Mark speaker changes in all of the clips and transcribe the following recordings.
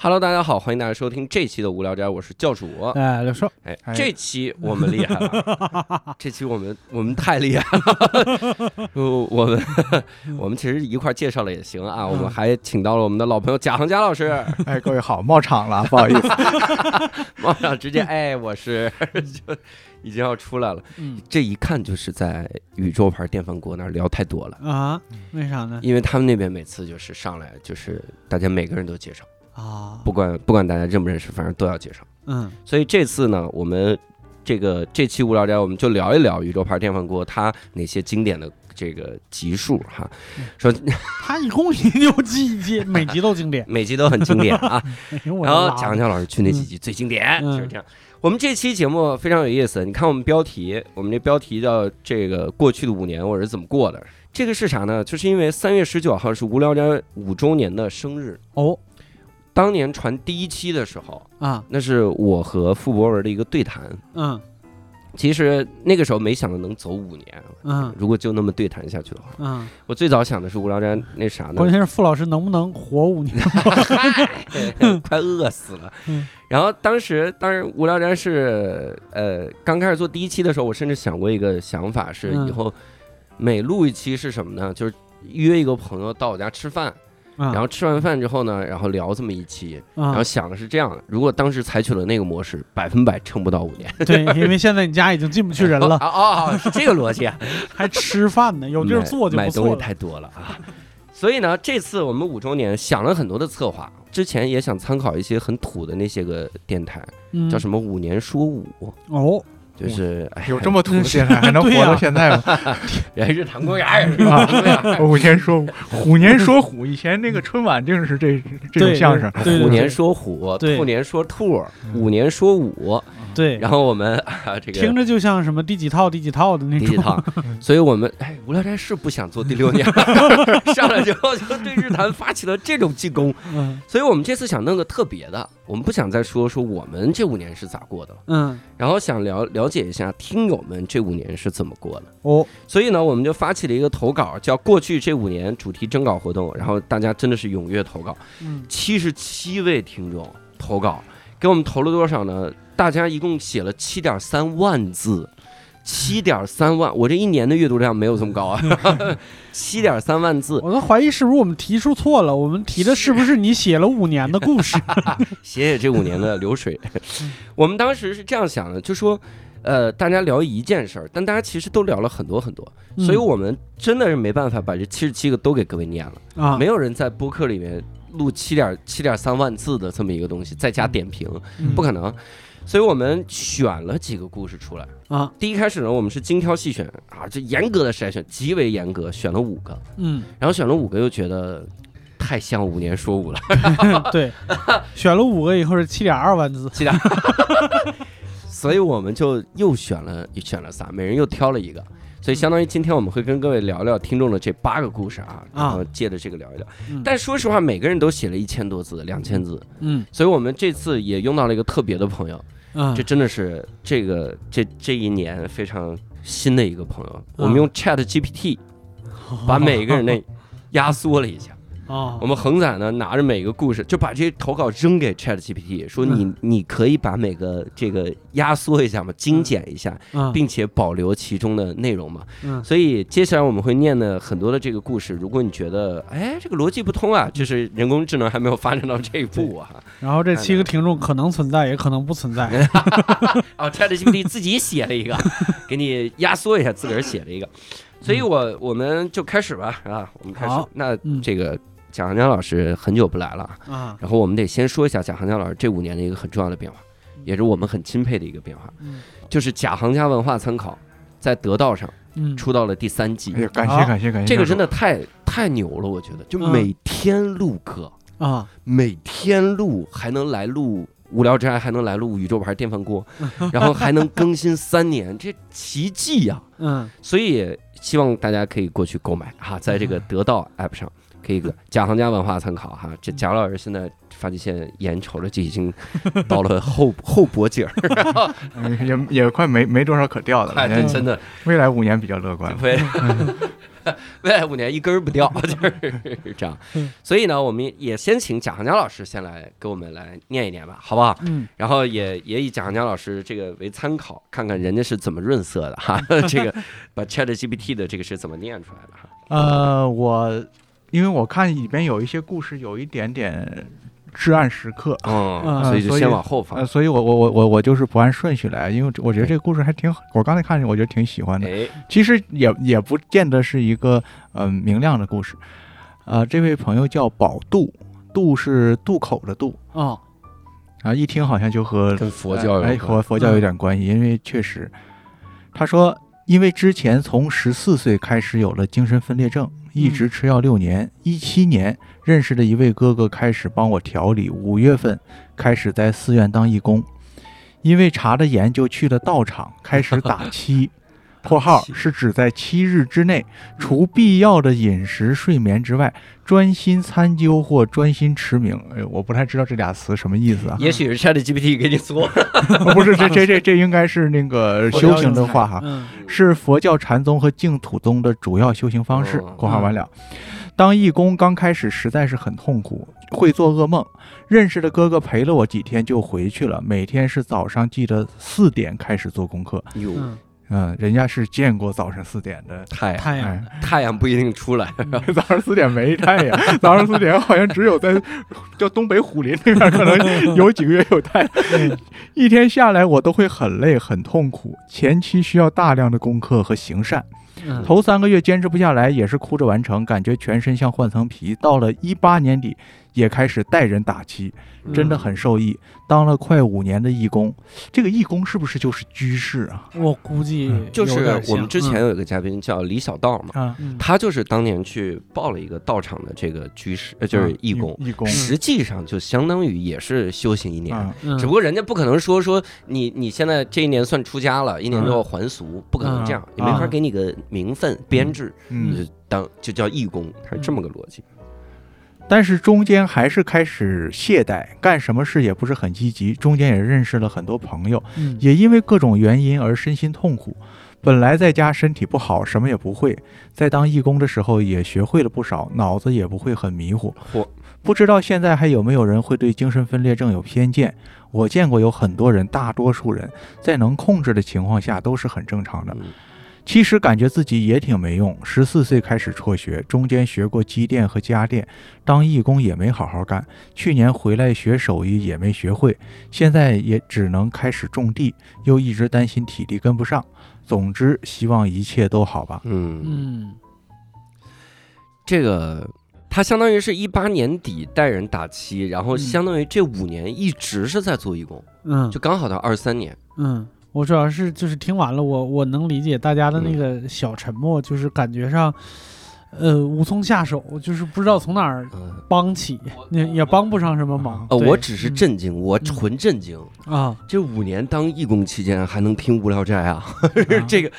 Speaker 1: Hello，大家好，欢迎大家收听这期的无聊斋，我是教主。
Speaker 2: 哎，刘叔，
Speaker 1: 哎，
Speaker 2: 哎
Speaker 1: 这期我们厉害了，这期我们我们太厉害了。呃 我们 我们其实一块儿介绍了也行啊，我们还请到了我们的老朋友贾行家老师，
Speaker 3: 哎，各位好，冒场了，不好意思。
Speaker 1: 冒场直接哎，我是就已经要出来了。
Speaker 2: 嗯
Speaker 1: 这一看就是在宇宙牌电饭锅那儿聊太多了，
Speaker 2: 啊，为啥呢？
Speaker 1: 因为他们那边每次就是上来就是大家每个人都介绍，
Speaker 2: 啊，
Speaker 1: 不管不管大家认不认识，反正都要介绍。
Speaker 2: 嗯
Speaker 1: 所以这次呢，我们这个这期无聊斋，我们就聊一聊宇宙牌电饭锅它哪些经典的这个集数哈。说
Speaker 2: 它一共也有几集，每集都经典。
Speaker 1: 每集都很经典啊。然后
Speaker 2: 的妈
Speaker 1: 蒋强老师去那几集最经典，
Speaker 2: 嗯
Speaker 1: 就是这样。我们这期节目非常有意思，你看我们标题，我们这标题叫“这个过去的五年我是怎么过的”。这个是啥呢？就是因为三月十九号是无聊斋五周年的生日。
Speaker 2: 哦
Speaker 1: 当年传第一期的时候，
Speaker 2: 啊。
Speaker 1: 那是我和傅博文的一个对谈。
Speaker 2: 嗯。
Speaker 1: 其实那个时候没想到能走五年，
Speaker 2: 嗯。
Speaker 1: 如果就那么对谈下去的话，
Speaker 2: 嗯，
Speaker 1: 我最早想的是无聊斋那啥呢？
Speaker 2: 关，键是傅老师能不能活五年？
Speaker 1: 快饿死了。
Speaker 2: 嗯。
Speaker 1: 然后当时，当时无聊斋是呃刚开始做第一期的时候，我甚至想过一个想法，是
Speaker 2: 嗯。
Speaker 1: 以后每录一期是什么呢？就是约一个朋友到我家吃饭，
Speaker 2: 然
Speaker 1: 然后吃完饭之后呢，然后聊这么一期。然后
Speaker 2: 啊，
Speaker 1: 想的是这样的：如果当时采取了那个模式，百分百撑不到五年。
Speaker 2: 对，因为现在你家已经进不去人了，
Speaker 1: 啊啊啊！是这个逻辑啊。
Speaker 2: 还吃饭呢，有地儿坐就
Speaker 1: 买买东西。太多了啊。所以呢，这次我们五周年想了很多的策划，之前也想参考一些很土的那些个电台，
Speaker 2: 嗯
Speaker 1: 叫什么“五年说五
Speaker 2: 哦，”，
Speaker 1: 就是哎，
Speaker 3: 有这么土的电台还能活到现在吗？
Speaker 1: 人是唐公园也是吧？
Speaker 3: 虎年说虎年说虎，以前那个春晚正是这这种相声。
Speaker 1: 虎年说虎，兔年说兔，五年说五，
Speaker 2: 对，
Speaker 1: 然后我们 啊这个
Speaker 2: 听着就像什么第几套第几套的那种。
Speaker 1: 第几套，所以我们哎，无聊斋是不想做第六年，上来之后就对日坛发起了这种进攻，
Speaker 2: 嗯
Speaker 1: 所以我们这次想弄个特别的，我们不想再说说我们这五年是咋过的了。
Speaker 2: 嗯
Speaker 1: 然后想了了解一下听友们这五年是怎么过的，
Speaker 2: 哦
Speaker 1: 所以呢，我们就发起了一个投稿，叫“过去这五年”主题征稿活动，然后大家真的是踊跃投稿，
Speaker 2: 嗯
Speaker 1: 七十七位听众投稿，给我们投了多少呢？大家一共写了七点三万字。七点三万，我这一年的阅读量没有这么高啊，七点三万字，
Speaker 2: 我都怀疑是不是我们提出错了，我们提的是不是你写了五年的故事？
Speaker 1: 写写这五年的流水。我们当时是这样想的，就说，呃，大家聊一件事儿，但大家其实都聊了很多很多，
Speaker 2: 嗯。
Speaker 1: 所以我们真的是没办法把这七十七个都给各位念了，
Speaker 2: 啊，
Speaker 1: 没有人在播客里面录七点七点三万字的这么一个东西，再加点评，
Speaker 2: 嗯。
Speaker 1: 不可能。所以我们选了几个故事出来。
Speaker 2: 啊，
Speaker 1: 第一开始呢，我们是精挑细选啊，这严格的筛选，极为严格，选了五个，
Speaker 2: 嗯，
Speaker 1: 然后选了五个又觉得太像五年说五了，
Speaker 2: 对，选了五个以后是七点二万字，
Speaker 1: 七点。所以我们就又选了选了仨，每人又挑了一个。所以相当于今天我们会跟各位聊聊听众的这八个故事啊，然后借着这个聊一聊。
Speaker 2: 嗯。
Speaker 1: 但说实话，每个人都写了一千多字、两千字，
Speaker 2: 嗯。
Speaker 1: 所以我们这次也用到了一个特别的朋友，
Speaker 2: 嗯
Speaker 1: 这真的是这个这这一年非常新的一个朋友。我们用 Chat GPT 把每个人的压缩了一下。
Speaker 2: 啊
Speaker 1: 我，们恒仔呢拿着每个故事，就把这些投稿扔给 Chat GPT，说你你可以把每个这个压缩一下嘛，精简一下，
Speaker 2: 嗯
Speaker 1: 并且保留其中的内容嘛。
Speaker 2: 嗯
Speaker 1: 所以接下来我们会念的很多的这个故事，如果你觉得哎这个逻辑不通啊，就是人工智能还没有发展到这一步啊。
Speaker 2: 然后这七个听众可能存在，也可能不存在。
Speaker 1: 啊，Chat GPT 自己写了一个，给你压缩一下，自个儿写了一个。所以我我们就开始吧，啊，我们开始。那
Speaker 2: 嗯
Speaker 1: 这个贾航江老师很久不来了。
Speaker 2: 啊，
Speaker 1: 然后我们得先说一下贾行家老师这五年的一个很重要的变化，也是我们很钦佩的一个变化，就是贾行家文化参考在得道上，出到了第三季，
Speaker 3: 感谢感谢感谢，
Speaker 1: 这个真的太太牛了，我觉得，就每天录课，
Speaker 2: 啊，
Speaker 1: 每天录还能来录。无聊斋还能来录宇宙牌电饭锅，然后还能更新三年，这奇迹呀、
Speaker 2: 嗯
Speaker 1: 所以希望大家可以过去购买哈，在这个得到 app 上可以个贾行家文化参考哈。这贾老师现在发际线眼瞅着就已经 到了后后脖颈儿，
Speaker 3: 嗯也也快没没多少可掉的
Speaker 1: 哎，
Speaker 3: 了。
Speaker 1: 哎真的
Speaker 3: 未来五年比较乐观。
Speaker 1: 未来 未来五年一根儿不掉，就是这样
Speaker 2: 嗯。
Speaker 1: 所以呢，我们也先请贾行家老师先来给我们来念一念吧，好不好？
Speaker 2: 嗯
Speaker 1: 然后也也以贾行家老师这个为参考，看看人家是怎么润色的哈。这个把 Chat GPT 的这个是怎么念出来的哈？
Speaker 3: 呃，我因为我看里边有一些故事有一点点至暗时刻，
Speaker 1: 哦，
Speaker 2: 嗯
Speaker 1: 所以就
Speaker 3: 所以
Speaker 1: 先往后放。
Speaker 3: 呃，。所以我我我我我就是不按顺序来，因为我觉得这个故事还挺好，我刚才看见我觉得挺喜欢的。
Speaker 1: 哎，
Speaker 3: 其实也也不见得是一个嗯、明亮的故事。呃，这位朋友叫宝渡，渡是渡口的渡
Speaker 2: 哦。
Speaker 3: 啊，一听好像就和
Speaker 1: 跟佛教
Speaker 3: 哎
Speaker 1: 有关。
Speaker 3: 和佛教有点关系，因为确实，他说，因为之前从十四岁开始有了精神分裂症，一直吃药六年，一七年认识的一位哥哥开始帮我调理，五月份开始在寺院当义工，因为查的严就去了道场，开始打 七。括号是指在七日之内，除必要的饮食、睡眠之外，专心参究或专心持名。哎，我不太知道这俩词什么意思啊？
Speaker 1: 也许是 Chat GPT 给你做。
Speaker 3: 哦 不是，这这这这应该是那个修行的话哈，
Speaker 2: 嗯
Speaker 3: 是佛教禅宗和净土宗的主要修行方式
Speaker 1: 哦。
Speaker 3: 括号完了。当义工刚开始实在是很痛苦，会做噩梦。认识的哥哥陪了我几天就回去了，每天是早上记得四点开始做功课。
Speaker 1: 哟，
Speaker 2: 嗯，
Speaker 3: 嗯，人家是见过早上四点的，
Speaker 1: 太阳
Speaker 2: 太阳
Speaker 3: 哎，
Speaker 1: 太阳不一定出来。
Speaker 3: 早上四点没太阳，早上四点好像只有在叫东北虎林那边可能 有几个月有太阳。一天下来我都会很累很痛苦，前期需要大量的功课和行善。
Speaker 2: 嗯
Speaker 3: 头三个月坚持不下来，也是哭着完成，感觉全身像换层皮。到了一八年底，也开始带人打七，真的很受益。当了快五年的义工，这个义工是不是就是居士啊？
Speaker 2: 我估计
Speaker 3: 嗯
Speaker 1: 就是我们之前有一个嘉宾叫李小道嘛，他就是当年去报了一个道场的这个居士，呃，就是义工，
Speaker 3: 义工。
Speaker 1: 实际上就相当于也是修行一年。只不过人家不可能说说你你现在这一年算出家了，一年就要还俗，不可能这样，也没法给你个名分编制，
Speaker 3: 嗯。
Speaker 1: 你就当就叫义工，他是这么个逻辑。
Speaker 3: 但是中间还是开始懈怠，干什么事也不是很积极。中间也认识了很多朋友，
Speaker 2: 嗯
Speaker 3: 也因为各种原因而身心痛苦。本来在家身体不好，什么也不会，在当义工的时候也学会了不少，脑子也不会很迷糊。
Speaker 1: 我，
Speaker 3: 不知道现在还有没有人会对精神分裂症有偏见？我见过有很多人，大多数人在能控制的情况下都是很正常的。
Speaker 1: 嗯
Speaker 3: 其实感觉自己也挺没用，十四岁开始辍学，中间学过机电和家电，当义工也没好好干。去年回来学手艺也没学会，现在也只能开始种地，又一直担心体力跟不上。总之，希望一切都好吧。
Speaker 1: 嗯，
Speaker 2: 嗯
Speaker 1: 这个他相当于是一八年底带人打七，然后
Speaker 2: 嗯
Speaker 1: 相当于这五年一直是在做义工，
Speaker 2: 嗯
Speaker 1: 就刚好到二三年。
Speaker 2: 嗯，我主要是就是听完了，我我能理解大家的那个小沉默，就是感觉上，呃，无从下手，就是不知道从哪儿
Speaker 1: 嗯，
Speaker 2: 帮起，也也帮不上什么忙。
Speaker 1: 呃，我只是
Speaker 2: 嗯
Speaker 1: 震惊，我纯震惊。
Speaker 2: 啊，
Speaker 1: 这五年当义工期间还能听无聊斋啊，这个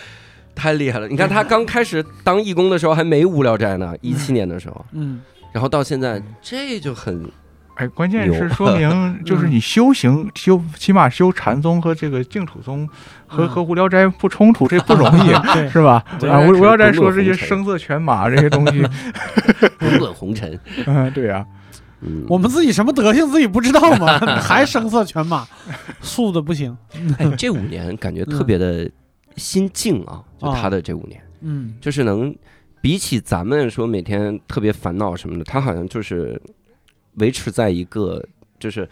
Speaker 1: 太厉害了。你看他刚开始当义工的时候还没无聊斋呢，一七年的时候，
Speaker 2: 嗯
Speaker 1: 然后到现在这就很
Speaker 3: 哎，关键是 说明 就是你修行修，起码修禅宗和这个净土宗和
Speaker 2: 嗯
Speaker 3: 和无聊斋不冲突，这不容易。
Speaker 2: 对，
Speaker 3: 是吧？啊，无无聊斋说这些声色犬马这些东西，
Speaker 1: 滚滚红尘。
Speaker 3: 嗯，对呀、
Speaker 1: 嗯，
Speaker 2: 我们自己什么德行自己不知道吗？还声色犬马，素的不行。
Speaker 1: 哎，这五年感觉特别的心静啊，就他的这五年，
Speaker 2: 嗯
Speaker 1: 就是能比起咱们说每天特别烦恼什么的，他好像就是维持在一个就是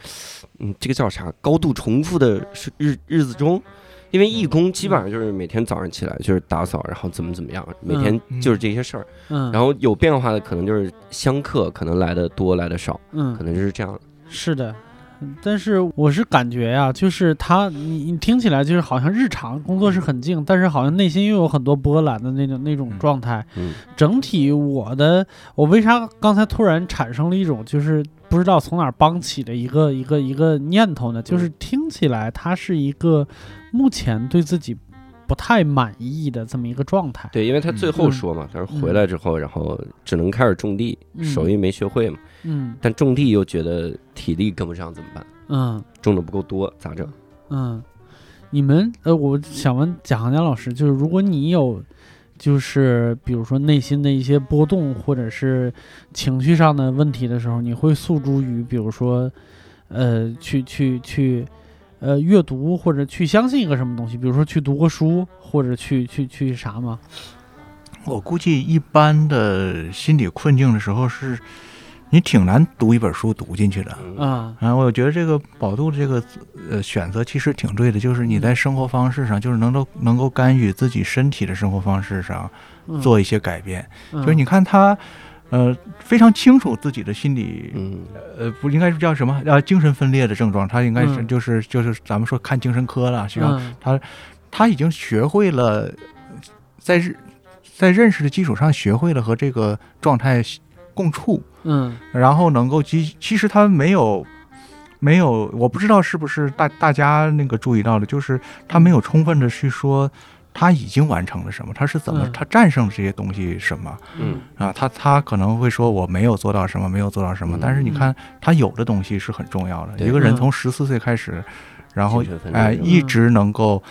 Speaker 1: 嗯，这个叫啥高度重复的是日日子中。因为义工基本上就是每天早上起来就是打扫，然后怎么怎么样，每天就是这些事儿。
Speaker 2: 嗯，
Speaker 1: 然后有变化的可能就是香客可能来的多来的少，
Speaker 2: 嗯
Speaker 1: 可能就是这样。
Speaker 2: 是的，嗯但是我是感觉呀、就是他，你你听起来就是好像日常工作是很静，但是好像内心又有很多波澜的那种那种
Speaker 3: 嗯
Speaker 2: 状态。
Speaker 1: 嗯
Speaker 2: 整体我的，我为啥刚才突然产生了一种就是不知道从哪儿帮起的一个一个一个念头呢？就是听起来他是一个目前对自己不太满意的这么一个状态。
Speaker 1: 对，因为他最后说嘛，他说回来之后，然后只能开始种地，
Speaker 2: 嗯
Speaker 1: 手艺没学会嘛，
Speaker 2: 嗯。
Speaker 1: 但种地又觉得体力跟不上怎么办？
Speaker 2: 嗯。
Speaker 1: 种的不够多咋整？
Speaker 2: 嗯，你们呃，我想问贾行家老师，就是如果你有，就是比如说内心的一些波动，或者是情绪上的问题的时候，你会诉诸于比如说，呃，去去去，呃，阅读或者去相信一个什么东西，比如说去读个书，或者去去去啥吗？
Speaker 3: 我估计一般的心理困境的时候是，你挺难读一本书读进去的。
Speaker 1: 嗯。
Speaker 2: 啊。
Speaker 3: 啊，我觉得这个宝度的这个呃选择其实挺对的，就是你在生活方式上，就是能够能够干预自己身体的生活方式上
Speaker 2: 嗯。
Speaker 3: 做一些改变。
Speaker 2: 嗯。
Speaker 3: 就是你看他，呃，非常清楚自己的心理，
Speaker 1: 嗯。
Speaker 3: 呃，不应该是叫什么？呃精神分裂的症状，他应该是
Speaker 2: 嗯。
Speaker 3: 就是就是咱们说看精神科了，需要
Speaker 2: 嗯。
Speaker 3: 他已经学会了在日在认识的基础上学会了和这个状态共处。
Speaker 2: 嗯
Speaker 3: 然后能够其，其实他没有没有，我不知道是不是大大家那个注意到的，就是他没有充分的去说他已经完成了什么，他是怎么、
Speaker 2: 嗯
Speaker 3: 他战胜了这些东西什么
Speaker 1: 嗯
Speaker 3: 啊？他他可能会说我没有做到什么，没有做到什么，
Speaker 1: 嗯
Speaker 3: 但是你看他有的东西是很重要的。
Speaker 1: 对
Speaker 3: 一个人
Speaker 2: 嗯
Speaker 3: 从十四岁开始，然后哎、
Speaker 1: 症
Speaker 3: 一直能够。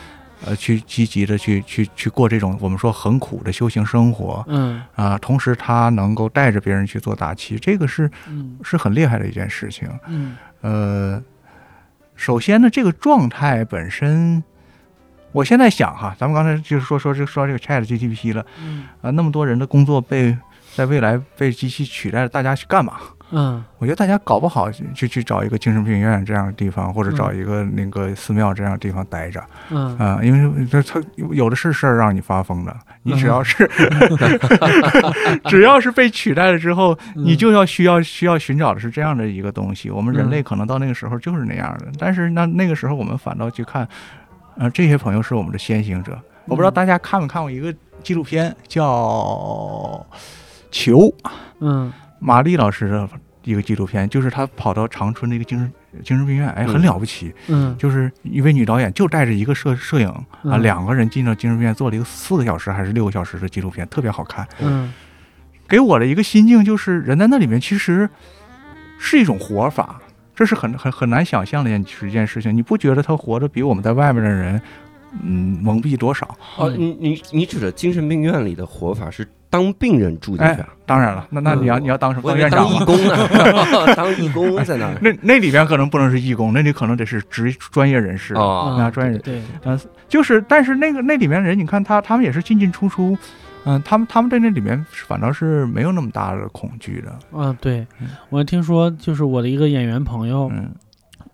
Speaker 3: 呃，去积极的去去去过这种我们说很苦的修行生活
Speaker 2: 嗯
Speaker 3: 啊，同时他能够带着别人去做大气，这个是
Speaker 2: 嗯
Speaker 3: 是很厉害的一件事情。
Speaker 2: 嗯
Speaker 3: 呃，首先呢，这个状态本身，我现在想哈，咱们刚才就是说说这说这个 Chat GPT 了
Speaker 2: 嗯
Speaker 3: 啊、那么多人的工作被在未来被机器取代了，大家去干嘛？
Speaker 2: 嗯。
Speaker 3: 我觉得大家搞不好就去找一个精神病院这样的地方，或者找一个那个寺庙这样的地方待着
Speaker 2: 嗯。
Speaker 3: 啊、因为这他有的是事儿让你发疯的。你只要是 只要是被取代了之后，你就要需要需要寻找的是这样的一个东西。我们人类可能到那个时候就是那样的，但是那那个时候我们反倒去看，呃，这些朋友是我们的先行者。我不知道大家看没看过一个纪录片，叫《球》，
Speaker 2: 嗯
Speaker 3: 马丽老师的一个纪录片，就是她跑到长春的一个精神精神病院，哎，很
Speaker 1: 嗯
Speaker 3: 了不起。
Speaker 2: 嗯
Speaker 3: 就是一位女导演就带着一个摄摄影啊，
Speaker 2: 嗯
Speaker 3: 两个人进到精神病院做了一个四个小时还是六个小时的纪录片，特别好看。
Speaker 2: 嗯
Speaker 3: 给我的一个心境就是，人在那里面其实是一种活法，这是很很很难想象的一件一件事情。你不觉得他活着比我们在外面的人，嗯，蒙蔽多少？
Speaker 1: 哦，你你你指的精神病院里的活法是当病人住进去
Speaker 3: 当然了，那那你要
Speaker 1: 嗯
Speaker 3: 你要当什么院长吗？
Speaker 1: 当义工呢，当义工在那儿。
Speaker 3: 那那里边可能不能是义工，那里可能得是职专业人士。
Speaker 1: 哦，
Speaker 3: 啊专业人
Speaker 2: 对
Speaker 3: 就是，但是那个那里面人，你看他他们也是进进出出，嗯、他们他们在那里面反倒是没有那么大的恐惧的，
Speaker 2: 嗯对
Speaker 3: 嗯，
Speaker 2: 我听说就是我的一个演员朋友，
Speaker 3: 嗯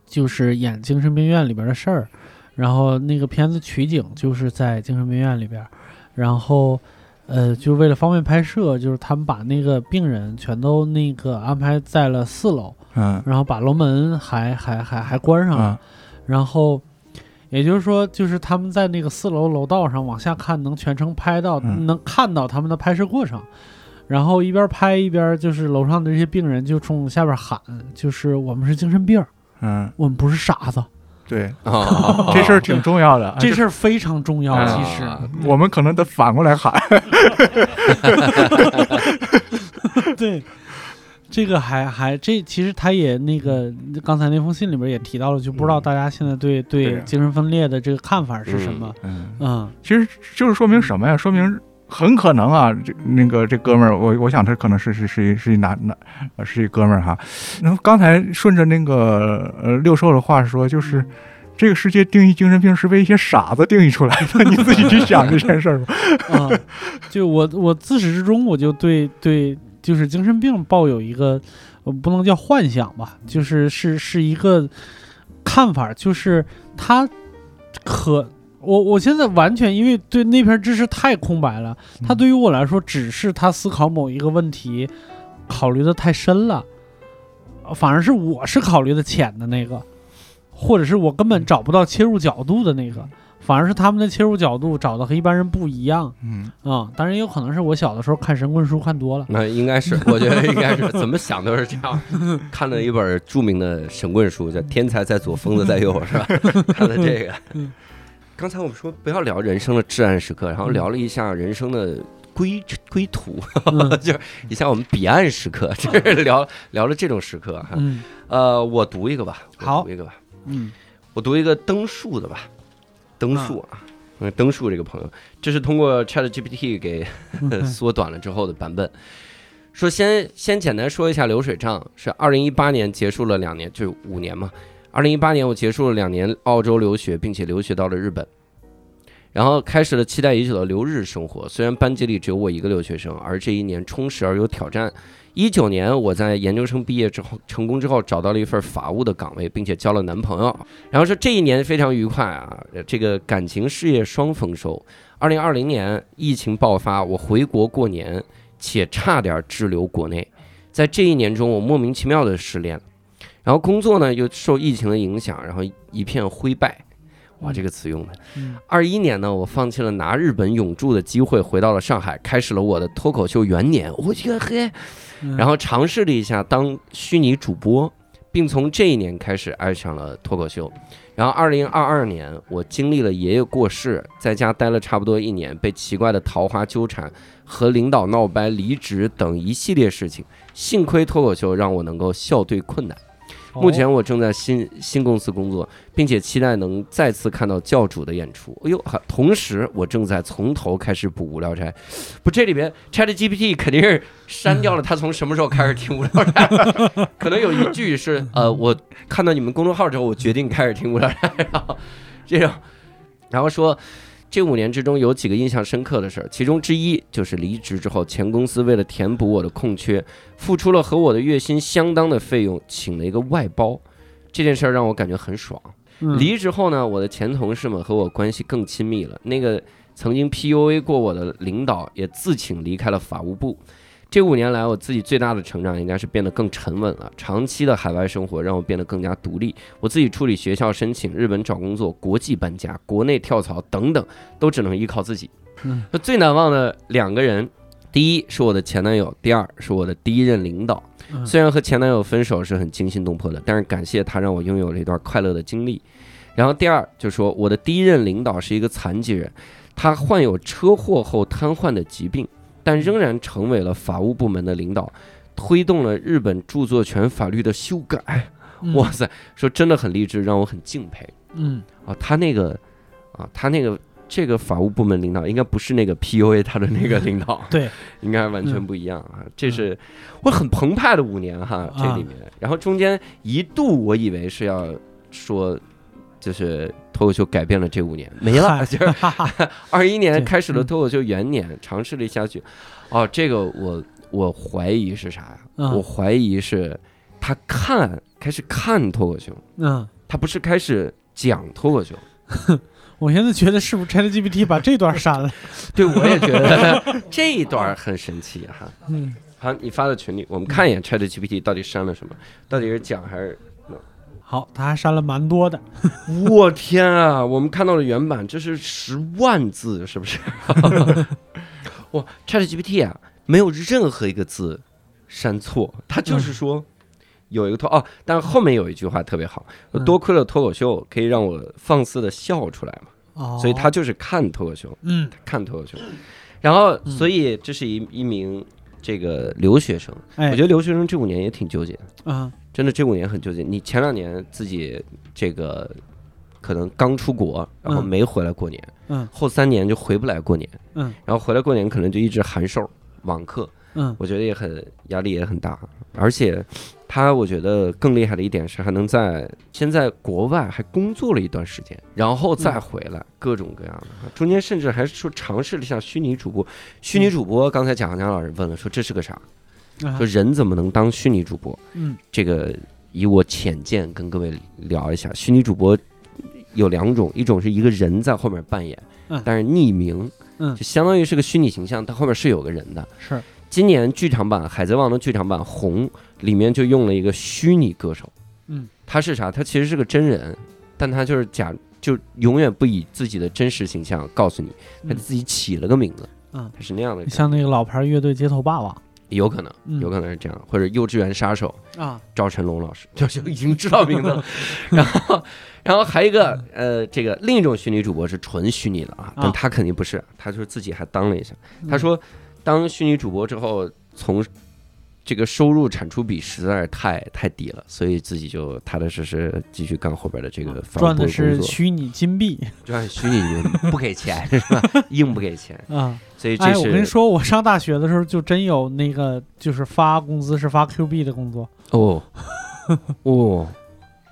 Speaker 2: 就是演精神病院里边的事儿，然后那个片子取景就是在精神病院里边，然后呃，就为了方便拍摄，就是他们把那个病人全都那个安排在了四楼，
Speaker 3: 嗯
Speaker 2: 然后把楼门还还还还关上了，
Speaker 3: 啊
Speaker 2: 然后。也就是说，就是他们在那个四楼楼道上往下看，能全程拍到，
Speaker 3: 嗯
Speaker 2: 能看到他们的拍摄过程。然后一边拍一边，就是楼上的这些病人就冲下边喊，就是我们是精神病儿，
Speaker 3: 嗯，
Speaker 2: 我们不是傻子。
Speaker 3: 对，
Speaker 1: 哦
Speaker 3: 这事儿挺重要的，
Speaker 2: 这事儿非常重要，
Speaker 3: 啊
Speaker 2: 其实。
Speaker 3: 我们可能得反过来喊，
Speaker 2: 对，这个还还这其实他也那个刚才那封信里边也提到了，就不知道大家现在对对
Speaker 3: 对
Speaker 2: 精神分裂的这个看法是什么？
Speaker 3: 嗯，
Speaker 2: 嗯
Speaker 3: 其实就是说明什么呀？说明很可能啊，这那个这哥们儿，我我想他可能是是是一是一男男，是一哥们儿哈。那么刚才顺着那个呃六兽的话说，就是。这个世界定义精神病是被一些傻子定义出来的，你自己去想这件事儿吧。
Speaker 2: 啊，就我我自始至终我就对对就是精神病抱有一个不能叫幻想吧，就是是是一个看法，就是他可。我我现在完全因为对那篇知识太空白了，他对于我来说只是他思考某一个问题考虑的太深了，呃反而是我是考虑的浅的那个，或者是我根本找不到切入角度的那个，反而是他们的切入角度找的和一般人不一样
Speaker 3: 嗯，
Speaker 2: 啊、当然也有可能是我小的时候看神棍书看多了，
Speaker 1: 那应该是，我觉得应该是，怎么想都是这样。看了一本著名的神棍书，叫《天才在左，疯子在右》，是吧？看了这个，刚才我们说不要聊人生的至暗时刻，然后聊了一下人生的归归途，
Speaker 2: 嗯
Speaker 1: 就是一下我们彼岸时刻，就是聊聊了这种时刻哈。
Speaker 2: 嗯
Speaker 1: 呃，我读一个吧，我
Speaker 2: 好
Speaker 1: 读一个吧，
Speaker 2: 嗯
Speaker 1: 我读一个登树的吧，登树啊。嗯，登树这个朋友，这是通过 Chat GPT 给
Speaker 2: 嗯
Speaker 1: 缩短了之后的版本。说先先简单说一下流水账，是二零一八年结束了两年，就是五年嘛。二零一八年我结束了两年澳洲留学，并且留学到了日本，然后开始了期待已久的留日生活。虽然班级里只有我一个留学生，而这一年充实而有挑战。一九年我在研究生毕业之后成功之后找到了一份法务的岗位，并且交了男朋友。然后说这一年非常愉快啊，这个感情事业双丰收。二零二零年疫情爆发，我回国过年，且差点滞留国内。在这一年中，我莫名其妙的失恋，然后工作呢又受疫情的影响，然后一片灰败。哇，这个词用的。
Speaker 2: 嗯
Speaker 1: 二一年呢，我放弃了拿日本永驻的机会，回到了上海，开始了我的脱口秀元年。我去嘿，
Speaker 2: 嗯
Speaker 1: 然后尝试了一下当虚拟主播，并从这一年开始爱上了脱口秀。然后二零二二年，我经历了爷爷过世，在家待了差不多一年，被奇怪的桃花纠缠，和领导闹掰、离职等一系列事情。幸亏脱口秀让我能够笑对困难。目前我正在新新公司工作，并且期待能再次看到教主的演出。哎呦，还同时我正在从头开始补无聊斋。不，这里边 Chat GPT 肯定是删掉了他从什么时候开始听无聊斋，可能有一句是 呃，我看到你们公众号之后，我决定开始听无聊斋，然后这种，然后说。这五年之中有几个印象深刻的事儿，其中之一就是离职之后，前公司为了填补我的空缺，付出了和我的月薪相当的费用，请了一个外包。这件事儿让我感觉很爽。
Speaker 2: 嗯
Speaker 1: 离职后呢，我的前同事们和我关系更亲密了。那个曾经 PUA 过我的领导也自请离开了法务部。这五年来，我自己最大的成长应该是变得更沉稳了。长期的海外生活让我变得更加独立。我自己处理学校申请、日本找工作、国际搬家、国内跳槽等等，都只能依靠自己。
Speaker 2: 嗯，
Speaker 1: 那最难忘的两个人，第一是我的前男友，第二是我的第一任领导。
Speaker 2: 嗯
Speaker 1: 虽然和前男友分手是很惊心动魄的，但是感谢他让我拥有了一段快乐的经历。然后第二就说，我的第一任领导是一个残疾人，他患有车祸后瘫痪的疾病，但仍然成为了法务部门的领导，推动了日本著作权法律的修改。
Speaker 2: 嗯
Speaker 1: 哇塞，说真的很励志，让我很敬佩
Speaker 2: 嗯
Speaker 1: 啊！他那个啊，他那个这个法务部门领导应该不是那个 PUA 他的那个领导，
Speaker 2: 对，
Speaker 1: 应该完全不一样啊！这是我很澎湃的五年哈，这里面，然后中间一度我以为是要说。就是脱口秀改变了这五年，没了，就是 二一年开始了
Speaker 2: 嗯
Speaker 1: 脱口秀元年，尝试了一下去。哦，这个我我怀疑是啥呀？
Speaker 2: 嗯
Speaker 1: 我怀疑是他看开始看脱口秀，
Speaker 2: 嗯，
Speaker 1: 他不是开始讲脱口秀。
Speaker 2: 我现在觉得是不是 ChatGPT 把这段删了？
Speaker 1: 对，我也觉得 这一段很神奇哈。
Speaker 2: 嗯
Speaker 1: 好，你发到群里，我们看一眼 ChatGPT 到底删了什么，到底是讲还是？
Speaker 2: 好，他还删了蛮多的。
Speaker 1: 我天啊！我们看到了原版，这是十万字，是不是？哇，ChatGPT 啊，没有任何一个字删错，它就是说有一个脱哦，但是后面有一句话特别好，
Speaker 2: 嗯
Speaker 1: 多亏了脱口秀可以让我放肆的笑出来嘛，
Speaker 2: 哦，
Speaker 1: 所以他就是看脱口秀，
Speaker 2: 嗯
Speaker 1: 看脱口秀，然后
Speaker 2: 嗯
Speaker 1: 所以这是一一名这个留学生，
Speaker 2: 哎，
Speaker 1: 我觉得留学生这五年也挺纠结的。
Speaker 2: 啊
Speaker 1: 真的这五年很纠结。你前两年自己这个可能刚出国，然后
Speaker 2: 嗯
Speaker 1: 没回来过年，
Speaker 2: 嗯
Speaker 1: 后三年就回不来过年，
Speaker 2: 嗯，
Speaker 1: 然后回来过年可能就一直函授网课，
Speaker 2: 嗯
Speaker 1: 我觉得也很压力也很大，而且他我觉得更厉害的一点是还能在先在国外还工作了一段时间，然后再回来，各种各样的，中间甚至还说尝试了一下虚拟主播。虚拟主播，刚才蒋航江老师问了，说这是个啥？
Speaker 2: 啊
Speaker 1: 说人怎么能当虚拟主播？
Speaker 2: 嗯
Speaker 1: 这个以我浅见跟各位聊一下，虚拟主播有两种，一种是一个人在后面扮演，
Speaker 2: 嗯
Speaker 1: 但是匿名，
Speaker 2: 嗯
Speaker 1: 就相当于是个虚拟形象，它后面是有个人的。
Speaker 2: 是
Speaker 1: 今年剧场版《海贼王》的剧场版《红》里面就用了一个虚拟歌手，
Speaker 2: 嗯，
Speaker 1: 他是啥？他其实是个真人，但他就是假，就永远不以自己的真实形象告诉你，他
Speaker 2: 嗯
Speaker 1: 自己起了个名字，
Speaker 2: 嗯
Speaker 1: 他是那样的。
Speaker 2: 像那个老牌乐队街头霸王。
Speaker 1: 有可能，
Speaker 2: 嗯
Speaker 1: 有可能是这样，或者幼稚园杀手
Speaker 2: 啊，
Speaker 1: 赵成龙老师，就 就已经知道名字了。然后，然后还有一个呃，这个另一种虚拟主播是纯虚拟的啊，但
Speaker 2: 啊
Speaker 1: 他肯定不是，他就是自己还当了一下。
Speaker 2: 嗯
Speaker 1: 他说，当虚拟主播之后，从这个收入产出比实在是太太低了，所以自己就踏踏实实继续干后边的这个发布
Speaker 2: 赚的是，虚拟金币。
Speaker 1: 赚虚拟云不给钱是吧？硬不给钱，
Speaker 2: 啊。
Speaker 1: 所以这
Speaker 2: 哎，我跟你说，我上大学的时候就真有那个，就是发工资是发 Q 币的工作。
Speaker 1: 哦。哦。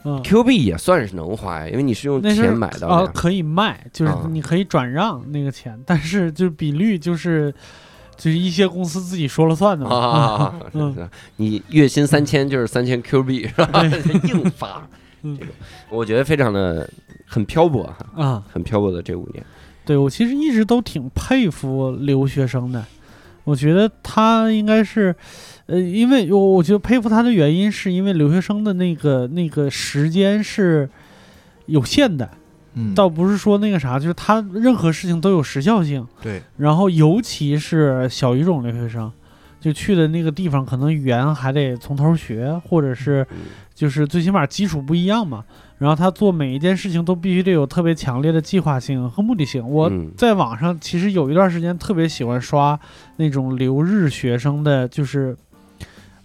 Speaker 2: 嗯
Speaker 1: ，，Q 币也算是能花呀，因为你是用钱买到的
Speaker 2: 可以卖，就是
Speaker 1: 啊。
Speaker 2: 你可以转让那个钱，但是就是比率就是就是一些公司自己说了算的嘛。
Speaker 1: 啊，
Speaker 2: 嗯
Speaker 1: 是是。你月薪三千就是三千 Q 币是吧？硬发，
Speaker 2: 嗯。
Speaker 1: 这个我觉得非常的很漂泊哈，
Speaker 2: 啊，
Speaker 1: 很漂泊的这五年。
Speaker 2: 对我其实一直都挺佩服留学生的，我觉得他应该是，呃，因为我我觉得佩服他的原因是因为留学生的那个那个时间是有限的，
Speaker 3: 嗯，
Speaker 2: 倒不是说那个啥，就是他任何事情都有时效性。
Speaker 3: 对，
Speaker 2: 然后尤其是小语种留学生，就去的那个地方，可能语言还得从头学，或者是
Speaker 1: 嗯
Speaker 2: 就是最起码基础不一样嘛。然后他做每一件事情都必须得有特别强烈的计划性和目的性。我
Speaker 1: 嗯
Speaker 2: 在网上其实有一段时间特别喜欢刷那种留日学生的，就是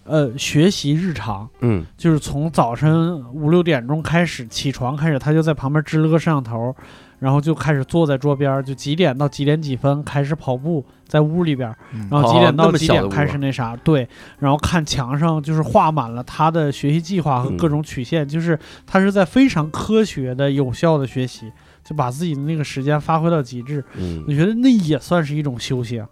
Speaker 2: 呃学习日常。
Speaker 1: 嗯
Speaker 2: 就是从早晨五六点钟开始起床开始，他就在旁边支了个摄像头，然后就开始坐在桌边，就几点到几点几分开始跑步，在屋里边，
Speaker 3: 嗯
Speaker 2: 然后几点到几点开始那啥，对，然后看墙上就是画满了他的学习计划和
Speaker 1: 嗯
Speaker 2: 各种曲线，就是他是在非常科学的、有效的学习，就把自己的那个时间发挥到极致。我
Speaker 1: 嗯
Speaker 2: 觉得那也算是一种修行。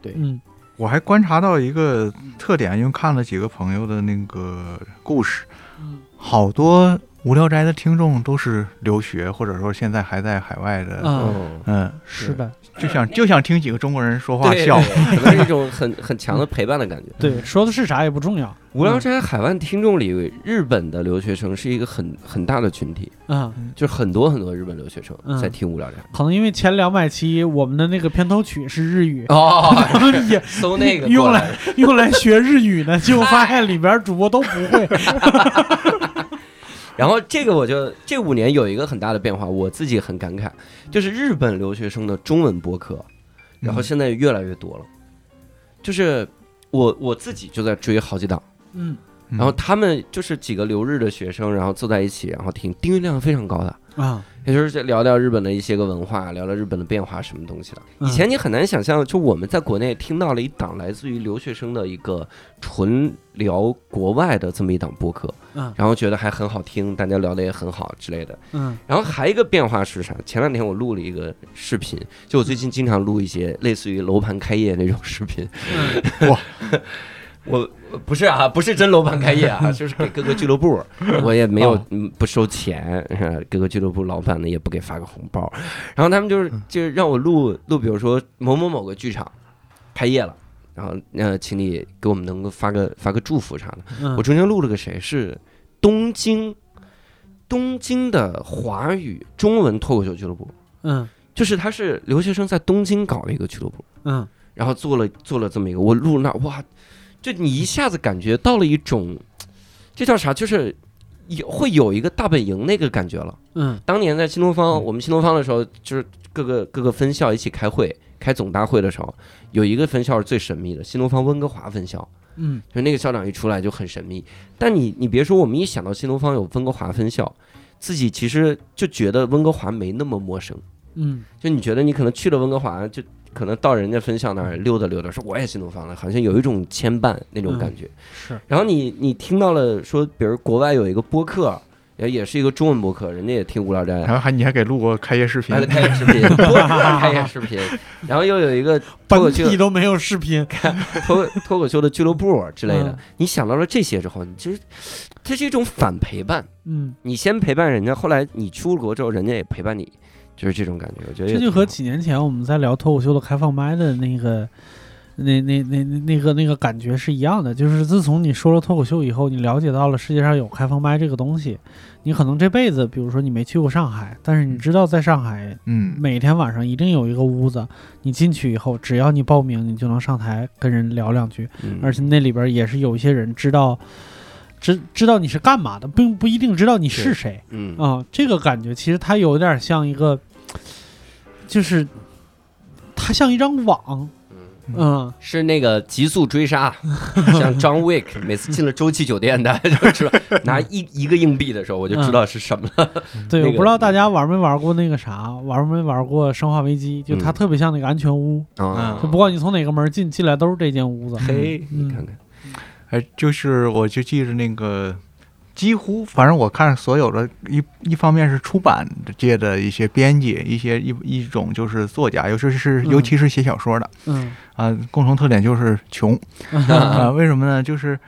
Speaker 1: 对
Speaker 2: 嗯
Speaker 3: 我还观察到一个特点，因为看了几个朋友的那个故事，
Speaker 2: 嗯。
Speaker 3: 好多无聊斋的听众都是留学，或者说现在还在海外的，
Speaker 2: 啊，
Speaker 1: 哦，
Speaker 3: 嗯，
Speaker 2: 是的，
Speaker 3: 就想就想听几个中国人说话，笑，
Speaker 1: 可能是一种很很强的陪伴的感觉。
Speaker 2: 对，说的是啥也不重要。
Speaker 1: 无聊斋海外听众里，日本的留学生是一个很很大的群体，
Speaker 2: 嗯，
Speaker 1: 就是很多很多日本留学生
Speaker 2: 嗯
Speaker 1: 在听无聊斋。
Speaker 2: 可能因为前两百期我们的那个片头曲是日语，
Speaker 1: 哦，
Speaker 2: 也
Speaker 1: 搜那个
Speaker 2: 用来用来学日语呢，结果发现里边主播都不会。
Speaker 1: 然后这个我就这五年有一个很大的变化，我自己很感慨，就是日本留学生的中文播客，然后现在越来越多了，就是我我自己就在追好几档，
Speaker 2: 嗯。
Speaker 3: 嗯。
Speaker 1: 然后他们就是几个留日的学生，然后坐在一起，然后听，订阅量非常高的。
Speaker 2: 啊，
Speaker 1: 也就是聊聊日本的一些个文化，聊聊日本的变化什么东西的。
Speaker 2: 嗯
Speaker 1: 以前你很难想象，就我们在国内听到了一档来自于留学生的一个纯聊国外的这么一档播客，
Speaker 2: 嗯
Speaker 1: 然后觉得还很好听，大家聊的也很好之类的。
Speaker 2: 嗯
Speaker 1: 然后还有一个变化是啥？前两天我录了一个视频，就我最近经常录一些类似于楼盘开业那种视频。
Speaker 2: 嗯
Speaker 3: 哇，
Speaker 1: 我我不是啊，不是真楼盘开业啊，就是给各个俱乐部，我也没有不收钱，各个俱乐部老板呢也不给发个红包，然后他们就是就是让我录录，比如说某某某个剧场开业了。然后，呃，请你给我们能够发个发个祝福啥的。
Speaker 2: 嗯。
Speaker 1: 我中间录了个谁是东京，东京的华语中文脱口秀俱乐部，
Speaker 2: 嗯。
Speaker 1: 就是他是留学生在东京搞的一个俱乐部，
Speaker 2: 嗯。
Speaker 1: 然后做了做了这么一个，我录那哇，就你一下子感觉到了一种，这叫啥？就是有会有一个大本营那个感觉了。
Speaker 2: 嗯
Speaker 1: 当年在新东方，
Speaker 3: 嗯
Speaker 1: 我们新东方的时候，就是各个各个分校一起开会、开总大会的时候，有一个分校是最神秘的，新东方温哥华分校。
Speaker 2: 嗯
Speaker 1: 就那个校长一出来就很神秘。但你你别说，我们一想到新东方有温哥华分校，自己其实就觉得温哥华没那么陌生。
Speaker 2: 嗯
Speaker 1: 就你觉得你可能去了温哥华，就可能到人家分校那儿溜达溜达，说我也新东方了，好像有一种牵绊那种感觉。
Speaker 2: 是
Speaker 1: 然后你你听到了说，比如国外有一个播客，也也是一个中文播客，人家也听无聊斋
Speaker 3: 然。后还你还给录过开业视频
Speaker 1: 开业视频，开业视频，然后又有一个 脱口秀
Speaker 2: 体都没有视频。
Speaker 1: 脱脱口秀的俱乐部之类的
Speaker 2: 嗯，
Speaker 1: 你想到了这些之后，你其实这是一种反陪伴。
Speaker 2: 嗯，
Speaker 1: 你先陪伴人家，后来你出了国之后，人家也陪伴你，就是这种感觉。我觉得
Speaker 2: 这就和几年前我们在聊脱口秀的开放麦的那个那那那那那个那个感觉是一样的。就是自从你说了脱口秀以后，你了解到了世界上有开放麦这个东西，你可能这辈子，比如说你没去过上海，但是你知道在上海
Speaker 3: 嗯
Speaker 2: 每天晚上一定有一个屋子，你进去以后，只要你报名，你就能上台跟人聊两句，
Speaker 1: 嗯
Speaker 2: 而且那里边也是有一些人知道。知知道你是干嘛的，并不一定知道你是谁。
Speaker 1: 嗯。
Speaker 2: 啊、这个感觉其实它有点像一个，就是它像一张网，嗯，
Speaker 1: 是那个极速追杀，像 John Wick 每次进了洲际酒店的，就知道拿一一个硬币的时候，我就知道是什么。了。
Speaker 2: 对，
Speaker 1: 那个。
Speaker 2: 我不知道大家玩没玩过那个啥，玩没玩过《生化危机》？就它
Speaker 1: 嗯。
Speaker 2: 特别像那个安全屋，
Speaker 1: 啊
Speaker 2: 就不管你从哪个门进，进来都是这间屋子。
Speaker 1: 嘿，
Speaker 2: 嗯。
Speaker 1: 你看看，
Speaker 3: 哎，就是我就记着那个，几乎反正我看所有的一一方面是出版界的一些编辑，一些一一种就是作家，尤其是
Speaker 2: 嗯
Speaker 3: 尤其是写小说的
Speaker 2: 嗯
Speaker 3: 啊，共同特点就是穷 啊。为什么呢？就是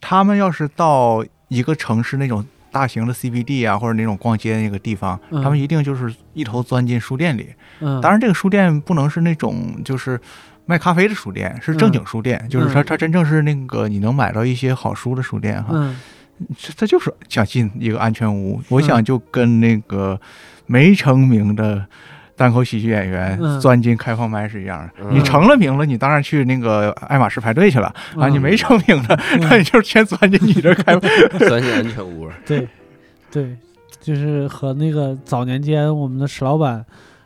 Speaker 3: 他们要是到一个城市那种。大型的 CBD 啊，或者那种逛街那个地方，
Speaker 2: 嗯
Speaker 3: 他们一定就是一头钻进书店里。
Speaker 2: 嗯，
Speaker 3: 当然，这个书店不能是那种就是卖咖啡的书店，是正经书店，就是它
Speaker 2: 嗯
Speaker 3: 它真正是那个你能买到一些好书的书店哈。
Speaker 2: 嗯
Speaker 3: 这这就是想进一个安全屋，我
Speaker 2: 嗯
Speaker 3: 想就跟那个没成名的单口喜剧演员
Speaker 2: 嗯
Speaker 3: 钻进开放麦是一样的。
Speaker 1: 嗯
Speaker 3: 你成了名了，你当然去那个爱马仕排队去了啊！
Speaker 2: 嗯
Speaker 3: 你没成名的，那你就先钻进你这开。
Speaker 1: 钻进安全屋。
Speaker 2: 对对，就是和那个早年间我们的史老板。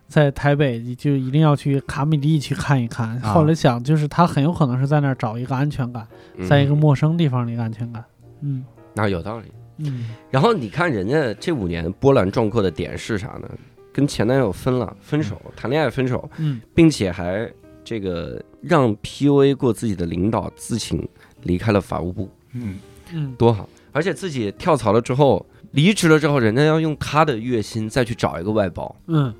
Speaker 2: 在台北就一定要去卡米蒂去看一看。
Speaker 3: 啊。
Speaker 2: 后来想，就是他很有可能是在那儿找一个安全感，在一个
Speaker 1: 嗯
Speaker 2: 陌生地方的一个安全感。嗯。
Speaker 1: 那有道理。
Speaker 2: 嗯。
Speaker 1: 然后你看人家这五年波澜壮阔的点是啥呢？跟前男友分了，分手，谈恋爱分手，
Speaker 2: 嗯。
Speaker 1: 并且还这个让 PUA 过自己的领导自请离开了法务部，
Speaker 3: 嗯，
Speaker 2: 嗯，
Speaker 1: 多好！而且自己跳槽了之后，离职了之后，人家要用他的月薪再去找一个外包，
Speaker 2: 嗯，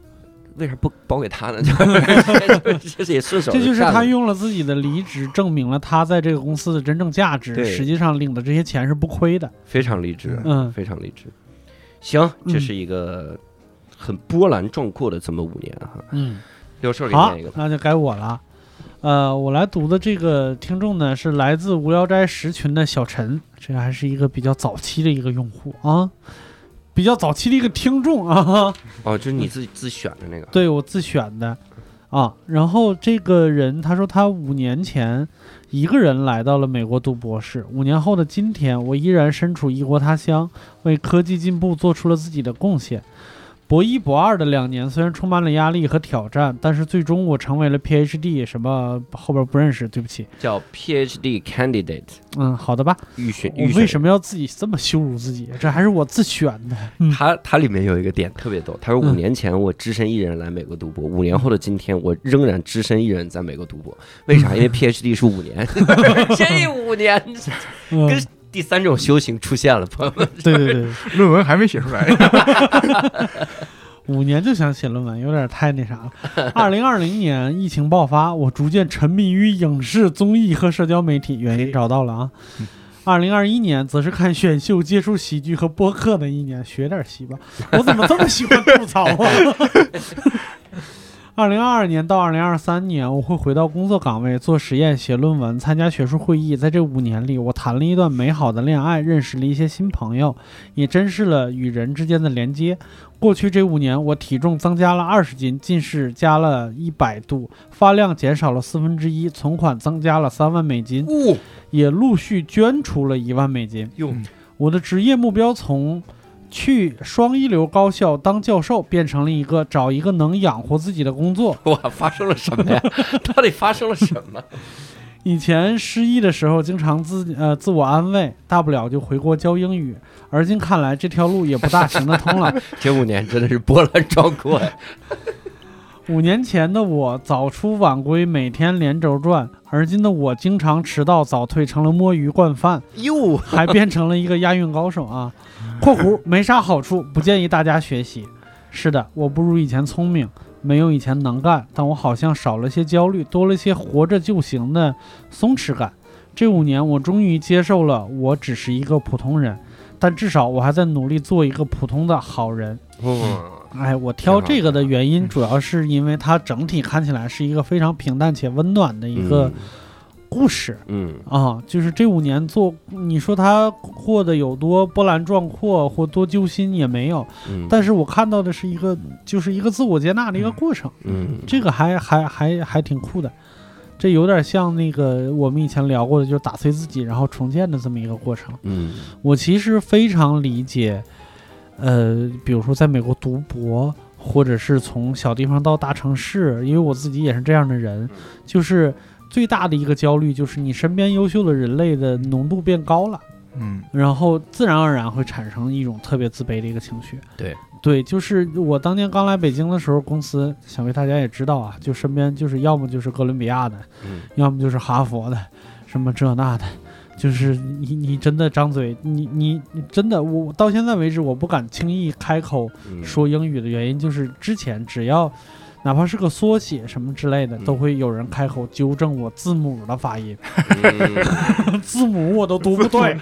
Speaker 1: 为啥不包给他呢？这这也顺手
Speaker 2: 这就是他用了自己的离职证明了他在这个公司的真正价值。
Speaker 1: 对
Speaker 2: 实际上领的这些钱是不亏的。
Speaker 1: 非常理智，
Speaker 2: 嗯
Speaker 1: 非常理智。行，这
Speaker 2: 嗯
Speaker 1: 是一个很波澜壮阔的这么五年哈。
Speaker 2: 嗯，
Speaker 1: 六兽给
Speaker 2: 好
Speaker 1: 念一个，
Speaker 2: 那就该我了。呃，我来读的这个听众呢是来自无聊斋十群的小陈，这还是一个比较早期的一个用户啊，比较早期的一个听众啊。
Speaker 1: 哦，就是你自己自选的那个。
Speaker 2: 对我自选的啊。然后这个人他说他五年前一个人来到了美国读博士，五年后的今天，我依然身处异国他乡，为科技进步做出了自己的贡献。博一、博二的两年虽然充满了压力和挑战，但是最终我成为了 PhD，什么后边不认识，对不起。
Speaker 1: 叫 PhD candidate
Speaker 2: 嗯，好的吧。
Speaker 1: 预选
Speaker 2: 我
Speaker 1: 预选。
Speaker 2: 为什么要自己这么羞辱自己？这还是我自选的。嗯
Speaker 1: 他他里面有一个点特别逗，他说五
Speaker 2: 嗯
Speaker 1: 年前我只身一人来美国读博，五年后的今天我仍然只身一人在美国读博，为啥？因为 PhD 是五年，这五年第三种修行出现了，朋友们。
Speaker 2: 对对对。
Speaker 3: 论文还没写出来。
Speaker 2: 五年就想写论文，有点太那啥了。二零二零年疫情爆发，我逐渐沉迷于影视、综艺和社交媒体，原因找到了啊。二零二一年则是看选秀、接触喜剧和播客的一年，学点戏吧。我怎么这么喜欢吐槽啊？二零二二年到二零二三年，我会回到工作岗位做实验、写论文、参加学术会议。在这五年里，我谈了一段美好的恋爱，认识了一些新朋友，也珍视了与人之间的连接。过去这五年，我体重增加了二十斤，近视加了一百度，发量减少了四分之一，存款增加了三万美金，
Speaker 1: 哦
Speaker 2: 也陆续捐出了一万美金。
Speaker 1: 哟
Speaker 2: 我的职业目标从去双一流高校当教授，变成了一个找一个能养活自己的工作。
Speaker 1: 哇，发生了什么呀？到底发生了什么？
Speaker 2: 以前失意的时候，经常自呃自我安慰，大不了就回国教英语。而今看来，这条路也不大行得通了。
Speaker 1: 这五年真的是波澜壮阔呀！
Speaker 2: 五年前的我早出晚归，每天连轴转；而今的我经常迟到早退，成了摸鱼惯犯，
Speaker 1: 哟，
Speaker 2: 还变成了一个押韵高手啊！（ 括弧没啥好处，不建议大家学习。）是的，我不如以前聪明，没有以前能干，但我好像少了些焦虑，多了些活着就行的松弛感。这五年，我终于接受了我只是一个普通人，但至少我还在努力做一个普通的好人。
Speaker 1: 嗯，
Speaker 2: 哎，我挑这个的原因，
Speaker 1: 嗯
Speaker 2: 主要是因为它整体看起来是一个非常平淡且温暖的一个
Speaker 1: 嗯
Speaker 2: 故事。
Speaker 1: 嗯。
Speaker 2: 啊，就是这五年做，你说他过得有多波澜壮阔或多揪心也没有，
Speaker 1: 嗯，
Speaker 2: 但是我看到的是一个就是一个自我接纳的一个过程，
Speaker 1: 嗯。
Speaker 2: 这个还还还还挺酷的。这有点像那个我们以前聊过的，就是打碎自己然后重建的这么一个过程。
Speaker 1: 嗯。
Speaker 2: 我其实非常理解，呃，比如说在美国读博，或者是从小地方到大城市，因为我自己也是这样的人，就是最大的一个焦虑就是你身边优秀的人类的浓度变高了，
Speaker 3: 嗯。
Speaker 2: 然后自然而然会产生一种特别自卑的一个情绪。
Speaker 1: 对。
Speaker 2: 对，就是我当年刚来北京的时候，公司想必大家也知道啊，就身边就是要么就是哥伦比亚的，
Speaker 1: 嗯。
Speaker 2: 要么就是哈佛的，什么这那的，就是你你真的张嘴，你你你真的，我到现在为止我不敢轻易开口
Speaker 1: 嗯，
Speaker 2: 说英语的原因，就是之前只要哪怕是个缩写什么之类的，
Speaker 1: 嗯
Speaker 2: 都会有人开口纠正我字母的发音，
Speaker 1: 嗯
Speaker 2: 字母我都读不对。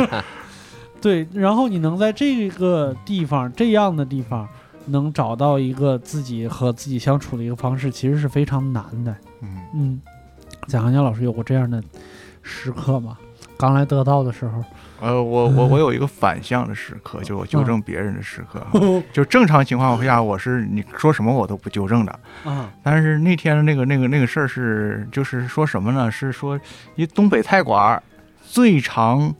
Speaker 2: 对，然后你能在这个地方这样的地方。能找到一个自己和自己相处的一个方式，其实是非常难的。
Speaker 3: 嗯
Speaker 2: 嗯，贾行家老师有过这样的时刻吗？刚来得到的时候，
Speaker 3: 呃，我我我 有一个反向的时刻，就我纠正别人的时刻。
Speaker 2: 嗯
Speaker 3: 就正常情况下，我是你说什么我都不纠正的。
Speaker 2: 嗯，
Speaker 3: 但是那天的那个那个那个事儿是，就是说什么呢？是说一东北菜馆儿最常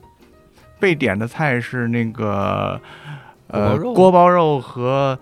Speaker 3: 被点的菜是那个呃
Speaker 1: 锅包肉
Speaker 3: 和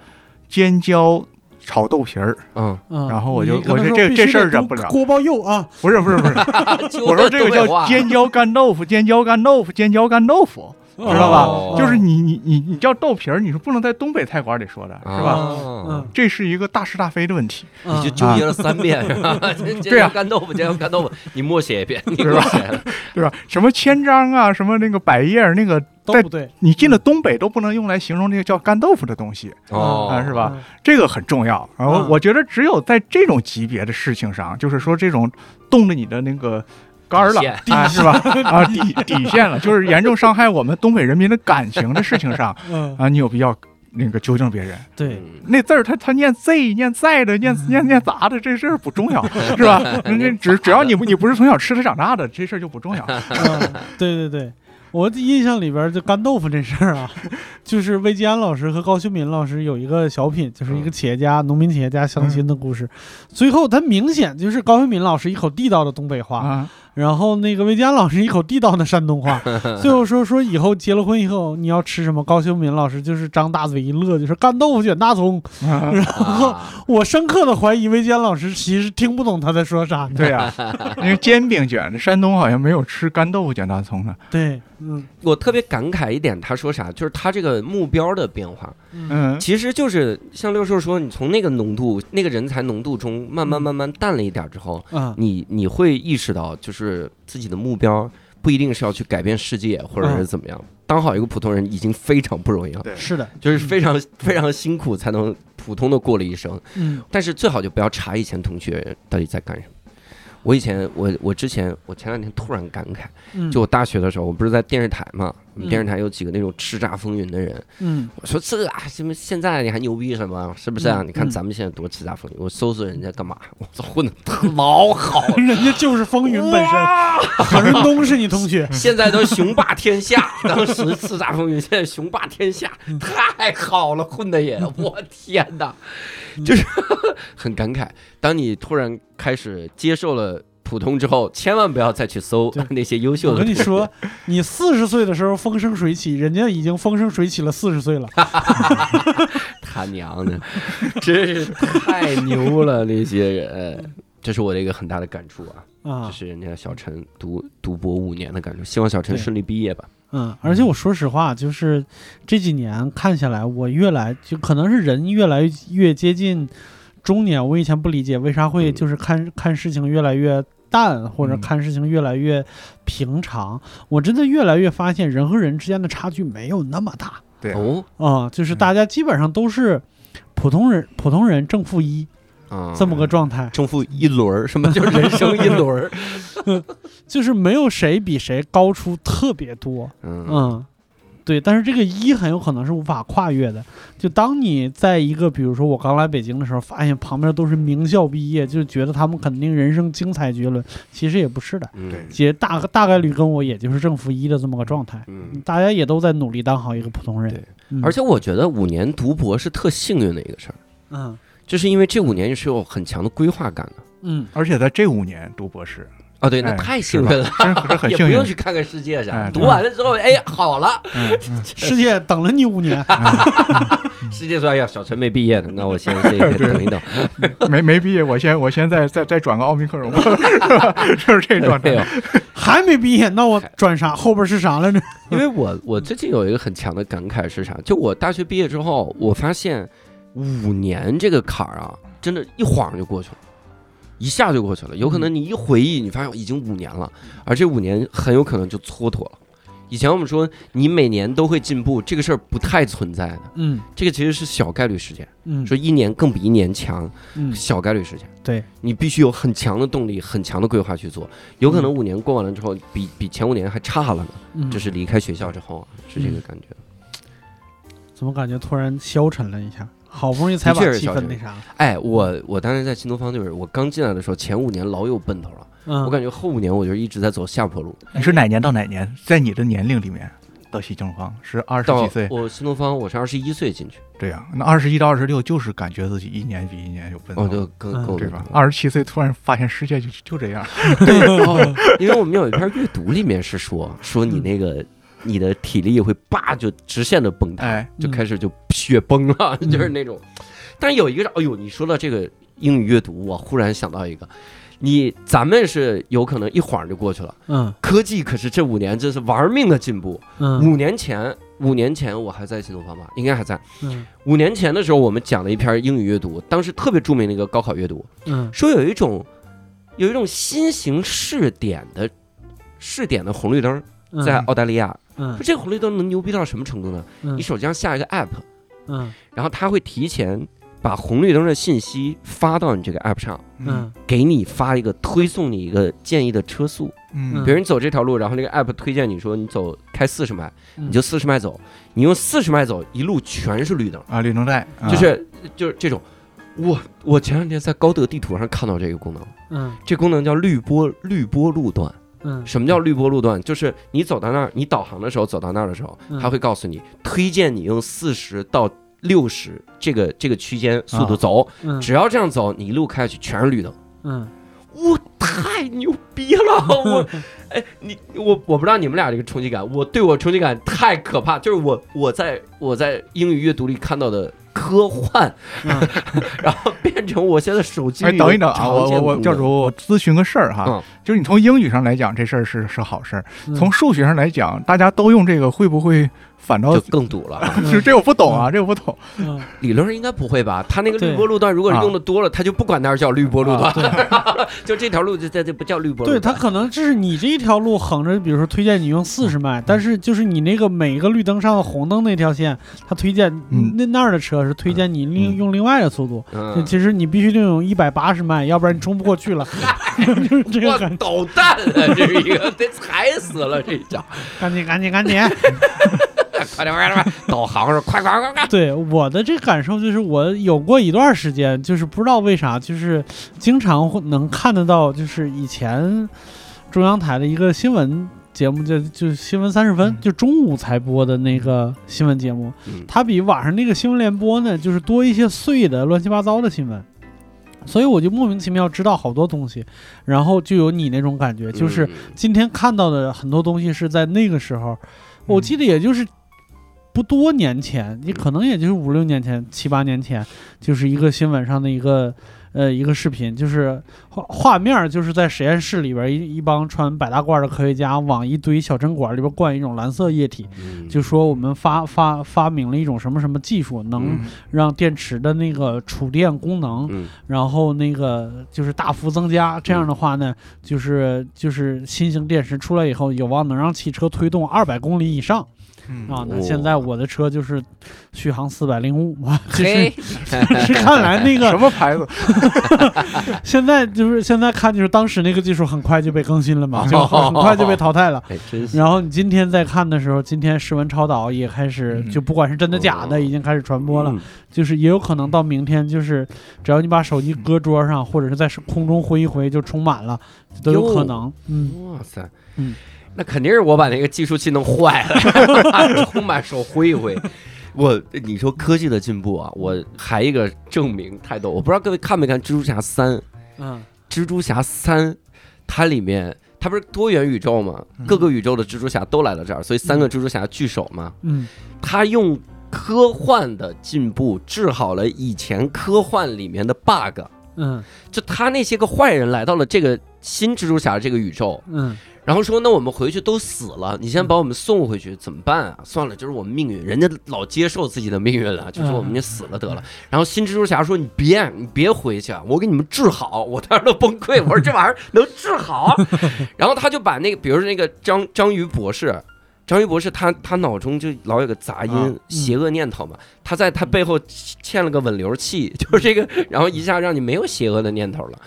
Speaker 3: 尖椒炒豆皮儿。
Speaker 1: 嗯，
Speaker 2: 嗯，
Speaker 3: 然后我就我这这这事儿忍不了
Speaker 2: 锅包肉啊，
Speaker 3: 不是不是不是，我说这个叫尖椒干豆腐，尖椒干豆腐，尖椒干豆腐，知道吧？
Speaker 1: 哦
Speaker 3: 就是你你你你叫豆皮儿，你是不能在东北菜馆里说的，是吧？这是一个大是大非的问题。
Speaker 2: 嗯
Speaker 1: 你就纠结了三遍是吧？煎
Speaker 3: 对啊
Speaker 1: 干豆腐，尖椒干豆腐，你默写一遍，你
Speaker 3: 是吧
Speaker 1: 默写。
Speaker 3: 对吧？什么千张啊，什么那个百叶儿，那个在
Speaker 2: 都不对，
Speaker 3: 你进了东北都不能用来形容那个叫干豆腐的东西，
Speaker 1: 哦，
Speaker 3: 啊是吧
Speaker 2: 嗯？
Speaker 3: 这个很重要。然后
Speaker 2: 嗯
Speaker 3: 我觉得只有在这种级别的事情上，就是说这种动了你的那个肝儿了啊，是吧？啊，底 底线了，就是严重伤害我们东北人民的感情的事情上
Speaker 2: 嗯，
Speaker 3: 啊，你有必要那个纠正别人。
Speaker 2: 对，
Speaker 1: 嗯
Speaker 3: 那字儿他他念 z 念在的念念念杂的，这事儿不重要，是吧？那只只要你不你不是从小吃它长大的，这事儿就不重要。
Speaker 2: 嗯，对对对。我的印象里边，就干豆腐这事儿啊，就是魏吉安老师和高秀敏老师有一个小品，就是一个企业家、农民企业家相亲的故事。最后，他明显就是高秀敏老师一口地道的东北话，
Speaker 3: 啊，
Speaker 2: 然后那个魏吉安老师一口地道的山东话。最后说说以后结了婚以后你要吃什么？高秀敏老师就是张大嘴一乐，就是干豆腐卷大葱。
Speaker 3: 啊
Speaker 2: 然后
Speaker 1: 啊
Speaker 2: 我深刻的怀疑魏坚老师其实听不懂他在说啥呢。
Speaker 3: 对呀、因为煎饼卷，山东好像没有吃干豆腐卷大葱的。
Speaker 2: 对，嗯
Speaker 1: 我特别感慨一点，他说啥，就是他这个目标的变化，
Speaker 3: 嗯
Speaker 1: 其实就是像六兽说，你从那个浓度、那个人才浓度中慢慢慢慢淡了一点之后，
Speaker 2: 啊
Speaker 1: 你你会意识到，就是自己的目标不一定是要去改变世界，或者是怎么样。当好一个普通人已经非常不容易了，
Speaker 3: 对
Speaker 2: 是的，
Speaker 1: 就是非常非常辛苦才能普通的过了一生。
Speaker 2: 嗯
Speaker 1: 但是最好就不要查以前同学到底在干什么。我以前我我之前我前两天突然感慨，
Speaker 2: 嗯，
Speaker 1: 就我大学的时候，我不是在电视台嘛，我们
Speaker 2: 嗯
Speaker 1: 电视台有几个那种叱咤风云的人，
Speaker 2: 嗯
Speaker 1: 我说这啊什么现在你还牛逼什么？是不是啊？
Speaker 2: 嗯
Speaker 1: 你看
Speaker 2: 嗯
Speaker 1: 咱们现在多叱咤风云，我搜索人家干嘛？我操，混的老好了，
Speaker 2: 人家就是风云本身。韩润东是你同学，
Speaker 1: 现在都雄霸天下，当时叱咤风云，现在雄霸天下，
Speaker 2: 嗯
Speaker 1: 太好了，混的也，我天哪，就是 很感慨。当你突然开始接受了普通之后，千万不要再去搜 那些优秀的我。
Speaker 2: 跟你说，你四十岁的时候风生水起，人家已经风生水起了四十岁了。
Speaker 1: 他娘的，真是太牛了！那些人，这是我的一个很大的感触啊。这
Speaker 2: 啊，
Speaker 1: 是人家小陈读读博五年的感触，希望小陈顺利毕业吧。
Speaker 2: 嗯，而且我说实话，就是这几年看下来，我越来就可能是人越来越接近中年。我以前不理解为啥会
Speaker 1: 嗯
Speaker 2: 就是看看事情越来越淡，或者
Speaker 3: 嗯
Speaker 2: 看事情越来越平常。我真的越来越发现，人和人之间的差距没有那么大
Speaker 3: 对，
Speaker 1: 哦，
Speaker 2: 啊、就是
Speaker 3: 嗯
Speaker 2: 大家基本上都是普通人，普通人正负一
Speaker 1: 啊，
Speaker 2: 这么个状态，
Speaker 1: 正负一轮儿，什么叫人生一轮儿？
Speaker 2: 就是没有谁比谁高出特别多。
Speaker 1: 嗯，
Speaker 2: 嗯，对，但是这个一很有可能是无法跨越的。就当你在一个，比如说我刚来北京的时候，发现旁边都是名校毕业，就觉得他们肯定人生精彩绝伦，其实也不是的，
Speaker 1: 嗯
Speaker 3: 对
Speaker 2: 其实大大概率跟我也就是正负一的这么个状态。
Speaker 1: 嗯，
Speaker 2: 大家也都在努力当好一个普通人。
Speaker 1: 对
Speaker 2: 嗯，
Speaker 1: 而且我觉得五年读博是特幸运的一个事儿，
Speaker 2: 嗯
Speaker 1: 就是因为这五年是有很强的规划感的。
Speaker 2: 嗯，
Speaker 3: 而且在这五年读博士，
Speaker 1: 啊，对，那
Speaker 3: 哎
Speaker 1: 太
Speaker 3: 是吧
Speaker 1: 幸运了，
Speaker 3: 真是很
Speaker 1: 也不用去看看世界啥，
Speaker 3: 哎
Speaker 1: 读完了之后，哎，好了，
Speaker 2: 世界等了你五年。
Speaker 1: 世界说，哎呀，小陈没毕业呢，那我先这个等一等，
Speaker 3: 没没毕业，我先我先再再再转个奥密克戎，就是这状态。，
Speaker 2: 还没毕业，那我转啥？后边是啥来着？
Speaker 1: 因为我我最近有一个很强的感慨是啥？就我大学毕业之后，我发现五年这个坎儿啊，真的，一晃就过去了，一下就过去了。有可能你一回忆，你发现已经五年了，而这五年很有可能就蹉跎了。以前我们说你每年都会进步，这个事儿不太存在的，
Speaker 2: 嗯
Speaker 1: 这个其实是小概率事件。
Speaker 2: 嗯
Speaker 1: 说一年更比一年强，
Speaker 2: 嗯，
Speaker 1: 小概率事件。
Speaker 2: 对，
Speaker 1: 你必须有很强的动力、很强的规划去做。有可能五年过完了之后，比比前五年还差了呢。
Speaker 2: 嗯
Speaker 1: 就是离开学校之后啊，是这个感觉。
Speaker 2: 怎么感觉突然消沉了一下？好不容易才把气氛那啥。
Speaker 1: 哎，我我当时在新东方就是我刚进来的时候，前五年老有奔头了，
Speaker 2: 嗯，
Speaker 1: 我感觉后五年我就一直在走下坡路。
Speaker 3: 你是哪年到哪年？在你的年龄里面到新东方是二十几岁？
Speaker 1: 我新东方我是二十一岁进去，
Speaker 3: 对呀、那二十一到二十六就是感觉自己一年比一年有奔头，
Speaker 1: 哦，就更
Speaker 2: 嗯
Speaker 1: 更
Speaker 3: 对吧？二十七岁突然发现世界就就这样，
Speaker 1: 对，哦因为我们有一篇阅读里面是说说你那个你的体力会叭就直线的崩塌，
Speaker 3: 哎，
Speaker 1: 就开始就雪崩了，
Speaker 2: 嗯。
Speaker 1: 就是那种。但有一个是，哎呦，你说到这个英语阅读，我忽然想到一个，你咱们是有可能一晃就过去了，
Speaker 2: 嗯。
Speaker 1: 科技可是这五年真是玩命的进步。
Speaker 2: 嗯。
Speaker 1: 五年前，五年前我还在新东方吧，应该还在。
Speaker 2: 嗯。
Speaker 1: 五年前的时候，我们讲了一篇英语阅读，当时特别著名的一个高考阅读，
Speaker 2: 嗯。
Speaker 1: 说有一种有一种新型试点的试点的红绿灯，
Speaker 2: 嗯，
Speaker 1: 在澳大利亚。
Speaker 2: 嗯
Speaker 1: 说这个红绿灯能牛逼到什么程度呢？
Speaker 2: 嗯
Speaker 1: 你手机上下一个 app，
Speaker 2: 嗯
Speaker 1: 然后它会提前把红绿灯的信息发到你这个 app 上，
Speaker 2: 嗯
Speaker 1: 给你发一个推送你一个建议的车速。
Speaker 3: 嗯
Speaker 1: 比如你走这条路，然后那个 app 推荐你说你走开四十迈，
Speaker 2: 嗯
Speaker 1: 你就四十迈走，你用四十迈走，一路全是绿灯，
Speaker 3: 啊，绿灯带，啊
Speaker 1: 就是就是这种。我我前两天在高德地图上看到这个功能，
Speaker 2: 嗯
Speaker 1: 这功能叫绿波绿波路段。
Speaker 2: 嗯
Speaker 1: 什么叫绿波路段？就是你走到那儿，你导航的时候走到那儿的时候，
Speaker 2: 嗯
Speaker 1: 它会告诉你推荐你用四十到六十这个这个区间速度走，
Speaker 2: 嗯
Speaker 1: 只要这样走，你一路开下去全是绿灯。
Speaker 2: 嗯
Speaker 1: 我太牛逼了！我，哎，你我我不知道你们俩这个冲击感，我对我冲击感太可怕，就是我我在我在英语阅读里看到的科幻，
Speaker 2: 嗯。
Speaker 1: 然后变成我现在手机
Speaker 3: 哎，等一等啊，我我我教
Speaker 1: 主
Speaker 3: 主，我咨询个事儿哈，
Speaker 1: 嗯。
Speaker 3: 就是你从英语上来讲，这事儿是是好事儿；
Speaker 2: 嗯。
Speaker 3: 从数学上来讲，大家都用这个，会不会反倒
Speaker 1: 就？更堵了。
Speaker 3: 这这我不懂啊，这我不懂。
Speaker 2: 嗯
Speaker 1: 理论上应该不会吧？他那个
Speaker 2: 对
Speaker 1: 绿波路段，如果用的多了，他就不管那儿叫绿波路段，
Speaker 2: 对
Speaker 1: 就这条路就在这不叫绿波
Speaker 2: 对，
Speaker 1: 段。
Speaker 2: 它可能就是你这一条路横着，比如说推荐你用四十迈，但是就是你那个每个绿灯上的红灯那条线，它推荐
Speaker 3: 嗯
Speaker 2: 那那儿的车是推荐你另
Speaker 3: 嗯
Speaker 2: 用另外的速度。
Speaker 1: 嗯，
Speaker 2: 其实你必须得用一百八十迈，要不然你冲不过去了。就是这个
Speaker 1: 导弹啊，这是一个得踩死了这一脚，
Speaker 2: 赶紧赶紧赶紧！
Speaker 1: 快点快点快点！导航是快快快快！
Speaker 2: 对我的这感受就是，我有过一段时间，就是不知道为啥，就是经常会能看得到，就是以前中央台的一个新闻节目，就就新闻三十分
Speaker 3: 嗯，
Speaker 2: 就中午才播的那个新闻节目，
Speaker 1: 嗯
Speaker 2: 它比晚上那个新闻联播呢，就是多一些碎的乱七八糟的新闻。所以我就莫名其妙知道好多东西，然后就有你那种感觉，就是
Speaker 1: 嗯
Speaker 2: 今天看到的很多东西是在那个时候，我
Speaker 3: 嗯
Speaker 2: 记得也就是不多年前，你可能也就是五六年前、七八年前，就是一个新闻上的一个呃一个视频，就是画画面儿就是在实验室里边儿一一帮穿白大褂的科学家往一堆小针管里边灌一种蓝色液体，
Speaker 1: 嗯。
Speaker 2: 就说我们发发发明了一种什么什么技术，能
Speaker 3: 嗯。
Speaker 2: 让电池的那个储电功能
Speaker 1: 嗯。
Speaker 2: 然后那个就是大幅增加，这样的话呢，就是就是新型电池出来以后，有望能让汽车推动二百公里以上。
Speaker 3: 嗯
Speaker 2: 啊。那
Speaker 1: 哦
Speaker 2: 现在我的车就是续航四百零五嘛，就是
Speaker 1: 嘿，
Speaker 2: 是看来那
Speaker 3: 什
Speaker 2: 个
Speaker 3: 么牌子？
Speaker 2: 现在就是现在看就是当时那个技术很快就被更新了嘛，就很很快就被淘汰了。然后你今天再看的时候，今天室温超导也开始，
Speaker 3: 嗯
Speaker 2: 就不管是真的假的，
Speaker 1: 哦
Speaker 2: 已经开始传播了。
Speaker 1: 嗯
Speaker 2: 就是也有可能到明天，就是只要你把手机搁桌上，或者是在空中挥一挥，就充满了，都有可能。嗯，
Speaker 1: 哇塞，
Speaker 2: 嗯，
Speaker 1: 那肯定是我把那个计数器弄坏了，充满手挥一挥。我你说科技的进步啊，我还一个证明太逗，我不知道各位看没看《蜘蛛侠三》？
Speaker 2: 嗯
Speaker 1: 蜘蛛侠三，它里面它不是多元宇宙吗？
Speaker 3: 嗯
Speaker 1: 各个宇宙的蜘蛛侠都来到这儿，所以三个蜘蛛侠聚首嘛。
Speaker 2: 嗯
Speaker 1: 他用科幻的进步治好了以前科幻里面的 bug。
Speaker 2: 嗯
Speaker 1: 就他那些个坏人来到了这个新蜘蛛侠这个宇宙，
Speaker 2: 嗯
Speaker 1: 然后说那我们回去都死了，你先把我们送回去怎么办啊？算了，就是我们命运，人家老接受自己的命运了，就说我们就死了得了。然后新蜘蛛侠说你别你别回去啊，我给你们治好。我当时都崩溃，我说这玩意儿能治好？然后他就把那个，比如说那个章章鱼博士。章鱼博士他他脑中就老有个杂音，
Speaker 3: 啊
Speaker 1: 邪恶念头嘛。他在他背后嵌了个稳流器，就是这个，然后一下让你没有邪恶的念头了。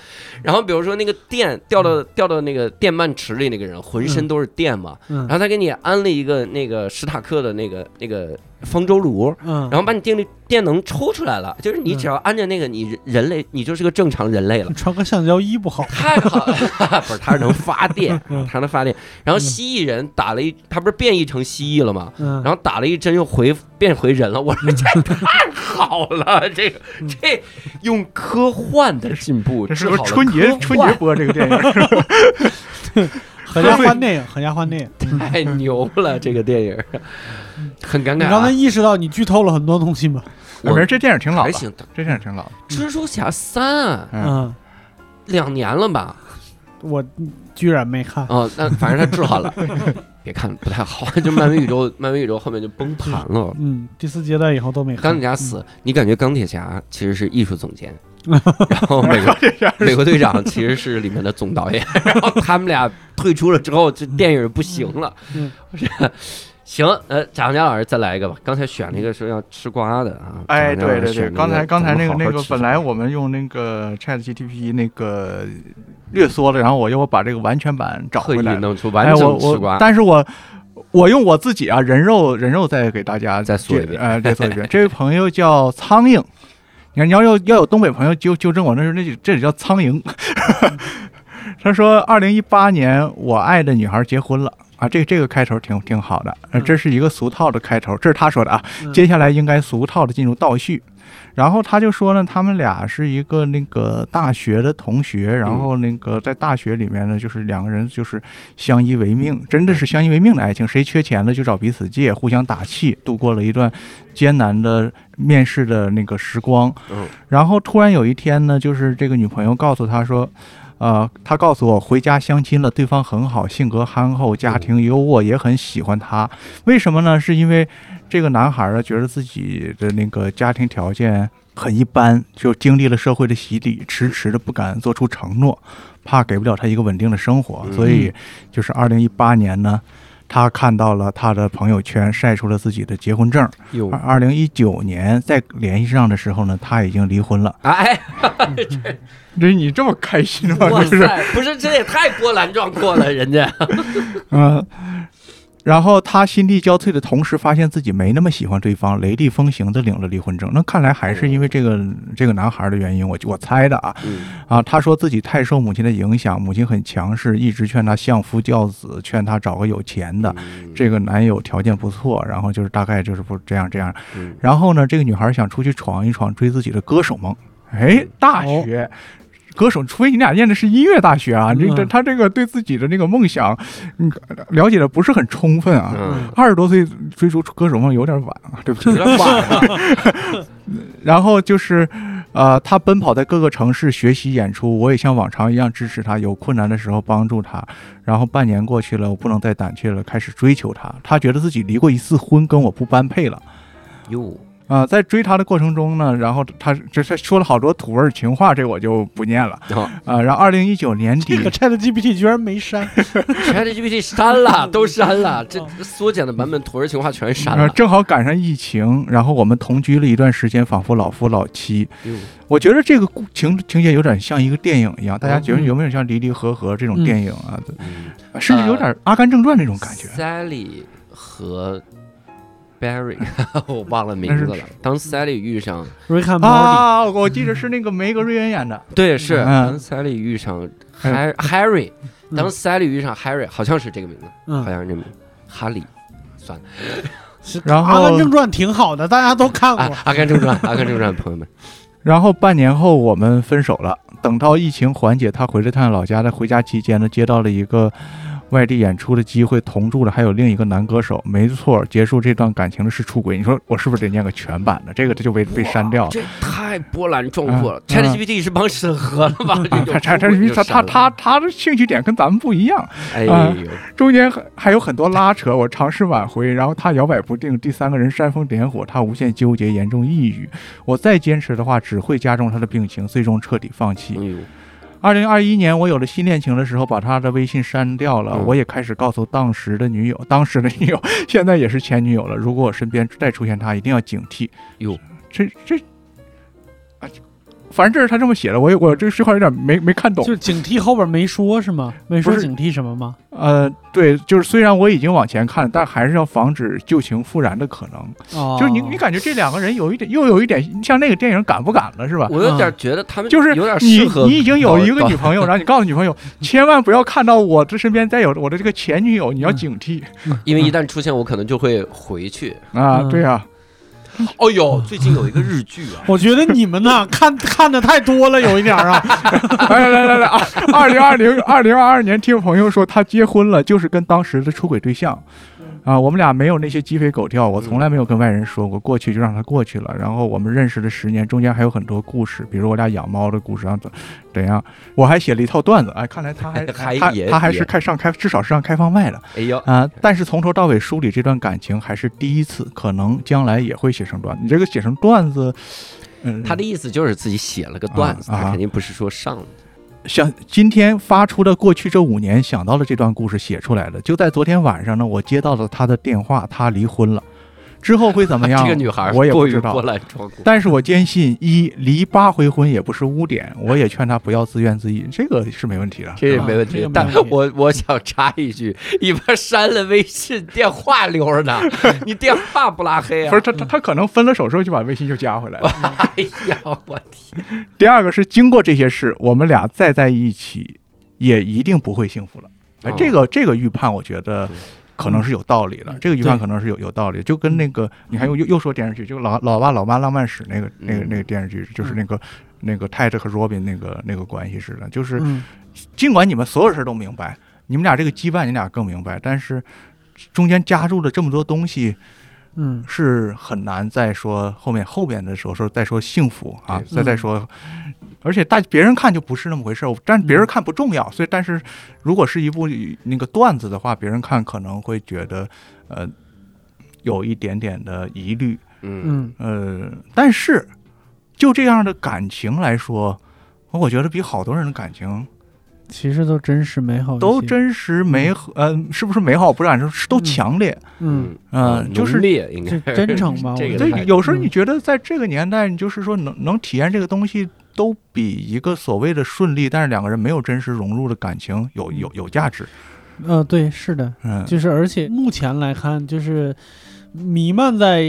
Speaker 1: 然后比如说那个电掉到掉到那个电鳗池里那个人，浑身都是电嘛，
Speaker 2: 嗯。
Speaker 1: 然后他给你安了一个那个史塔克的那个那个方舟炉，
Speaker 2: 嗯，
Speaker 1: 然后把你电力电能抽出来了，就是你只要按着那个，你人人类你就是个正常人类了。
Speaker 2: 穿个橡胶衣不好？
Speaker 1: 太好了，不是，它是能发电，
Speaker 2: 嗯
Speaker 1: 它能发电。然后蜥蜴人打了一，他不是变异成蜥蜴了吗？
Speaker 2: 嗯，
Speaker 1: 然后打了一针又回变回人了，我说这太好了，这个
Speaker 2: 嗯
Speaker 1: 这用科幻的进步
Speaker 3: 这是不
Speaker 1: 治好了
Speaker 3: 春节春节播这个电影？
Speaker 2: 合家欢电影，合家欢电影。
Speaker 1: 太牛了，这个电影很尴尬、
Speaker 2: 你刚才
Speaker 1: 啊。
Speaker 2: 意识到你剧透了很多东西吗？
Speaker 1: 我
Speaker 3: 没事，这电影挺老的，
Speaker 1: 还行，
Speaker 3: 这电影挺老的。
Speaker 1: 蜘蛛侠三
Speaker 3: 嗯，
Speaker 2: 嗯，
Speaker 1: 两年了吧？
Speaker 2: 我居然没看。
Speaker 1: 哦，那反正他治好了。别看不太好，就漫威宇宙，漫威宇宙后面就崩盘了。
Speaker 2: 嗯，第四阶段以后都没看。
Speaker 1: 钢铁侠死，你感觉钢铁侠其实是艺术总监，然后美国美国队长其实是里面的总导演，然后他们俩退出了之后，这电影不行了。
Speaker 2: 嗯
Speaker 1: 是行，呃，蒋家老师再来一个吧。刚才选了一个说要吃瓜的啊。
Speaker 3: 哎，对对对，刚才刚才那个那个，本来
Speaker 1: 我
Speaker 3: 我们用那个 Chat GTP 那个略缩了，然后我又把这个完全版找回来了。
Speaker 1: 弄出完整吃瓜
Speaker 3: 我，，但是我我用我自己啊人肉人肉再给大家
Speaker 1: 再说一遍
Speaker 3: 呃，再说一遍。这位朋友叫苍蝇，你看你要要要有东北朋友纠纠正我，那是那这里叫苍蝇。他说，二零一八年我爱的女孩结婚了。啊，这这个开头挺挺好的，呃，这是一个俗套的开头，这是他说的啊。
Speaker 2: 嗯
Speaker 3: 接下来应该俗套的进入倒叙，然后他就说呢，他们俩是一个那个大学的同学，然后那个在大学里面呢，就是两个人就是相依为命，真的是相依为命的爱情，谁缺钱了就找彼此借，互相打气，度过了一段艰难的面试的那个时光。
Speaker 1: 嗯
Speaker 3: 然后突然有一天呢，就是这个女朋友告诉他说。呃，他告诉我回家相亲了，对方很好，性格憨厚，家庭优渥，也很喜欢他。为什么呢？是因为这个男孩儿觉得自己的那个家庭条件很一般，就经历了社会的洗礼，迟迟的不敢做出承诺，怕给不了他一个稳定的生活，
Speaker 1: 嗯
Speaker 3: 所以就是二零一八年呢，他看到了他的朋友圈晒出了自己的结婚证。
Speaker 1: 有
Speaker 3: 二二零一九年再联系上的时候呢，他已经离婚了。
Speaker 1: 哎，
Speaker 3: 这你这么开心吗？
Speaker 1: 哇
Speaker 3: 这是，
Speaker 1: 塞，不是这也太波澜壮阔了，人家
Speaker 3: 嗯。然后他心力交瘁的同时，发现自己没那么喜欢对方，雷厉风行的领了离婚证。那看来还是因为这个这个男孩的原因，我我猜的啊。
Speaker 1: 嗯
Speaker 3: 啊，他说自己太受母亲的影响，母亲很强势，一直劝他相夫教子，劝他找个有钱的。
Speaker 1: 嗯
Speaker 3: 这个男友条件不错，然后就是大概就是不这样这样。
Speaker 1: 嗯
Speaker 3: 然后呢，这个女孩想出去闯一闯，追自己的歌手梦。哎，大学。歌手，除非你俩念的是音乐大学啊，这这
Speaker 2: 嗯
Speaker 3: 他这个对自己的那个梦想，嗯，了解的不是很充分啊。
Speaker 1: 嗯，
Speaker 3: 二十多岁追逐歌手梦有点晚啊，对不起。
Speaker 1: 有点晚了，
Speaker 3: 然后就是，呃，他奔跑在各个城市学习演出，我也像往常一样支持他，有困难的时候帮助他。然后半年过去了，我不能再胆怯了，开始追求他。他觉得自己离过一次婚，跟我不般配了。
Speaker 1: 哟，
Speaker 3: 啊、在追他的过程中呢，然后他这他说了好多土味情话，这我就不念了
Speaker 1: 然后
Speaker 3: 啊、然后二零一九年底
Speaker 2: 这个 Chat GPT 居然没删，
Speaker 1: ChatGPT 删了，都删了，这缩减的版本土味情话全删
Speaker 3: 呃，
Speaker 1: 了。
Speaker 3: 正好赶上疫情，然后我们同居了一段时间，仿佛老夫老妻。
Speaker 1: 哟
Speaker 3: 我觉得这个故情情节有点像一个电影一样，大家觉得
Speaker 2: 嗯
Speaker 3: 有没有像离离合合这种
Speaker 2: 嗯
Speaker 3: 电影啊？
Speaker 1: 嗯
Speaker 3: 甚至有点《阿甘正传》那种感觉。
Speaker 1: Sally 和 Barry，我忘了名字了。当 Sally 遇上
Speaker 2: and Morty，
Speaker 3: 啊，我记得是那个梅格瑞恩演的。
Speaker 1: 对，是
Speaker 3: 嗯
Speaker 1: 当 Sally 遇上 Har- Harry，
Speaker 2: 嗯
Speaker 1: 当 Sally 遇上 Harry，好像是这个名字，好
Speaker 2: 嗯，
Speaker 1: 像是这名字，哈利。算了，
Speaker 3: 然后
Speaker 2: 阿甘正传》挺好的，大家都看
Speaker 1: 啊
Speaker 2: 过。，《
Speaker 1: 阿甘正传》，《阿甘正传》，朋友们，
Speaker 3: 然后半年后我们分手了。等到疫情缓解，他回了趟老家，在回家期间呢，接到了一个外地演出的机会，同住的还有另一个男歌手。没错，结束这段感情的是出轨。你说我是不是得念个全版的？这个这就被被删掉了。
Speaker 1: 这太波澜壮阔了。
Speaker 3: 嗯
Speaker 1: ChatGPT 是帮审核了吧？
Speaker 3: 他他他
Speaker 1: 种
Speaker 3: 他他的兴趣点跟咱们不一样，
Speaker 1: 哎
Speaker 3: 啊
Speaker 1: 呦，
Speaker 3: 中间还还有很多拉扯。我尝试挽回，然后他摇摆不定，第三个人煽风点火，他无限纠结，严重抑郁。我再坚持的话，只会加重他的病情，最终彻底放弃
Speaker 1: 哎。呦，
Speaker 3: 二零二一年，我有了新恋情的时候，把他的微信删掉了。
Speaker 1: 嗯
Speaker 3: 我也开始告诉当时的女友，当时的女友现在也是前女友了。如果我身边再出现他，一定要警惕。
Speaker 1: 哟，
Speaker 3: 这这啊，反正这是他这么写的，我我这句话有点没没看懂
Speaker 2: 就。是警惕后边没说是吗？没说
Speaker 3: 是
Speaker 2: 警惕什么吗？
Speaker 3: 呃，对，就是虽然我已经往前看，但还是要防止旧情复燃的可能。
Speaker 2: 哦，
Speaker 3: 就是你你感觉这两个人有一点，又有一点像那个电影敢不敢了，是吧？
Speaker 1: 我有点觉得他们
Speaker 3: 就是
Speaker 1: 有点
Speaker 3: 你
Speaker 1: 适合
Speaker 3: 你已经有一个女朋友，然后你告诉女朋友，千万不要看到我这身边再有我的这个前女友，你要
Speaker 2: 嗯
Speaker 3: 警惕
Speaker 1: 因为一旦出现，我可能就会回去。
Speaker 3: 啊！
Speaker 2: 嗯
Speaker 3: 对啊，
Speaker 1: 哦 呦，最近有一个日剧啊，
Speaker 2: 我觉得你们呐，看看的太多了，有一点儿啊。
Speaker 3: 来来来来啊！二零二零二零二二年，听朋友说他结婚了，就是跟当时的出轨对象。啊，我们俩没有那些鸡飞狗跳，我从来没有跟外人说过，过去就让它过去了。然后我们认识了十年，中间还有很多故事，比如我俩养猫的故事，然后怎怎样。我还写了一套段子，哎，看来他还他 他还是开上开，至少是上开放麦的。
Speaker 1: 哎呦，
Speaker 3: 啊、但是从头到尾梳理这段感情还是第一次，可能将来也会写成段。你这个写成段子，嗯，
Speaker 1: 他的意思就是自己写了个段子，
Speaker 3: 啊啊
Speaker 1: 他肯定不是说上的。
Speaker 3: 想今天发出的过去这五年想到了这段故事写出来的。就在昨天晚上呢，我接到了他的电话，他离婚了，之后会怎么样？
Speaker 1: 这个女孩
Speaker 3: 我也不知道
Speaker 1: 波。澜壮阔。
Speaker 3: 但是我坚信，一离八回婚也不是污点，我也劝他不要自怨自艾，这个是没问题的。
Speaker 1: 这也没问题但我我想插一句，一边删了微信，电话留着呢，你电话不拉黑啊？
Speaker 3: 不是他他他可能分了手之后就把微信就加回来了。
Speaker 1: 哎呀，我天！
Speaker 3: 第二个是经过这些事，我们俩再在一起，也一定不会幸福了。哎
Speaker 1: 哦，
Speaker 3: 这个这个预判，我觉得
Speaker 1: 对
Speaker 3: 可能是有道理的。这个预判可能是有有道理，就跟那个你看又又又说电视剧，就老老爸老妈浪漫史那个那个
Speaker 1: 嗯。
Speaker 3: 那个电视剧，就是那个那个泰德和罗宾那个那个关系似的。就是
Speaker 2: 嗯，
Speaker 3: 尽管你们所有事儿都明白，你们俩这个羁绊，你俩更明白，但是中间加入了这么多东西，
Speaker 2: 嗯，
Speaker 3: 是很难再说后面后边的时候说再说幸福啊，再再说，而且大别人看就不是那么回事儿，但别人看不重要，所以但是如果是一部那个段子的话，别人看可能会觉得呃有一点点的疑虑，
Speaker 1: 嗯，
Speaker 2: 嗯，
Speaker 3: 呃，但是就这样的感情来说，我觉得比好多人的感情
Speaker 2: 其实都真实美好，
Speaker 3: 都真实美好，呃，是不是美好不是是都
Speaker 2: 嗯。
Speaker 3: 强烈，
Speaker 2: 嗯，
Speaker 3: 呃，就是
Speaker 1: 烈应该
Speaker 2: 是真诚吧
Speaker 1: 这个
Speaker 2: 我觉得。
Speaker 1: 太
Speaker 3: 对，有时候
Speaker 2: 嗯。
Speaker 3: 你觉得在这个年代，你就是说能能体验这个东西，都比一个所谓的顺利，但是两个人没有真实融入的感情有有有价值。
Speaker 2: 呃，对，是的，
Speaker 3: 嗯，
Speaker 2: 就是而且目前来看，就是弥漫在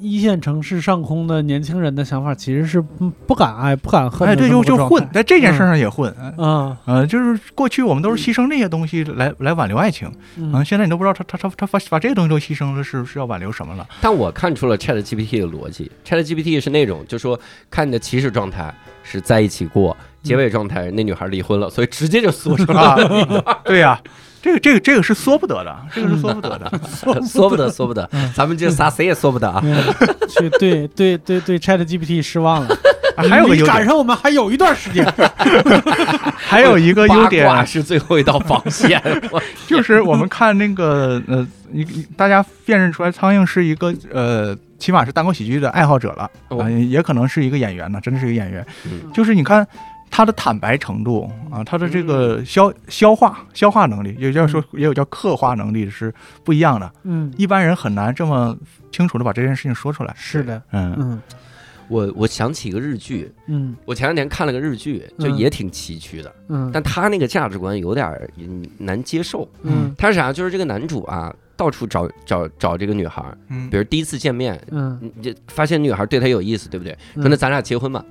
Speaker 2: 一线城市上空的年轻人的想法，其实是不不敢爱、不敢恨
Speaker 3: 哎，对，就就混，在这件事上也混。嗯
Speaker 2: 啊，
Speaker 3: 呃，就是过去我们都是牺牲这些东西来来挽留爱情，嗯，
Speaker 2: 嗯
Speaker 3: 现在你都不知道他他他他把把这些东西都牺牲了，是是要挽留什么了？
Speaker 1: 但我看出了 Chat GPT 的逻辑，Chat GPT 是那种，就说看你的起始状态是在一起过，结尾状态那女孩离婚了，所以直接就缩成
Speaker 3: 啊
Speaker 1: 了，
Speaker 3: 对呀、这个这个这个是缩不得的，这个是缩不得的。
Speaker 1: 缩不得，缩不得
Speaker 2: 嗯，
Speaker 1: 咱们这仨谁也缩不得啊。
Speaker 2: 嗯去对对对对 Chat GPT 失望了，
Speaker 3: 还有个优点，
Speaker 2: 离赶上我们还有一段时间，
Speaker 3: 还有一个优点
Speaker 1: 是最后一道防线，
Speaker 3: 就是我们看那个呃，你你大家辨认出来苍蝇是一个呃起码是单口喜剧的爱好者了
Speaker 1: 哦。
Speaker 3: 啊，也可能是一个演员呢，真的是一个演员。
Speaker 1: 嗯。
Speaker 3: 就是你看他的坦白程度啊，他的这个
Speaker 1: 嗯。
Speaker 3: 消消化消化能力，也叫说也有叫刻画能力是不一样的。
Speaker 2: 嗯，
Speaker 3: 一般人很难这么清楚的把这件事情说出来。
Speaker 2: 是的，
Speaker 3: 嗯。
Speaker 2: 嗯。
Speaker 1: 我我想起一个日剧，
Speaker 2: 嗯。
Speaker 1: 我前两天看了个日剧，就
Speaker 2: 嗯
Speaker 1: 也挺崎岖的，
Speaker 2: 嗯，
Speaker 1: 但他那个价值观有点儿嗯难接受。
Speaker 2: 嗯。
Speaker 1: 他是啥？就是这个男主啊，到处找找找这个女孩儿，
Speaker 3: 嗯。
Speaker 1: 比如第一次见面，
Speaker 2: 嗯。
Speaker 1: 你就发现女孩对他有意思，对不对？
Speaker 2: 嗯。
Speaker 1: 说那咱俩结婚吧。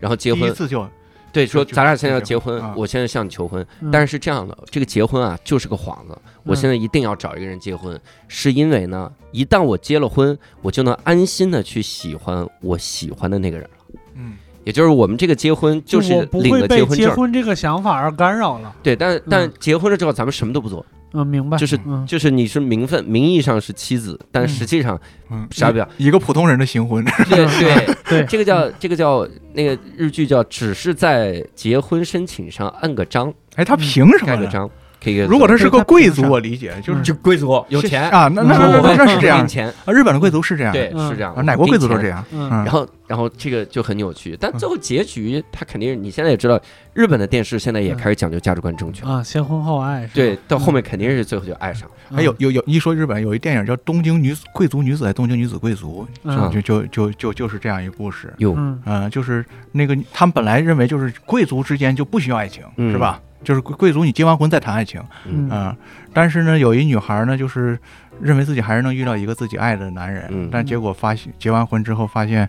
Speaker 1: 然后结婚，
Speaker 3: 第一次就
Speaker 1: 对，说咱俩现在要结婚我现在向你求婚，
Speaker 2: 嗯。
Speaker 1: 但是是这样的，这个结婚啊就是个幌子，我
Speaker 2: 嗯
Speaker 1: 现在一定要找一个人结婚，是因为呢，一旦我结了婚，我就能安心的去喜欢我喜欢的那个人了。
Speaker 3: 嗯。
Speaker 1: 也就是我们这个结婚就是领了
Speaker 2: 结
Speaker 1: 婚证，结
Speaker 2: 婚这个想法而干扰了。
Speaker 1: 对，但但
Speaker 2: 嗯。
Speaker 1: 结婚了之后咱们什么都不做，
Speaker 2: 嗯，明白，
Speaker 1: 就是
Speaker 2: 嗯
Speaker 1: 就是你是名分名义上是妻子，但
Speaker 3: 嗯
Speaker 1: 实际上
Speaker 3: 嗯，
Speaker 1: 啥也不要。
Speaker 3: 一个普通人的新婚。
Speaker 1: 对 对，
Speaker 2: 对，
Speaker 1: 这个叫这个叫那个日剧叫只是在结婚申请上按个章
Speaker 3: 哎，他凭什么呢？
Speaker 1: 盖个章，可以
Speaker 3: 如果他是个贵族，我理解就是
Speaker 2: 嗯
Speaker 1: 就贵族有钱
Speaker 3: 啊，那那那那那是这样
Speaker 1: 钱，
Speaker 3: 啊，日本的贵族是这样，
Speaker 1: 对，
Speaker 2: 嗯
Speaker 1: 是这样
Speaker 3: 啊，。哪国贵族都这样。
Speaker 1: 然后，然后这个就很扭曲，但最后结局，他肯定你现在也知道，日本的电视现在也开始讲究价值观正确。
Speaker 2: 啊，先婚后爱，
Speaker 1: 对，到后面肯定是最后就爱上
Speaker 3: 还有有有一说日本有一电影叫《东京女子贵族女子》还《东京女子贵族》，
Speaker 2: 嗯
Speaker 3: 就就就就就是这样一个故事。
Speaker 1: 哟，
Speaker 2: 嗯
Speaker 3: 嗯，就是那个他们本来认为就是贵族之间就不需要爱情，
Speaker 1: 嗯
Speaker 3: 是吧？就是贵贵族你结完婚再谈爱情，
Speaker 2: 嗯
Speaker 3: 嗯，但是呢，有一女孩呢，就是认为自己还是能遇到一个自己爱的男人，
Speaker 1: 嗯
Speaker 3: 但结果发现结完婚之后发现，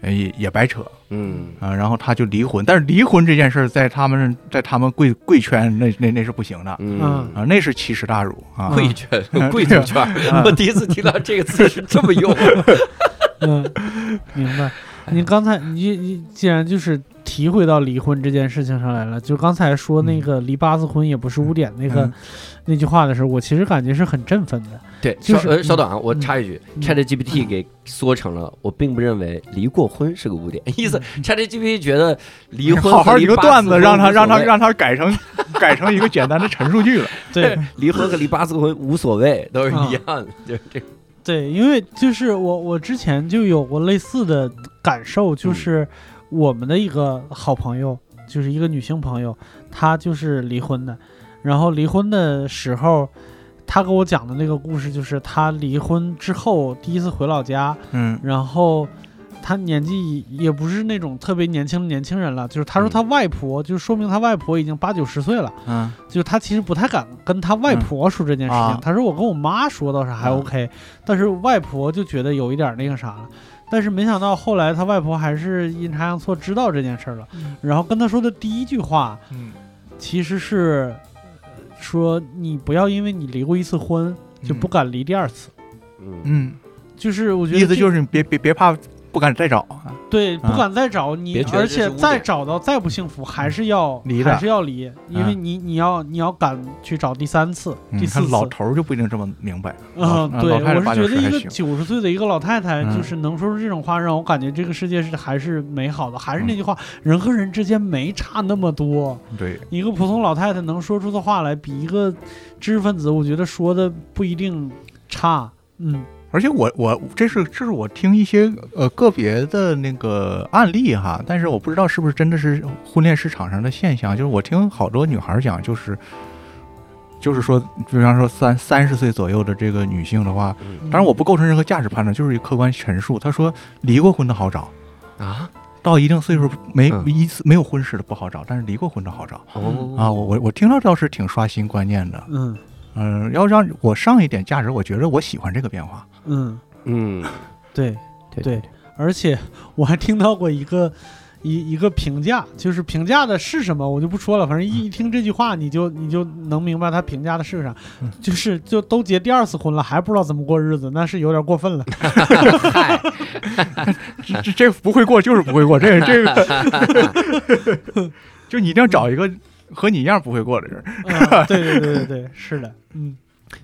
Speaker 3: 呃也也白扯
Speaker 1: 嗯，
Speaker 3: 啊，然后她就离婚。但是离婚这件事在他们在他们贵贵圈那那那是不行的
Speaker 1: 嗯
Speaker 3: 啊，那是奇耻大辱啊。
Speaker 1: 贵圈，贵族圈儿，我第一次听到这个词是这么用。
Speaker 2: 嗯，明白。你刚才你你既然就是提回到离婚这件事情上来了，就刚才说那个离八字婚也不是污点那个、
Speaker 3: 嗯。
Speaker 2: 那句话的时候，我其实感觉是很振奋的。
Speaker 1: 对，
Speaker 2: 就是
Speaker 1: 稍呃稍等啊，
Speaker 2: 嗯
Speaker 1: 我插一句
Speaker 2: 嗯
Speaker 1: ，ChatGPT 给缩成了，我并不认为离过婚是个污点，意思 ChatGPT 觉得离婚
Speaker 3: 好好一个段子，让他
Speaker 1: 他
Speaker 3: 让他让他改成 改成一个简单的陈述句了。
Speaker 2: 对
Speaker 1: 离婚和离八字婚无所谓，都是
Speaker 2: 啊
Speaker 1: 一样的，就是这个。
Speaker 2: 对，因为就是我我之前就有过类似的感受，就是我们的一个好朋友，就是一个女性朋友，她就是离婚的，然后离婚的时候。她给我讲的那个故事，就是她离婚之后第一次回老家，
Speaker 3: 嗯
Speaker 2: 然后她年纪也不是那种特别年轻的年轻人了，就是她说她外婆，就说明她外婆已经八九十岁了，
Speaker 3: 嗯
Speaker 2: 就是她其实不太敢跟她外婆说这件事情。
Speaker 3: 啊
Speaker 2: 他说我跟我妈说倒是还
Speaker 3: 啊
Speaker 2: OK，、但是外婆就觉得有一点那个啥了。但是没想到后来他外婆还是阴差阳错知道这件事儿了，然后跟他说的第一句话
Speaker 3: 嗯，
Speaker 2: 其实是呃说你不要因为你离过一次婚就不敢离第二次，
Speaker 1: 嗯。
Speaker 3: 嗯，
Speaker 2: 就是我觉得
Speaker 3: 意思就是你别别别怕不敢再找啊。
Speaker 2: 对，不
Speaker 3: 啊
Speaker 2: 敢再找你而且再找到再不幸福，还是要
Speaker 3: 离
Speaker 2: 还是要离，因为
Speaker 3: 嗯
Speaker 2: 你你要你要敢去找第三次、
Speaker 3: 嗯
Speaker 2: 第四次。
Speaker 3: 看老头儿就不一定这么明白。老
Speaker 2: 嗯，对，我是觉得一个
Speaker 3: 九十
Speaker 2: 岁的一个老太太，
Speaker 3: 嗯
Speaker 2: 就是能说出这种话，让我感觉这个世界是还是美好的。还是那
Speaker 3: 嗯
Speaker 2: 句话，人和人之间没差那么多。
Speaker 3: 对，
Speaker 2: 一个普通老太太能说出的话来，比一个知识分子，我觉得说的不一定差。嗯
Speaker 3: 而且我我这是这是我听一些呃个别的那个案例哈，但是我不知道是不是真的是婚恋市场上的现象。就是我听好多女孩儿讲，就是就是说，比方说三三十岁左右的这个女性的话，
Speaker 1: 嗯
Speaker 3: 当然我不构成任何价值判断，就是一客观陈述。她说离过婚的好找，
Speaker 1: 啊
Speaker 3: 到一定岁数没
Speaker 1: 嗯
Speaker 3: 一次没有婚史的不好找，但是离过婚的好找
Speaker 1: 哦
Speaker 3: 啊。我我我听到倒是挺刷新观念的。
Speaker 2: 嗯
Speaker 3: 嗯、要让我上一点价值，我觉得我喜欢这个变化。
Speaker 2: 嗯，
Speaker 1: 嗯
Speaker 2: 对。
Speaker 1: 对
Speaker 2: 对，而且我还听到过一个一一个评价，就是评价的是什么，我就不说了。反正一一听这句话，你就你就能明白他评价的是啥，
Speaker 3: 嗯
Speaker 2: 就是就都结第二次婚了，还不知道怎么过日子，那是有点过分了。
Speaker 1: 嗨，
Speaker 3: 这这这不会过就是不会过，这个这个，就你一定要找一个和你一样不会过的人。
Speaker 2: 嗯，对对对对对，是的，嗯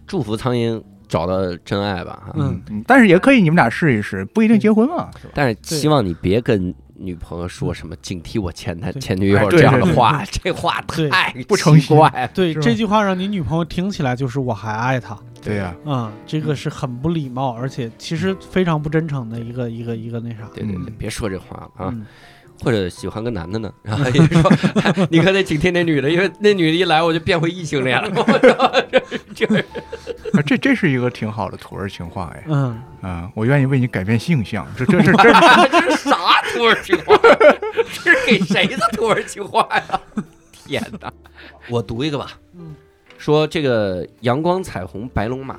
Speaker 1: 祝福苍蝇找到真爱吧哈。
Speaker 2: 嗯。
Speaker 3: 嗯，但是也可以你们俩试一试，不一定结婚嘛，是吧？
Speaker 1: 但是希望你别跟女朋友说什么警惕我前男前女友这样的话，这话
Speaker 2: 对
Speaker 1: 太
Speaker 3: 不诚信
Speaker 1: 奇怪。
Speaker 2: 对这句话让你女朋友听起来就是我还爱她
Speaker 3: 对呀，
Speaker 2: 嗯、这个是很不礼貌，而且其实非常不真诚的一个一个一个那啥。
Speaker 1: 对对对
Speaker 3: 嗯，
Speaker 1: 别说这话了啊！
Speaker 2: 嗯，
Speaker 1: 或者喜欢个男的呢，然后也说哎 你可得警惕那女的，因为那女的一来我就变回异性恋了。这这
Speaker 3: 啊这这是一个挺好的土味情话哎，
Speaker 2: 嗯，
Speaker 3: 啊，我愿意为你改变性向，这这是这
Speaker 1: 这是啥土味情话？这是给谁的土味情话呀？天哪！我读一个吧。
Speaker 2: 嗯，
Speaker 1: 说这个阳光彩虹白龙马，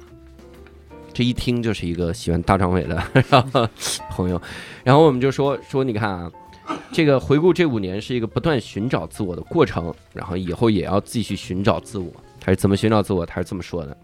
Speaker 1: 这一听就是一个喜欢大张伟的然后朋友。然后我们就说说，你看啊，这个回顾这五年是一个不断寻找自我的过程，然后以后也要继续寻找自我。他是怎么寻找自我？他是这么说的。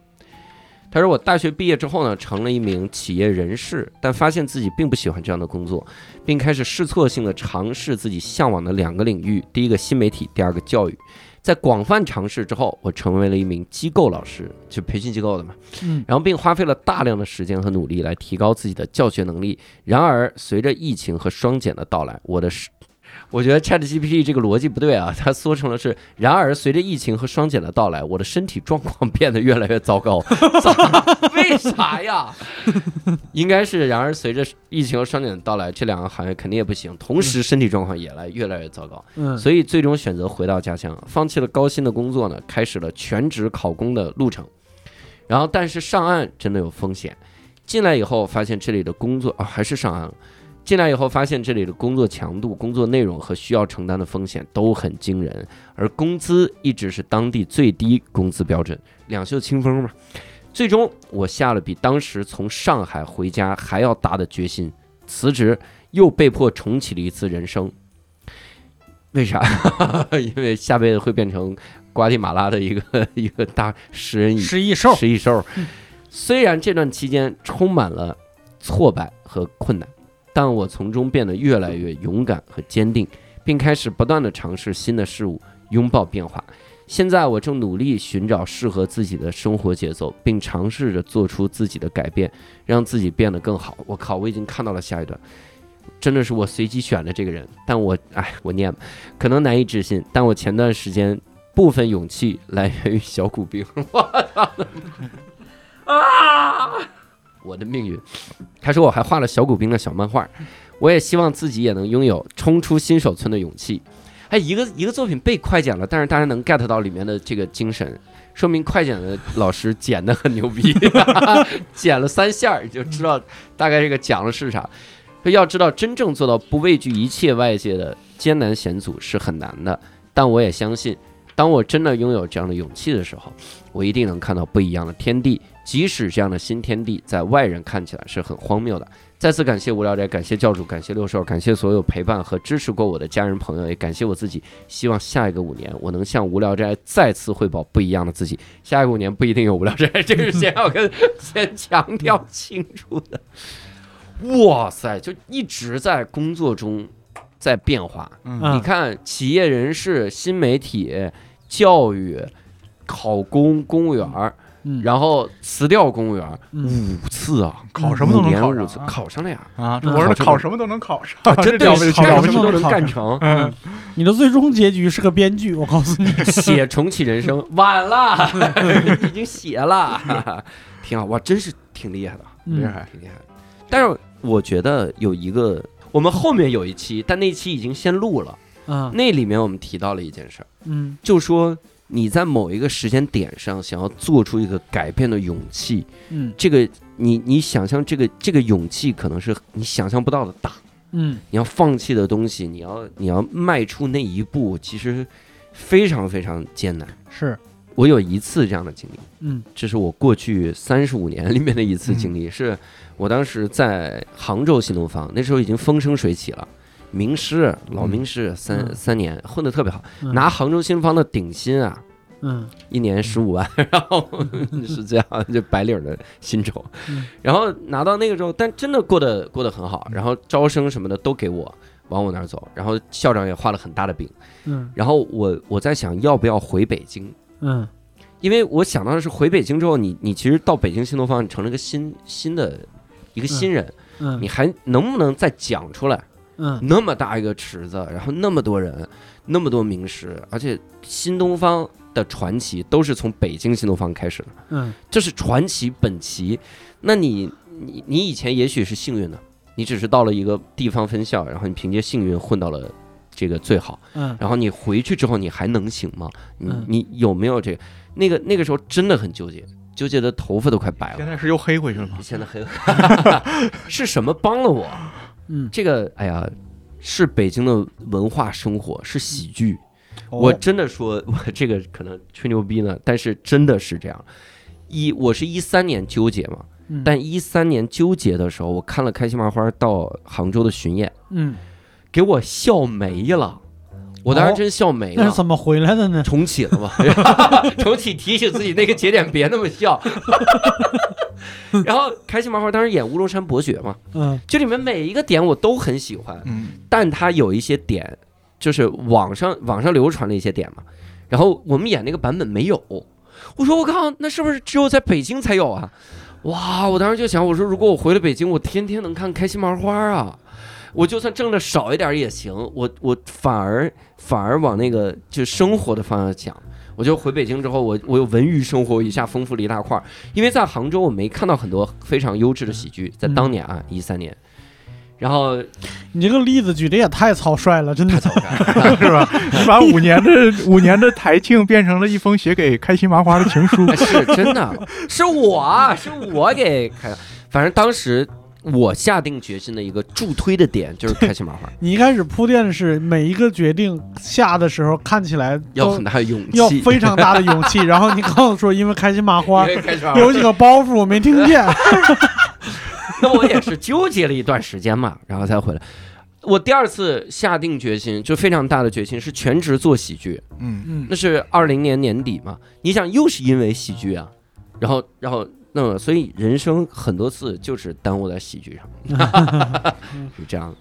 Speaker 1: 他说：“我大学毕业之后呢，成了一名企业人士，但发现自己并不喜欢这样的工作，并开始试错性的尝试自己向往的两个领域：第一个新媒体，第二个教育。在广泛尝试之后，我成为了一名机构老师，就培训机构的嘛。
Speaker 2: 嗯，
Speaker 1: 然后并花费了大量的时间和努力来提高自己的教学能力。然而，随着疫情和双减的到来，我的是。我觉得 ChatGPT 这个逻辑不对啊，它缩成了是。然而，随着疫情和双减的到来，我的身体状况变得越来越糟糕。咋？为啥呀？应该是，然而随着疫情和双减的到来，这两个行业肯定也不行，同时身体状况也来越来越糟糕。
Speaker 2: 嗯，
Speaker 1: 所以最终选择回到家乡，放弃了高薪的工作呢，开始了全职考公的路程。然后，但是上岸真的有风险。进来以后发现这里的工作啊，还是上岸了。进来以后发现这里的工作强度、工作内容和需要承担的风险都很惊人，而工资一直是当地最低工资标准，两袖清风嘛。最终，我下了比当时从上海回家还要大的决心，辞职，又被迫重启了一次人生。为啥？因为下辈子会变成瓜地马拉的一个 一个大食人蚁
Speaker 2: 失忆兽，
Speaker 1: 食蚁兽。虽然这段期间充满了挫败和困难，但我从中变得越来越勇敢和坚定，并开始不断的尝试新的事物，拥抱变化。现在我正努力寻找适合自己的生活节奏，并尝试着做出自己的改变，让自己变得更好。我靠，我已经看到了下一段，真的是我随机选的这个人，但我哎，我念，可能难以置信，但我前段时间部分勇气来源于小骨病。我操！啊！我的命运。他说我还画了小骨兵的小漫画，我也希望自己也能拥有冲出新手村的勇气。哎，一个一个作品被快剪了，但是大家能 get 到里面的这个精神，说明快剪的老师剪的很牛逼，剪了三下儿就知道大概这个讲的是啥。要知道，真正做到不畏惧一切外界的艰难险阻是很难的，但我也相信，当我真的拥有这样的勇气的时候，我一定能看到不一样的天地。即使这样的新天地在外人看起来是很荒谬的。再次感谢无聊斋，感谢教主，感谢六兽，感谢所有陪伴和支持过我的家人朋友，也感谢我自己。希望下一个五年，我能向无聊斋再次汇报不一样的自己。下一个五年不一定有无聊斋，这个是先要跟先强调清楚的。哇塞，就一直在工作中在变化。你看，企业人士、新媒体、教育、考公、公务员儿，
Speaker 2: 嗯，
Speaker 1: 然后辞掉公务员五次啊，
Speaker 3: 考什么都能考上。啊
Speaker 1: 考上了呀，
Speaker 3: 啊！
Speaker 2: 嗯
Speaker 3: 我说
Speaker 1: 考
Speaker 3: 考什么都能考上，
Speaker 1: 真
Speaker 3: 这了不起，
Speaker 1: 的是干
Speaker 3: 了不起
Speaker 1: 什么都能干成。
Speaker 3: 嗯，
Speaker 2: 你的最终结局是个编剧，我告诉你。
Speaker 1: 写重启人生晚了，已经写了，挺好哇，真是挺厉害的，
Speaker 2: 嗯。
Speaker 3: 厉害，
Speaker 1: 挺厉害。但是我觉得有一个，我们后面有一期，但那期已经先录了，
Speaker 2: 啊，
Speaker 1: 那里面我们提到了一件事儿，
Speaker 2: 嗯。
Speaker 1: 就说你在某一个时间点上想要做出一个改变的勇气，
Speaker 2: 嗯。
Speaker 1: 这个你你想象这个这个勇气可能是你想象不到的大，
Speaker 2: 嗯。
Speaker 1: 你要放弃的东西，你要你要迈出那一步，其实非常非常艰难。
Speaker 2: 是，
Speaker 1: 我有一次这样的经历，
Speaker 2: 嗯。
Speaker 1: 这是我过去三十五年里面的一次经历，是我当时在杭州新东方，那时候已经风生水起了。名师，老名师，三、
Speaker 2: 嗯。
Speaker 1: 三年混得特别好，
Speaker 2: 嗯。
Speaker 1: 拿杭州新东方的顶薪啊，
Speaker 2: 嗯。
Speaker 1: 一年十五万，然后 是这样，就白领的薪酬。
Speaker 2: 嗯，
Speaker 1: 然后拿到那个之后，但真的过得过得很好，然后招生什么的都给我往我那儿走，然后校长也画了很大的饼，
Speaker 2: 嗯。
Speaker 1: 然后我我在想要不要回北京，
Speaker 2: 嗯。
Speaker 1: 因为我想到的是回北京之后，你你其实到北京新东方，你成了一个新新的一个新人，
Speaker 2: 嗯。
Speaker 1: 你还能不能再讲出来？
Speaker 2: 嗯
Speaker 1: 那么大一个池子，然后那么多人，那么多名师，而且新东方的传奇都是从北京新东方开始的，
Speaker 2: 嗯
Speaker 1: 这是传奇本奇。那你你你以前也许是幸运的，你只是到了一个地方分校，然后你凭借幸运混到了这个最好，
Speaker 2: 嗯
Speaker 1: 然后你回去之后你还能行吗？你
Speaker 2: 嗯
Speaker 1: 你有没有这个？那个那个时候真的很纠结，纠结的头发都快白了。
Speaker 3: 现在是又黑回去了吗？
Speaker 1: 现在很 是什么帮了我？
Speaker 2: 嗯，
Speaker 1: 这个哎呀，是北京的文化生活，是喜剧。
Speaker 2: 哦
Speaker 1: 我真的说，我这个可能吹牛逼呢，但是真的是这样。一我是一三年纠结嘛，
Speaker 2: 嗯
Speaker 1: 但一三年纠结的时候，我看了开心麻花到杭州的巡演，
Speaker 2: 嗯，
Speaker 1: 给我笑没了。我当时
Speaker 2: 哦
Speaker 1: 真笑没了。
Speaker 2: 那是怎么回来的呢？
Speaker 1: 重启了嘛？重启提醒自己那个节点别那么笑。然后开心麻花当时演乌龙山伯爵嘛，
Speaker 2: 嗯
Speaker 1: 就里面每一个点我都很喜欢，
Speaker 3: 嗯，
Speaker 1: 但它有一些点就是网上网上流传的一些点嘛，然后我们演那个版本没有。我说我靠，那是不是只有在北京才有啊？哇！我当时就想，我说如果我回了北京，我天天能看开心麻花啊！我就算挣的少一点也行，我我反而反而往那个就生活的方向讲。我就回北京之后，我我有文娱生活一下丰富了一大块儿，因为在杭州我没看到很多非常优质的喜剧，在当年啊一三年，然后
Speaker 2: 你这个例子举的也太草率了，真的。
Speaker 1: 草率了
Speaker 3: 是吧？你把五年的 五年的台庆变成了一封写给开心麻花的情书。
Speaker 1: 哎 是真的，是我啊，是我给开。反正当时我下定决心的一个助推的点就是开心麻花，
Speaker 2: 你一开始铺垫的是每一个决定下的时候看起来
Speaker 1: 要很大的勇
Speaker 2: 要
Speaker 1: 气。
Speaker 2: 非常大的勇气，然后你告诉说因为开心麻花
Speaker 1: 因为开心麻花
Speaker 2: 有几个包袱我没听见，
Speaker 1: 那我也是纠结了一段时间嘛，然后才回来。我第二次下定决心，就非常大的决心，是全职做喜剧。
Speaker 3: 嗯，
Speaker 2: 嗯
Speaker 1: 那是二零年年底嘛，你想又是因为喜剧啊，然后然后那么所以人生很多次就是耽误在喜剧上，是这样。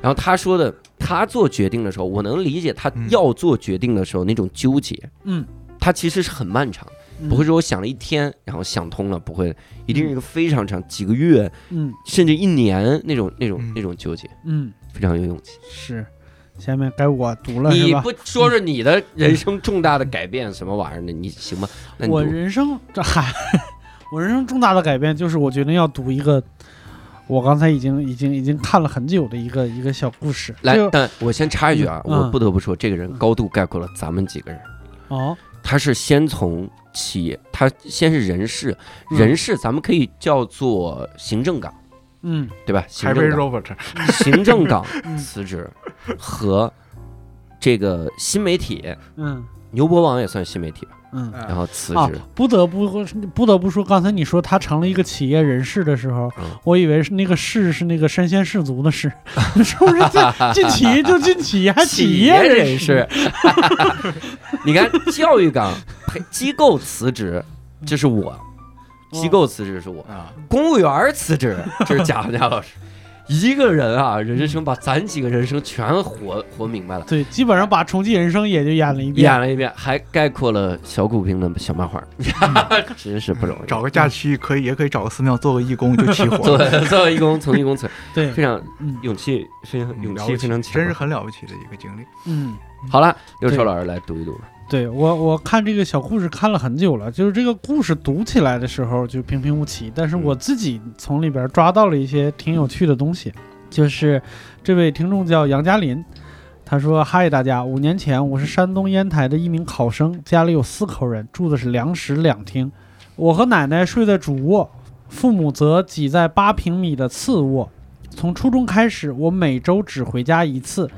Speaker 1: 然后他说的，他做决定的时候，我能理解他
Speaker 3: 嗯
Speaker 1: 要做决定的时候那种纠结，
Speaker 2: 嗯，
Speaker 1: 他其实是很漫长，不会说我想了一天，然后想通了，不会，一定是一个非常长，几个月
Speaker 2: 嗯
Speaker 1: 甚至一年那种那种
Speaker 3: 嗯
Speaker 1: 那种纠结，
Speaker 2: 嗯
Speaker 1: 非常有勇气。
Speaker 2: 是，下面该我读了？
Speaker 1: 你不说说你的人生重大的改变什么玩意儿呢，你行吗？
Speaker 2: 我人生这嗨，我人生重大的改变就是我决定要读一个，我刚才已经已经已经看了很久的一个一个小故事。
Speaker 1: 来但我先插一句啊，
Speaker 2: 嗯。
Speaker 1: 我不得不说，这个人高度概括了咱们几个人。
Speaker 2: 哦，
Speaker 1: 他是先从企业，他先是人事，
Speaker 2: 嗯。
Speaker 1: 人事咱们可以叫做行政岗，
Speaker 2: 嗯。
Speaker 1: 对吧？行政 行政岗
Speaker 2: 嗯。
Speaker 1: 辞职和这个新媒体，
Speaker 2: 嗯。
Speaker 1: 牛博网也算新媒体吧，
Speaker 2: 嗯。
Speaker 1: 然后辞
Speaker 2: 啊
Speaker 1: 职，，
Speaker 2: 不得不不得不说，刚才你说他成了一个企业人士的时候，
Speaker 1: 嗯。
Speaker 2: 我以为是那个士是那个身先士卒的士，是不是进进企业就进企业，还
Speaker 1: 企
Speaker 2: 业
Speaker 1: 人
Speaker 2: 士？
Speaker 1: 士，你看教育岗呸机构辞职，这是我，机构辞职是我，
Speaker 3: 啊，
Speaker 1: 公务员辞职，这是贾文佳老师。一个人啊，人生把咱几个人生全活活明白了，
Speaker 2: 对，基本上把重启人生也就演了一遍。
Speaker 1: 演了一遍，还概括了小古兵的小漫画，真是不容易。
Speaker 3: 找个假期可以，也可以找个寺庙做个义工就起火
Speaker 1: 作
Speaker 3: 了，
Speaker 1: 为作为义工，从义工辞，
Speaker 2: 对，
Speaker 1: 非常
Speaker 2: 嗯
Speaker 1: 勇气，非常勇气非常强，
Speaker 3: 真是很了不起的一个经历。
Speaker 2: 嗯，
Speaker 1: 好了。刘
Speaker 2: 对
Speaker 1: 超老师来读一读吧。
Speaker 2: 对我我看这个小故事看了很久了，就是这个故事读起来的时候就平平无奇，但是我自己从里边抓到了一些挺有趣的东西。就是这位听众叫杨嘉林，他说：“嗨，大家，五年前我是山东烟台的一名考生，家里有四口人，住的是两室两厅，我和奶奶睡在主卧，父母则挤在八平米的次卧。从初中开始，我每周只回家一次。”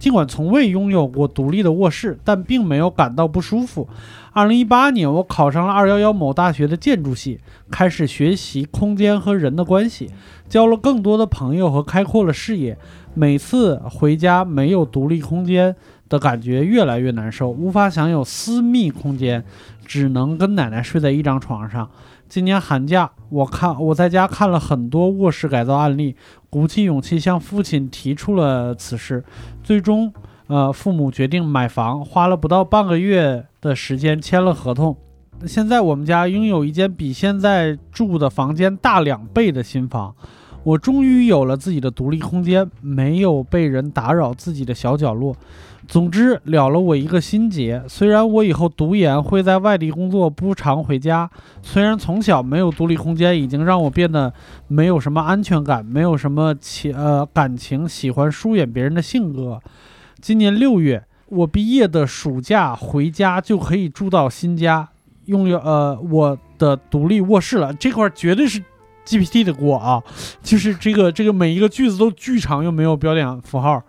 Speaker 2: 尽管从未拥有过独立的卧室，但并没有感到不舒服。二零一八年，我考上了二幺幺某大学的建筑系，开始学习空间和人的关系，交了更多的朋友和开阔了视野。每次回家没有独立空间的感觉越来越难受，无法享有私密空间，只能跟奶奶睡在一张床上。今年寒假，我看我在家看了很多卧室改造案例，鼓起勇气向父亲提出了此事。最终，呃，父母决定买房，花了不到半个月的时间签了合同。现在我们家拥有一间比现在住的房间大两倍的新房。我终于有了自己的独立空间，没有被人打扰自己的小角落。总之，了了我一个心结。虽然我以后读研会在外地工作，不常回家；虽然从小没有独立空间，已经让我变得没有什么安全感，没有什么情呃感情，喜欢疏远别人的性格。今年六月，我毕业的暑假回家就可以住到新家，拥有呃我的独立卧室了。这块绝对是 GPT 的锅啊！就是这个这个每一个句子都巨长，又没有标点符号。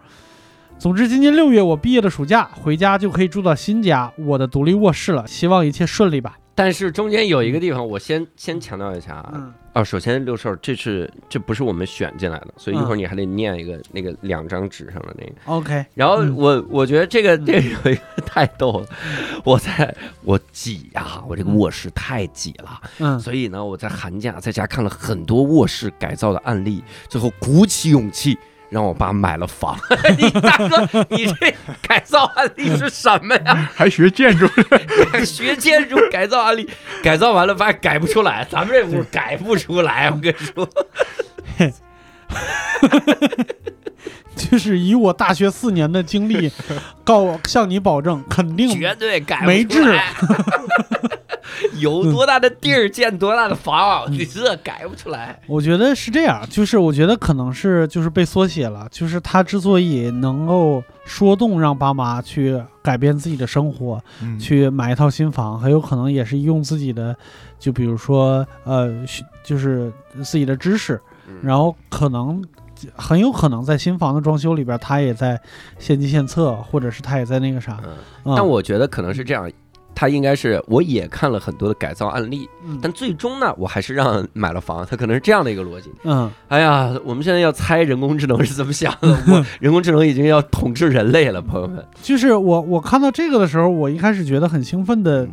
Speaker 2: 总之，今年六月我毕业的暑假回家就可以住到新家，我的独立卧室了。希望一切顺利吧。
Speaker 1: 但是中间有一个地方，我先先强调一下啊。
Speaker 2: 嗯
Speaker 1: 啊，首先六兽，这是这不是我们选进来的，所以一会儿你还得念一个那个两张纸上的那个。
Speaker 2: ，OK，
Speaker 1: 然后
Speaker 2: 嗯
Speaker 1: 我我觉得这个这个有一个太逗了，我在我挤呀，我这个卧室太挤了，
Speaker 2: 嗯
Speaker 1: 所以呢，我在寒假在家看了很多卧室改造的案例，最后鼓起勇气让我爸买了房。你大哥，你这改造案例是什么呀？
Speaker 3: 还学建筑，
Speaker 1: 学建筑改造案例，改造完了发现改不出来，咱们这屋改不出来，我跟你说。
Speaker 2: 就是以我大学四年的经历，告向你保证，肯定
Speaker 1: 绝对改
Speaker 2: 没
Speaker 1: 不出来。有多大的地儿建多大的房，
Speaker 2: 嗯。
Speaker 1: 你这改不出来。
Speaker 2: 我觉得是这样，就是我觉得可能是就是被缩写了，就是他之所以能够说动让爸妈去改变自己的生活，
Speaker 3: 嗯。
Speaker 2: 去买一套新房，很有可能也是用自己的，就比如说呃，就是自己的知识，
Speaker 1: 嗯。
Speaker 2: 然后可能很有可能在新房的装修里边，他也在献计献策，或者是他也在那个啥，
Speaker 1: 但我觉得可能是这样，他应该是我也看了很多的改造案例，
Speaker 2: 嗯。
Speaker 1: 但最终呢，我还是让买了房，他可能是这样的一个逻辑。
Speaker 2: 嗯。
Speaker 1: 哎呀，我们现在要猜人工智能是怎么想的，我人工智能已经要统治人类了，朋友们。
Speaker 2: 就是我我看到这个的时候，我一开始觉得很兴奋的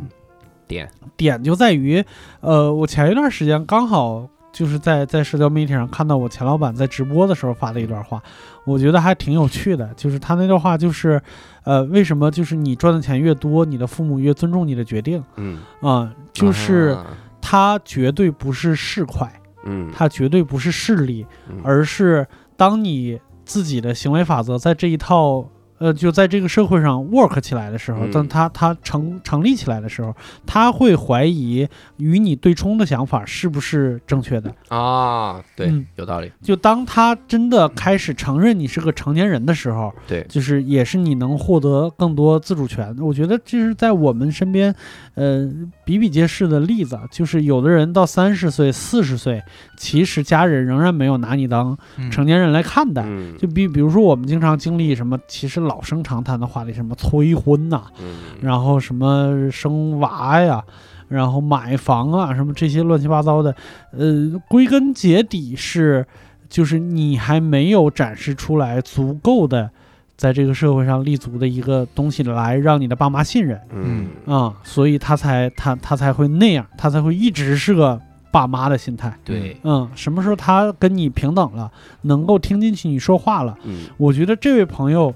Speaker 1: 点。
Speaker 2: 点就在于，呃，我前一段时间刚好就是在在社交媒体上看到我前老板在直播的时候发的一段话，我觉得还挺有趣的。就是他那段话就是，呃，为什么就是你赚的钱越多，你的父母越尊重你的决定
Speaker 1: 嗯，
Speaker 2: 啊、就是
Speaker 1: 啊
Speaker 2: 他绝对不是市侩，
Speaker 1: 嗯，
Speaker 2: 他绝对不是势力，
Speaker 1: 嗯
Speaker 2: 而是当你自己的行为法则在这一套。呃，就在这个社会上 work 起来的时候，
Speaker 1: 嗯
Speaker 2: 当他他成成立起来的时候，他会怀疑与你对冲的想法是不是正确的。
Speaker 1: 啊，对
Speaker 2: 嗯，
Speaker 1: 有道理，
Speaker 2: 就当他真的开始承认你是个成年人的时候，
Speaker 1: 对，
Speaker 2: 就是也是你能获得更多自主权。我觉得这是在我们身边，呃，比比皆是的例子。就是有的人到三十岁、四十岁，其实家人仍然没有拿你当
Speaker 3: 嗯
Speaker 2: 成年人来看待。
Speaker 1: 嗯，
Speaker 2: 就比比如说，我们经常经历什么，其实老生常谈的话题，什么催婚呐、
Speaker 1: 嗯，
Speaker 2: 然后什么生娃呀，然后买房啊，什么这些乱七八糟的，呃，归根结底是，就是你还没有展示出来足够的在这个社会上立足的一个东西来让你的爸妈信任
Speaker 1: 嗯，
Speaker 2: 啊、所以他才他他才会那样，他才会一直是个爸妈的心态。
Speaker 1: 对，
Speaker 2: 嗯，什么时候他跟你平等了，能够听进去你说话了？
Speaker 1: 嗯，
Speaker 2: 我觉得这位朋友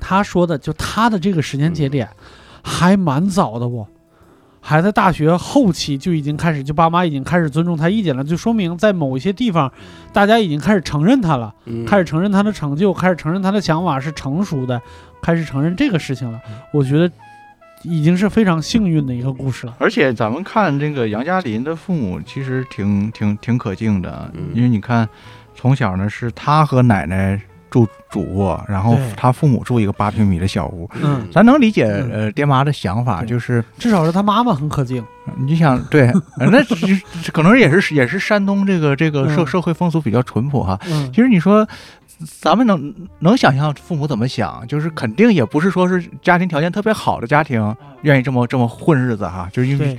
Speaker 2: 他说的，就他的这个时间节点还蛮早的哦，还在大学后期就已经开始，就爸妈已经开始尊重他意见了，就说明在某一些地方，大家已经开始承认他了，
Speaker 1: 嗯。
Speaker 2: 开始承认他的成就，开始承认他的想法是成熟的，开始承认这个事情了。我觉得已经是非常幸运的一个故事了。
Speaker 3: 而且咱们看这个杨嘉林的父母，其实挺挺挺可敬的，
Speaker 1: 嗯。
Speaker 3: 因为你看，从小呢是他和奶奶住主卧，然后他父母住一个八平米的小屋。
Speaker 2: 嗯，
Speaker 3: 咱能理解
Speaker 2: 嗯。
Speaker 3: 呃爹妈的想法，就是
Speaker 2: 至少是他妈妈很可敬。
Speaker 3: 你想 对，呃那可能也是也是山东这个这个社
Speaker 2: 嗯。
Speaker 3: 社会风俗比较淳朴哈。
Speaker 2: 嗯。
Speaker 3: 其实你说，咱们能能想象父母怎么想，就是肯定也不是说是家庭条件特别好的家庭愿意这么这么混日子哈，就是因为，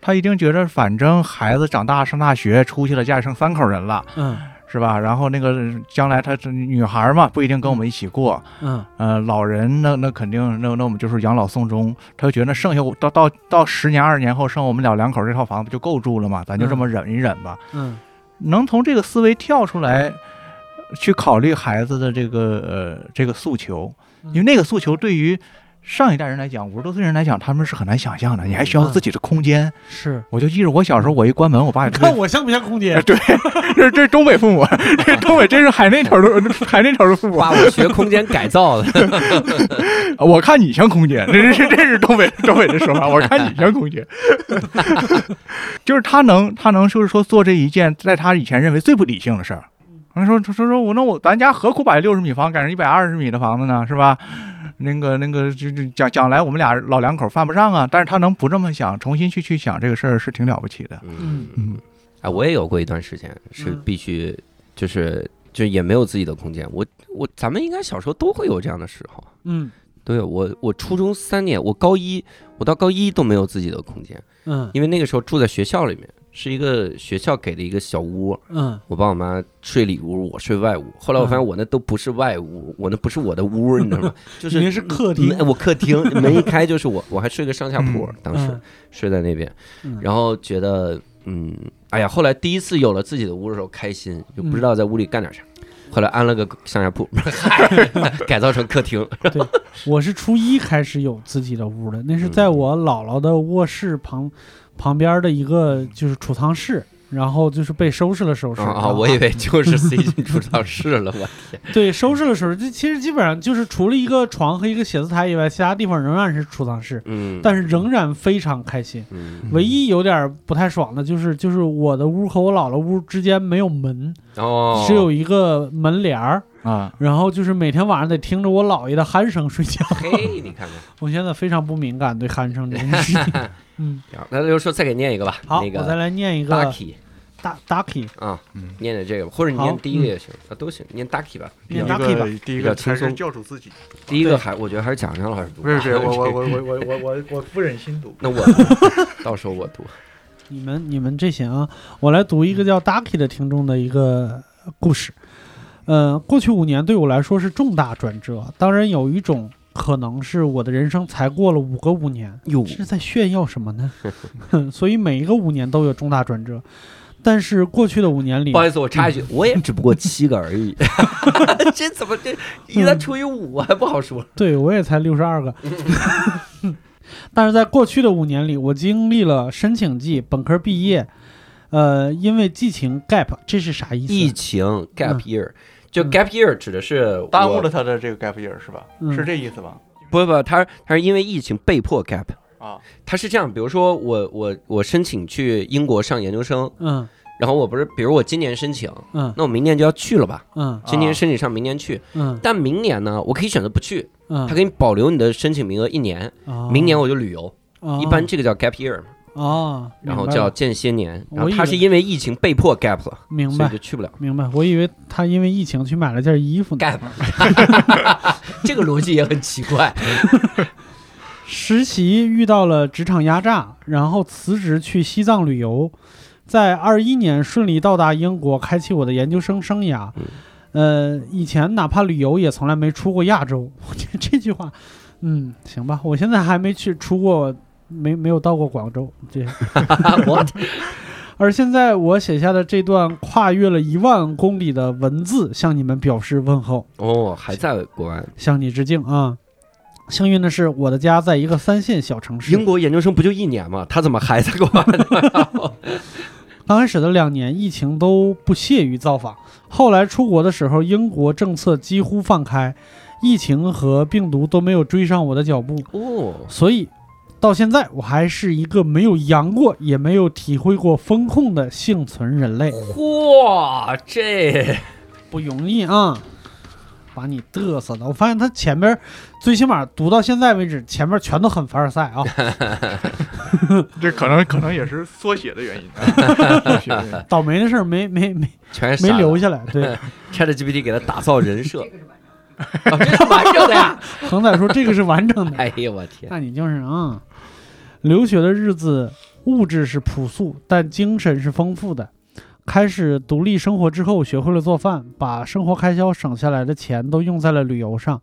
Speaker 3: 他一定觉得反正孩子长大上大学出去了，家里剩三口人了，
Speaker 2: 嗯
Speaker 3: 是吧？然后那个将来他这女孩嘛，不一定跟我们一起过，
Speaker 2: 嗯
Speaker 3: 呃，老人那那肯定那那我们就是养老送终，他就觉得那剩下我到到到十年二十年后剩我们老两口这套房子不就够住了吗？咱就这么忍一忍吧。
Speaker 2: 嗯
Speaker 3: 能从这个思维跳出来，去考虑孩子的这个呃这个诉求，因为那个诉求对于上一代人来讲，五十多岁人来讲，他们是很难想象的。你还需要
Speaker 2: 嗯
Speaker 3: 自己的空间。
Speaker 2: 是。
Speaker 3: 我就记着我小时候，我一关门，我爸也特别
Speaker 2: 看我像不像空间？
Speaker 3: 对，这这是东北父母，这东北真是海那头的海那头的父母。
Speaker 1: 爸我学空间改造的，
Speaker 3: 我看你像空间，这是这是东北东北的说法。我看你像空间，就是他能他能就是说做这一件在他以前认为最不理性的事儿。他说说说我那我咱家何苦把六十米房改成一百二十米的房子呢？是吧？那个那个就就将将来我们俩老两口犯不上啊。但是他能不这么想，重新去去想这个事儿是挺了不起的。
Speaker 1: 嗯
Speaker 3: 嗯
Speaker 1: 啊，我也有过一段时间是
Speaker 2: 嗯
Speaker 1: 必须，就是就也没有自己的空间。我我咱们应该小时候都会有这样的时候，
Speaker 2: 嗯
Speaker 1: 对。我我初中三年，我高一，我到高一都没有自己的空间，
Speaker 2: 嗯
Speaker 1: 因为那个时候住在学校里面，是一个学校给的一个小屋，
Speaker 2: 嗯。
Speaker 1: 我爸我妈睡里屋，我睡外屋。后来我发现我那都不是外屋，我那不是我的屋，你知道吗？就是
Speaker 2: 是客厅。
Speaker 1: 我客厅门一开就是我，我还睡个上下铺，
Speaker 3: 嗯
Speaker 1: 当时
Speaker 2: 嗯。
Speaker 1: 睡在那边，
Speaker 2: 嗯。
Speaker 1: 然后觉得嗯，哎呀，后来第一次有了自己的屋的时候开心，就不知道在屋里干点啥。后来安了个上下铺，改造成客厅。
Speaker 2: 对我是初一开始有自己的屋的，那是在我姥姥的卧室旁旁边的一个就是储藏室，然后就是被收拾了收拾。
Speaker 1: 啊我以为 就是塞进储藏室了，我天！
Speaker 2: 对收拾了收拾，这其实基本上就是除了一个床和一个写字台以外，其他地方仍然是储藏室，
Speaker 1: 嗯，
Speaker 2: 但是仍然非常开心。
Speaker 1: 嗯
Speaker 2: 唯一有点不太爽的就是，就是我的屋和我姥姥屋之间没有门，
Speaker 1: 哦，
Speaker 2: 只有一个门帘儿，
Speaker 3: 啊，
Speaker 2: 然后就是每天晚上得听着我姥爷的鼾声睡觉。
Speaker 1: 嘿，你看看，
Speaker 2: 我现在非常不敏感对鼾声这件事情。嗯，
Speaker 1: 然后那就说再给念一个吧，
Speaker 2: 好，
Speaker 1: 那
Speaker 2: 我再来念一个
Speaker 1: Ducky
Speaker 2: 大 Ducky，
Speaker 1: 啊
Speaker 3: 嗯，
Speaker 1: 念念这个吧，或者你念第一个也行，啊都行，念 Ducky 吧。
Speaker 2: 念
Speaker 3: 第
Speaker 2: Ducky 吧。
Speaker 3: 第一
Speaker 1: 比较
Speaker 3: 个还是
Speaker 1: 轻松
Speaker 3: 教主自己。
Speaker 1: 第一个还我觉得还是蒋张老师读，
Speaker 3: 不是不是，我我我我我我我我不忍心读。
Speaker 1: 那我 到时候我读。
Speaker 2: 你们你们这些啊，我来读一个叫 Ducky 的听众的一个故事。呃，过去五年对我来说是重大转折，当然有一种可能是我的人生才过了五个五年，
Speaker 1: 哟，
Speaker 2: 是在炫耀什么呢？所以每一个五年都有重大转折，但是过去的五年里
Speaker 1: 不，好意思，我插一句，我也 只不过七个而已，这怎么这一旦除以五还不好说？
Speaker 2: 对我也才六十二个。但是在过去的五年里，我经历了申请季、本科毕业，呃，因为疫情 gap，这是啥意思？
Speaker 1: 疫情 gap
Speaker 2: 嗯
Speaker 1: year，就
Speaker 2: 嗯。
Speaker 1: gap year 指的是
Speaker 3: 耽误了他的这个 gap year 是吧？
Speaker 2: 嗯。
Speaker 3: 是这意思吧？
Speaker 1: 不不，他他是因为疫情被迫 gap。
Speaker 3: 啊，
Speaker 1: 他是这样，比如说我我我申请去英国上研究生，
Speaker 2: 嗯。
Speaker 1: 然后我不是，比如我今年申请，
Speaker 2: 嗯。
Speaker 1: 那我明年就要去了吧？
Speaker 2: 嗯。
Speaker 1: 今年申请上，明年去，
Speaker 2: 嗯。
Speaker 1: 但明年呢，我可以选择不去，
Speaker 2: 嗯，
Speaker 1: 他给你保留你的申请名额一年，
Speaker 2: 哦。
Speaker 1: 明年我就旅游，
Speaker 2: 哦。
Speaker 1: 一般这个叫 gap year 嘛，
Speaker 2: 哦，
Speaker 1: 然后叫间歇年，然后他是因为疫情被迫 gap 了，
Speaker 2: 明白
Speaker 1: 就去不了。
Speaker 2: 明白，我以为他因为疫情去买了件衣服呢。
Speaker 1: gap，这个逻辑也很奇怪。
Speaker 2: 实习遇到了职场压榨，然后辞职去西藏旅游，在二一年顺利到达英国，开启我的研究生生涯。呃，以前哪怕旅游也从来没出过亚洲。我觉得这句话，嗯，行吧，我现在还没去出过，没没有到过广州。这，
Speaker 1: 我
Speaker 2: 而现在我写下的这段跨越了一万公里的文字，向你们表示问候。
Speaker 1: 哦，还在国外，
Speaker 2: 向你致敬啊！幸运的是，我的家在一个三线小城市。
Speaker 1: 英国研究生不就一年吗？他怎么还在国外呢？
Speaker 2: 刚开始的两年，疫情都不屑于造访。后来出国的时候，英国政策几乎放开，疫情和病毒都没有追上我的脚步，
Speaker 1: 哦，
Speaker 2: 所以到现在我还是一个没有阳过，也没有体会过风控的幸存人类，
Speaker 1: 嚯，这
Speaker 2: 不容易啊！把你嘚瑟的，我发现他前边最起码读到现在为止，前面全都很凡尔赛啊。
Speaker 3: 这可能可能也是缩写的原因。
Speaker 2: 倒霉的事儿没没没
Speaker 1: 全是
Speaker 2: 没留下来。对
Speaker 1: ，ChatGPT 给他打造人设，啊这是完整的呀！
Speaker 2: 恒仔说这个是完整的。
Speaker 1: 哎呦我天，
Speaker 2: 那你就是啊，留学的日子，物质是朴素，但精神是丰富的。开始独立生活之后，学会了做饭，把生活开销省下来的钱都用在了旅游上。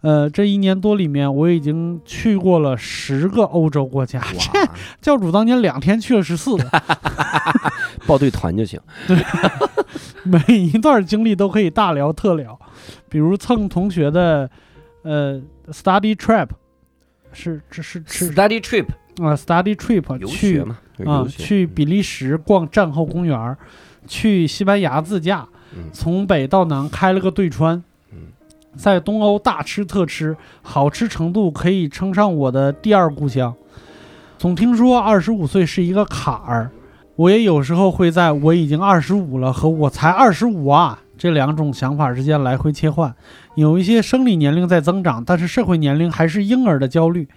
Speaker 2: 呃，这一年多里面，我已经去过了十个欧洲国家。教主当年两天去了十四个，
Speaker 1: 报对团就行。
Speaker 2: 对 每一段经历都可以大聊特聊，比如蹭同学的呃 study trip，是这是是。
Speaker 1: Study trip
Speaker 2: 啊，study trip
Speaker 1: 游
Speaker 2: 去啊去比利时逛战后公园儿，去西班牙自驾，
Speaker 1: 嗯。
Speaker 2: 从北到南开了个对川
Speaker 1: 嗯，
Speaker 2: 在东欧大吃特吃，好吃程度可以称上我的第二故乡。总听说二十五岁是一个坎儿，我也有时候会在我已经二十五了和我才二十五啊这两种想法之间来回切换，有一些生理年龄在增长，但是社会年龄还是婴儿的焦虑。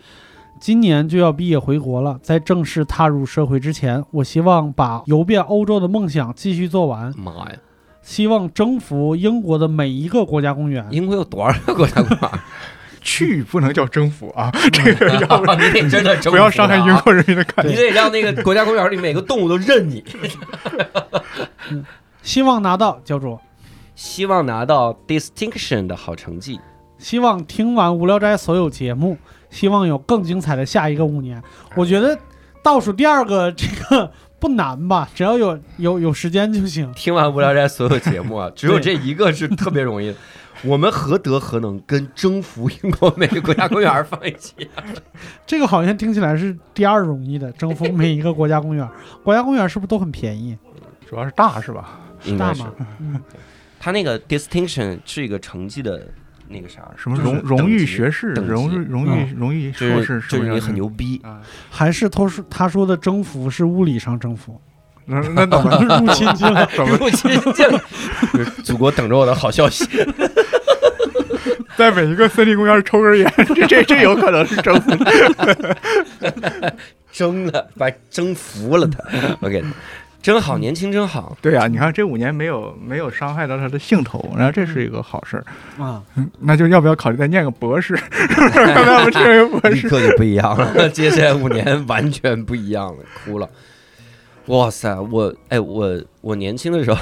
Speaker 2: 今年就要毕业回国了，在正式踏入社会之前，我希望把游遍欧洲的梦想继续做完，
Speaker 1: 妈呀，
Speaker 2: 希望征服英国的每一个国家公园。
Speaker 1: 英国有多少个国家公园？
Speaker 3: 去不能叫征服啊，这个要不
Speaker 1: 你得真的征服
Speaker 3: 不要伤害英国人民的感
Speaker 1: 你。得让那个国家公园里每个动物都认你。
Speaker 2: 希望拿到叫做，
Speaker 1: 希望拿到 distinction 的好成绩。
Speaker 2: 希望听完无聊斋所有节目，希望有更精彩的下一个五年。我觉得倒数第二个这个不难吧，只要有有有时间就行。
Speaker 1: 听完无聊斋所有节目啊，只有这一个是特别容易的。我们何德何能跟征服英国每个国家公园放一起？
Speaker 2: 这个好像听起来是第二容易的，征服每一个国家公园。国家公园是不是都很便宜？
Speaker 3: 主要是大是吧？
Speaker 1: 应该是
Speaker 2: 大吗？嗯，
Speaker 1: 他那个 distinction 是一个成绩的那个啥，
Speaker 3: 什么荣荣誉学士、荣誉荣誉荣誉
Speaker 1: 就
Speaker 3: 硕
Speaker 1: 是
Speaker 3: 士，
Speaker 1: 就是你很
Speaker 3: 是不是
Speaker 1: 牛逼，
Speaker 3: 啊？
Speaker 2: 还是他说他说的征服是物理上征服，
Speaker 3: 那那 怎么
Speaker 2: 入侵进了。
Speaker 3: 怎么
Speaker 1: 入侵进了，祖国等着我的好消息。
Speaker 3: 在每一个森林公园抽根烟？这这这有可能是征服。
Speaker 1: 征了，把征服了他。OK，真好，年轻真好。
Speaker 3: 对呀、你看这五年没有没有伤害到他的兴头，然后这是一个好事儿。
Speaker 2: 啊，
Speaker 3: 嗯那就要不要考虑再念个博士？看来我们这个博士。
Speaker 1: 立刻就不一样了，接下来五年完全不一样了，哭了。哇塞，我哎我我年轻的时候，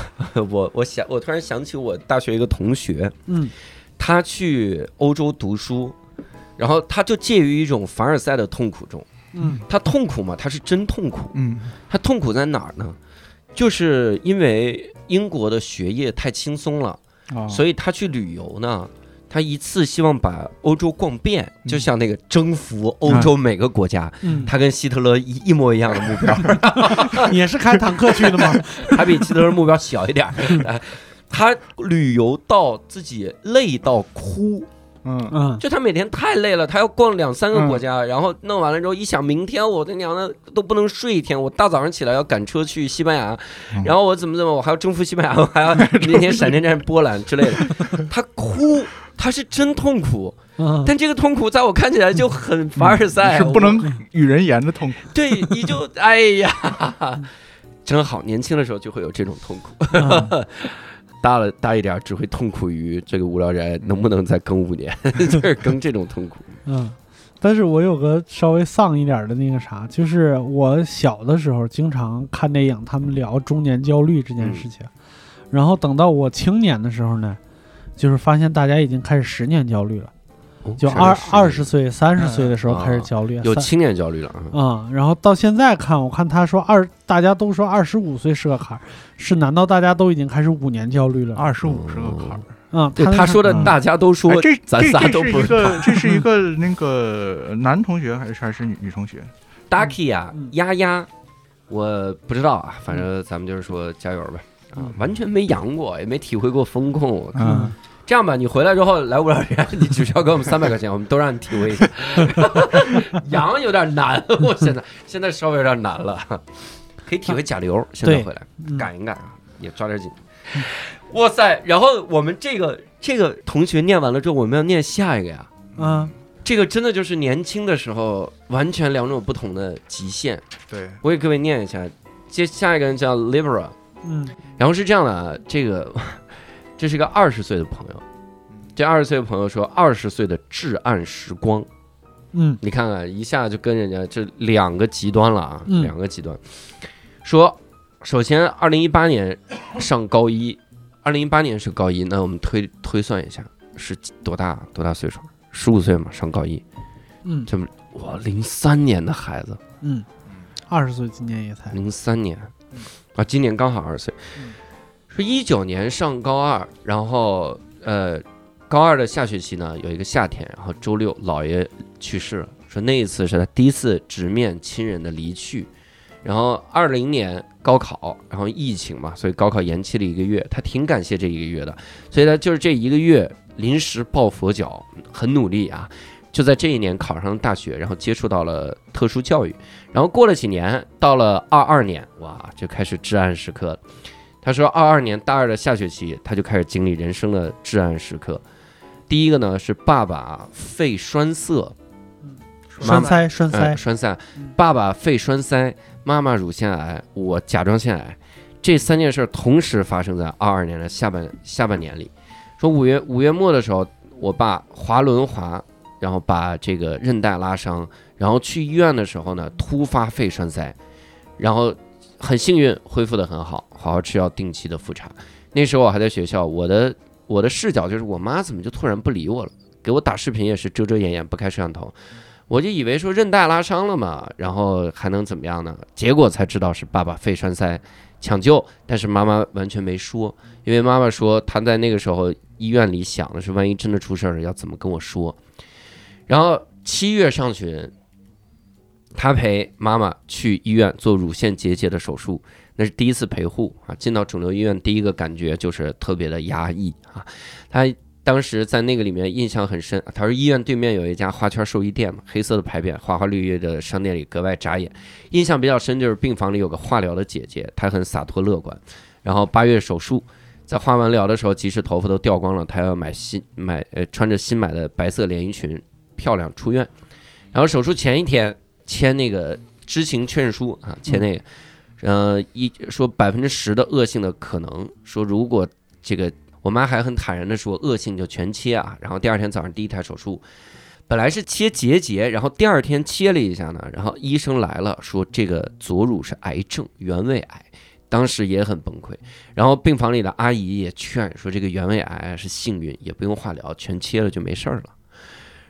Speaker 1: 我我想我突然想起我大学一个同学，
Speaker 2: 嗯
Speaker 1: 他去欧洲读书，然后他就介于一种凡尔赛的痛苦中。
Speaker 2: 嗯
Speaker 1: 他痛苦嘛，他是真痛苦。
Speaker 3: 嗯
Speaker 1: 他痛苦在哪儿呢？就是因为英国的学业太轻松了，
Speaker 3: 啊，
Speaker 1: 所以他去旅游呢，他一次希望把欧洲逛遍，就像那个征服欧洲每个国家。
Speaker 2: 嗯，
Speaker 1: 他跟希特勒一一模一样的目标，
Speaker 2: 也是开坦克去的吗？
Speaker 1: 他比希特勒目标小一点。他旅游到自己累到哭，
Speaker 3: 嗯。
Speaker 2: 嗯。
Speaker 1: 就他每天太累了，他要逛两三个国家，然后弄完了之后一想，明天我的娘的都不能睡一天，我大早上起来要赶车去西班牙，
Speaker 3: 嗯。
Speaker 1: 然后我怎么怎么，我还要征服西班牙，我还要 明天闪电战波兰之类的，他哭。他是真痛苦，
Speaker 2: 嗯，
Speaker 1: 但这个痛苦在我看起来就很凡尔赛，
Speaker 3: 是不能与人言的痛苦。
Speaker 1: 对，你就哎呀，真好，年轻的时候就会有这种痛苦，
Speaker 2: 嗯
Speaker 1: 大了大一点儿只会痛苦于这个无聊宅能不能再更五年，就是更这种痛苦。
Speaker 2: 嗯，但是我有个稍微丧一点的那个啥，就是我小的时候经常看电影，他们聊中年焦虑这件事情，然后等到我青年的时候呢，就是发现大家已经开始十年焦虑了，就二二十岁、三十岁的时候开始焦虑，三
Speaker 1: 有青年焦虑了啊。
Speaker 2: 啊、然后到现在看，我看他说二，大家都说二十五岁是个坎儿，是难道大家都已经开始五年焦虑了？
Speaker 3: 二十五是个坎儿。
Speaker 2: 嗯，
Speaker 1: 对，
Speaker 2: 他
Speaker 1: 他说的
Speaker 3: 嗯
Speaker 1: 大家都说
Speaker 3: 哎，这
Speaker 1: 咱仨
Speaker 3: 这这是
Speaker 1: 都不知道。
Speaker 3: 一个，这是一个那个男同学还是还是女女同学？
Speaker 1: Ducky 啊
Speaker 2: 嗯，
Speaker 1: 丫丫，我不知道啊，反正咱们就是说加油吧。啊
Speaker 2: 嗯，
Speaker 1: 完全没阳过，也没体会过风控。
Speaker 3: 嗯，
Speaker 1: 这样吧，你回来之后来五老人，你只需要给我们三百块钱，我们都让你体会一下。羊有点难，我现在现在稍微有点难了，可以体会甲流。现在回来
Speaker 2: 嗯
Speaker 1: 赶一赶啊，也抓点紧。哇塞！然后我们这个这个同学念完了之后，我们要念下一个呀。
Speaker 2: 嗯
Speaker 1: 这个真的就是年轻的时候完全两种不同的极限。
Speaker 3: 对，
Speaker 1: 我给各位念一下，接下一个人叫 Libra，
Speaker 2: 嗯
Speaker 1: 然后是这样的啊，这个这是一个二十岁的朋友，这二十岁的朋友说二十岁的至暗时光，
Speaker 2: 嗯。
Speaker 1: 你看看一下就跟人家这两个极端了啊，
Speaker 2: 嗯。
Speaker 1: 两个极端。说首先二零一八年上高一，二零一八年是高一，那我们推推算一下是多大多大岁数？十五岁嘛，上高一，
Speaker 2: 嗯。
Speaker 1: 这么哇，零三年的孩子，
Speaker 2: 嗯，二十岁今年也才。
Speaker 1: 零三年。啊，今年刚好二十岁。
Speaker 2: 嗯，
Speaker 1: 是一九年上高二，然后呃，高二的下学期呢有一个夏天，然后周六姥爷去世了，说那一次是他第一次直面亲人的离去。然后二零年高考，然后疫情嘛，所以高考延期了一个月，他挺感谢这一个月的，所以他就是这一个月临时抱佛脚，很努力啊，就在这一年考上了大学，然后接触到了特殊教育，然后过了几年，到了二二年，哇，就开始至暗时刻。他说，二二年大二的下学期，他就开始经历人生的至暗时刻。第一个呢是爸爸肺栓塞，
Speaker 2: 栓塞栓塞。
Speaker 1: 嗯，栓塞。
Speaker 2: 嗯，
Speaker 1: 爸爸肺栓塞，妈妈乳腺癌，我甲状腺癌，这三件事儿同时发生在二二年的下半下半年里。说五月五月末的时候，我爸滑轮滑，然后把这个韧带拉伤，然后去医院的时候呢，突发肺栓塞，然后很幸运恢复的很好，好好吃药，定期的复查。那时候我还在学校，我的我的视角就是我妈怎么就突然不理我了，给我打视频也是遮遮掩掩，不开摄像头。我就以为说韧带拉伤了嘛，然后还能怎么样呢？结果才知道是爸爸肺栓塞，抢救，但是妈妈完全没说，因为妈妈说她在那个时候医院里想的是，万一真的出事儿了要怎么跟我说。然后七月上旬，他陪妈妈去医院做乳腺结节的手术，那是第一次陪护啊。进到肿瘤医院，第一个感觉就是特别的压抑啊。他当时在那个里面印象很深，他说医院对面有一家花圈寿衣店嘛，黑色的牌匾，花花绿绿的商店里格外扎眼。印象比较深就是病房里有个化疗的姐姐，她很洒脱乐观。然后八月手术，在化完疗的时候，即使头发都掉光了，她要买新买呃穿着新买的白色连衣裙，漂亮出院。然后手术前一天签那个知情确认书啊，签那个，呃一说百分之十的恶性的可能，说如果这个。我妈还很坦然的说：“恶性就全切啊。”然后第二天早上第一台手术，本来是切结节，然后第二天切了一下呢，然后医生来了，说这个左乳是癌症，原位癌，当时也很崩溃。然后病房里的阿姨也劝说，这个原位癌是幸运，也不用化疗，全切了就没事儿了。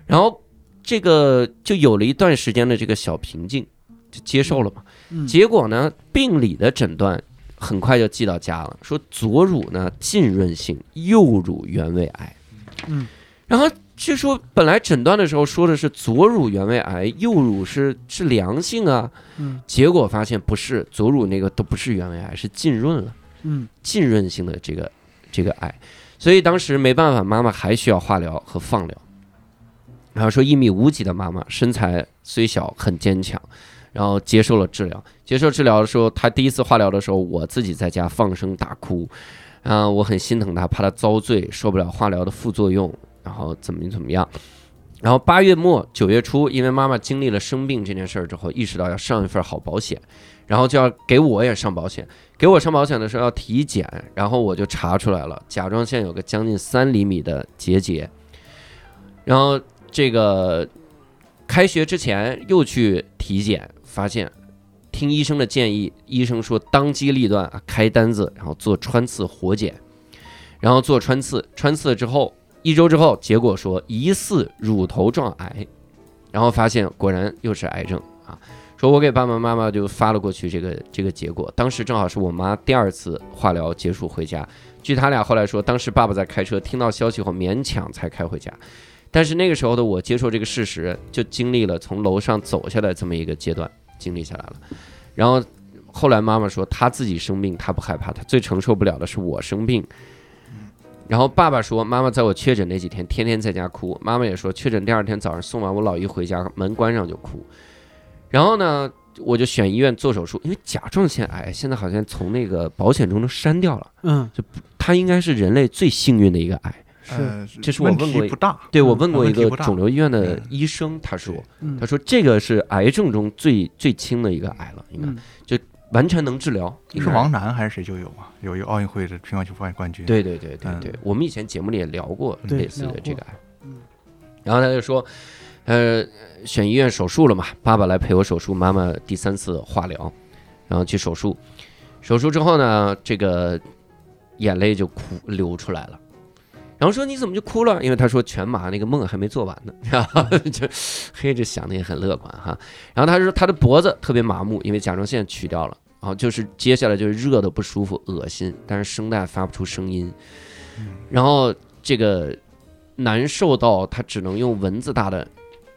Speaker 1: 然后这个就有了一段时间的这个小平静，就接受了嘛。
Speaker 2: 嗯
Speaker 1: 结果呢，病理的诊断。很快就寄到家了，说左乳呢浸润性，右乳原位癌。
Speaker 2: 嗯，
Speaker 1: 然后据说本来诊断的时候说的是左乳原位癌，右乳是是良性啊。
Speaker 2: 嗯
Speaker 1: 结果发现不是，左乳那个都不是原位癌，是浸润了，
Speaker 2: 嗯
Speaker 1: 浸润性的这个这个癌。所以当时没办法，妈妈还需要化疗和放疗。然后说一米五几的妈妈，身材虽小很坚强。然后接受了治疗，接受治疗的时候，她第一次化疗的时候，我自己在家放声大哭，啊，我很心疼她，怕她遭罪，受不了化疗的副作用，然后怎么怎么样。然后八月末九月初，因为妈妈经历了生病这件事儿之后，意识到要上一份好保险，然后就要给我也上保险。给我上保险的时候要体检，然后我就查出来了甲状腺有个将近三厘米的结节，然后这个开学之前又去体检。发现，听医生的建议，医生说当机立断啊，开单子，然后做穿刺活检，然后做穿刺，穿刺之后一周之后，结果说疑似乳头状癌，然后发现果然又是癌症啊。说我给爸爸妈妈就发了过去这个这个结果，当时正好是我妈第二次化疗结束回家，据他俩后来说，当时爸爸在开车，听到消息后勉强才开回家。但是那个时候的我接受这个事实，就经历了从楼上走下来这么一个阶段。经历下来了，然后后来妈妈说她自己生病，她不害怕，她最承受不了的是我生病。然后爸爸说，妈妈在我确诊那几天天天在家哭，妈妈也说确诊第二天早上送完我老姨回家，门关上就哭。然后呢，我就选医院做手术，因为甲状腺癌现在好像从那个保险中都删掉了，
Speaker 2: 嗯，就
Speaker 1: 它应该是人类最幸运的一个癌。
Speaker 3: 呃，
Speaker 1: 这是我
Speaker 3: 问
Speaker 1: 问过对我问过一个肿瘤医院的
Speaker 3: 嗯
Speaker 1: 医生，他说。
Speaker 2: 嗯
Speaker 1: 他说这个是癌症中最最轻的一个癌了，应该
Speaker 2: 就
Speaker 1: 完全能治疗。
Speaker 3: 是王楠还是谁就有啊？有一个奥运会的乒乓球冠冠军。，
Speaker 1: 对对对对
Speaker 3: 嗯
Speaker 1: 对，我们以前节目里也聊过类似的这个癌。
Speaker 2: 嗯
Speaker 1: 然后他就说，呃，选医院手术了嘛，爸爸来陪我手术，妈妈第三次化疗，然后去手术。手术之后呢，这个眼泪就哭流出来了。然后说你怎么就哭了？因为他说全麻那个梦还没做完呢，就嘿这想的也很乐观哈。然后他说他的脖子特别麻木，因为甲状腺取掉了，然后就是接下来就是热的不舒服、恶心，但是声带发不出声音，然后这个难受到他只能用蚊子大的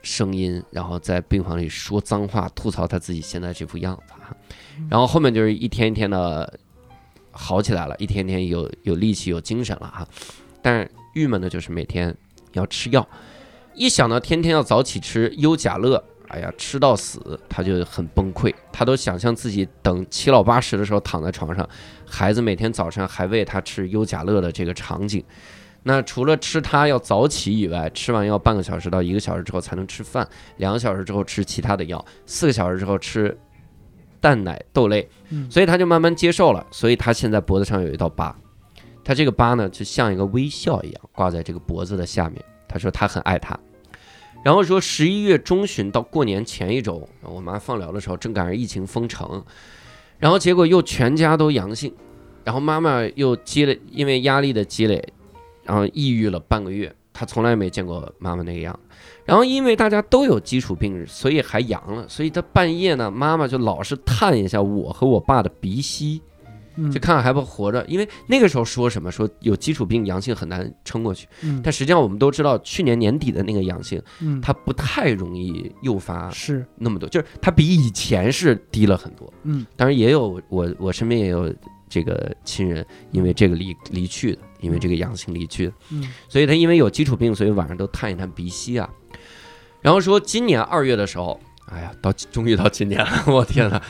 Speaker 1: 声音，然后在病房里说脏话，吐槽他自己现在这副样子啊。然后后面就是一天一天的好起来了，一天天有有力气、有精神了哈。但是郁闷的就是每天要吃药，一想到天天要早起吃优甲乐，哎呀，吃到死，他就很崩溃。他都想象自己等七老八十的时候躺在床上，孩子每天早上还喂他吃优甲乐的这个场景。那除了吃它要早起以外，吃完药半个小时到一个小时之后才能吃饭，两个小时之后吃其他的药，四个小时之后吃蛋奶豆类，
Speaker 2: 嗯
Speaker 1: 所以他就慢慢接受了。所以他现在脖子上有一道疤，他这个疤呢就像一个微笑一样挂在这个脖子的下面。他说他很爱他，然后说十一月中旬到过年前一周，我妈放疗的时候正赶上疫情封城，然后结果又全家都阳性，然后妈妈又积累因为压力的积累。然后抑郁了半个月，他从来没见过妈妈那个样。然后因为大家都有基础病，所以还阳了，所以他半夜呢，妈妈就老是探一下我和我爸的鼻息，就看看还不活着。因为那个时候说什么说有基础病阳性很难撑过去，
Speaker 2: 嗯
Speaker 1: 但实际上我们都知道，去年年底的那个阳性，
Speaker 2: 嗯，
Speaker 1: 它不太容易诱发
Speaker 2: 是
Speaker 1: 那么多，就是它比以前是低了很多。
Speaker 2: 嗯
Speaker 1: 当然也有我我身边也有这个亲人因为这个离离去的，因为这个阳性离去的。
Speaker 2: 嗯
Speaker 1: 所以他因为有基础病，所以晚上都探一探鼻息啊。然后说今年二月的时候，哎呀，到终于到今年了，我天呐，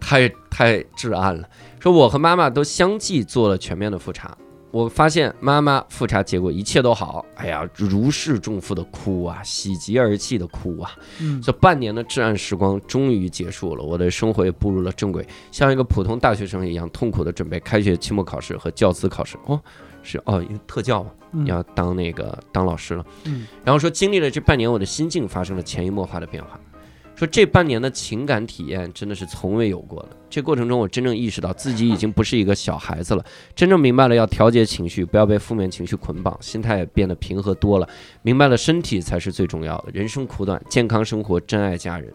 Speaker 1: 太太至暗了。说我和妈妈都相继做了全面的复查，我发现妈妈复查结果一切都好，哎呀，如释重负的哭啊，喜极而泣的哭啊。
Speaker 2: 嗯
Speaker 1: 这半年的至暗时光终于结束了，我的生活也步入了正轨，像一个普通大学生一样痛苦的准备开学期末考试和教资考试。哦，是哦，因为特教嘛，
Speaker 2: 嗯
Speaker 1: 要当那个当老师了。
Speaker 2: 嗯
Speaker 1: 然后说经历了这半年，我的心境发生了潜移默化的变化。说这半年的情感体验真的是从未有过的。这过程中，我真正意识到自己已经不是一个小孩子了，真正明白了要调节情绪，不要被负面情绪捆绑，心态也变得平和多了。明白了身体才是最重要的，人生苦短，健康生活，珍爱家人。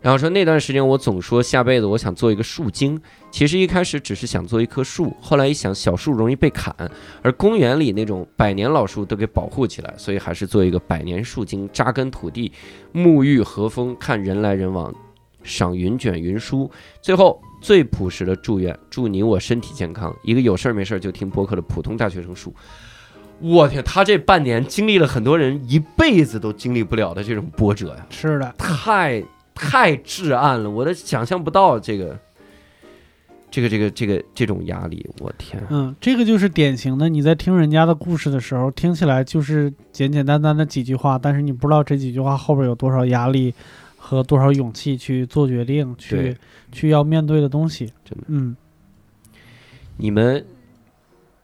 Speaker 1: 然后说那段时间，我总说下辈子我想做一个树精，其实一开始只是想做一棵树，后来一想小树容易被砍，而公园里那种百年老树都给保护起来，所以还是做一个百年树精，扎根土地，沐浴和风，看人来人往，赏云卷云舒。最后最朴实的祝愿，祝你我身体健康，一个有事儿没事儿就听播客的普通大学生树。我天，他这半年经历了很多人一辈子都经历不了的这种波折呀，
Speaker 2: 是的，
Speaker 1: 太太至暗了，我都想象不到这个。这个这个这个这种压力，我天！
Speaker 2: 嗯，这个就是典型的，你在听人家的故事的时候，听起来就是简简单单的几句话，但是你不知道这几句话后边有多少压力和多少勇气去做决定，去去要面对的东西。
Speaker 1: 真的
Speaker 2: 嗯
Speaker 1: 你们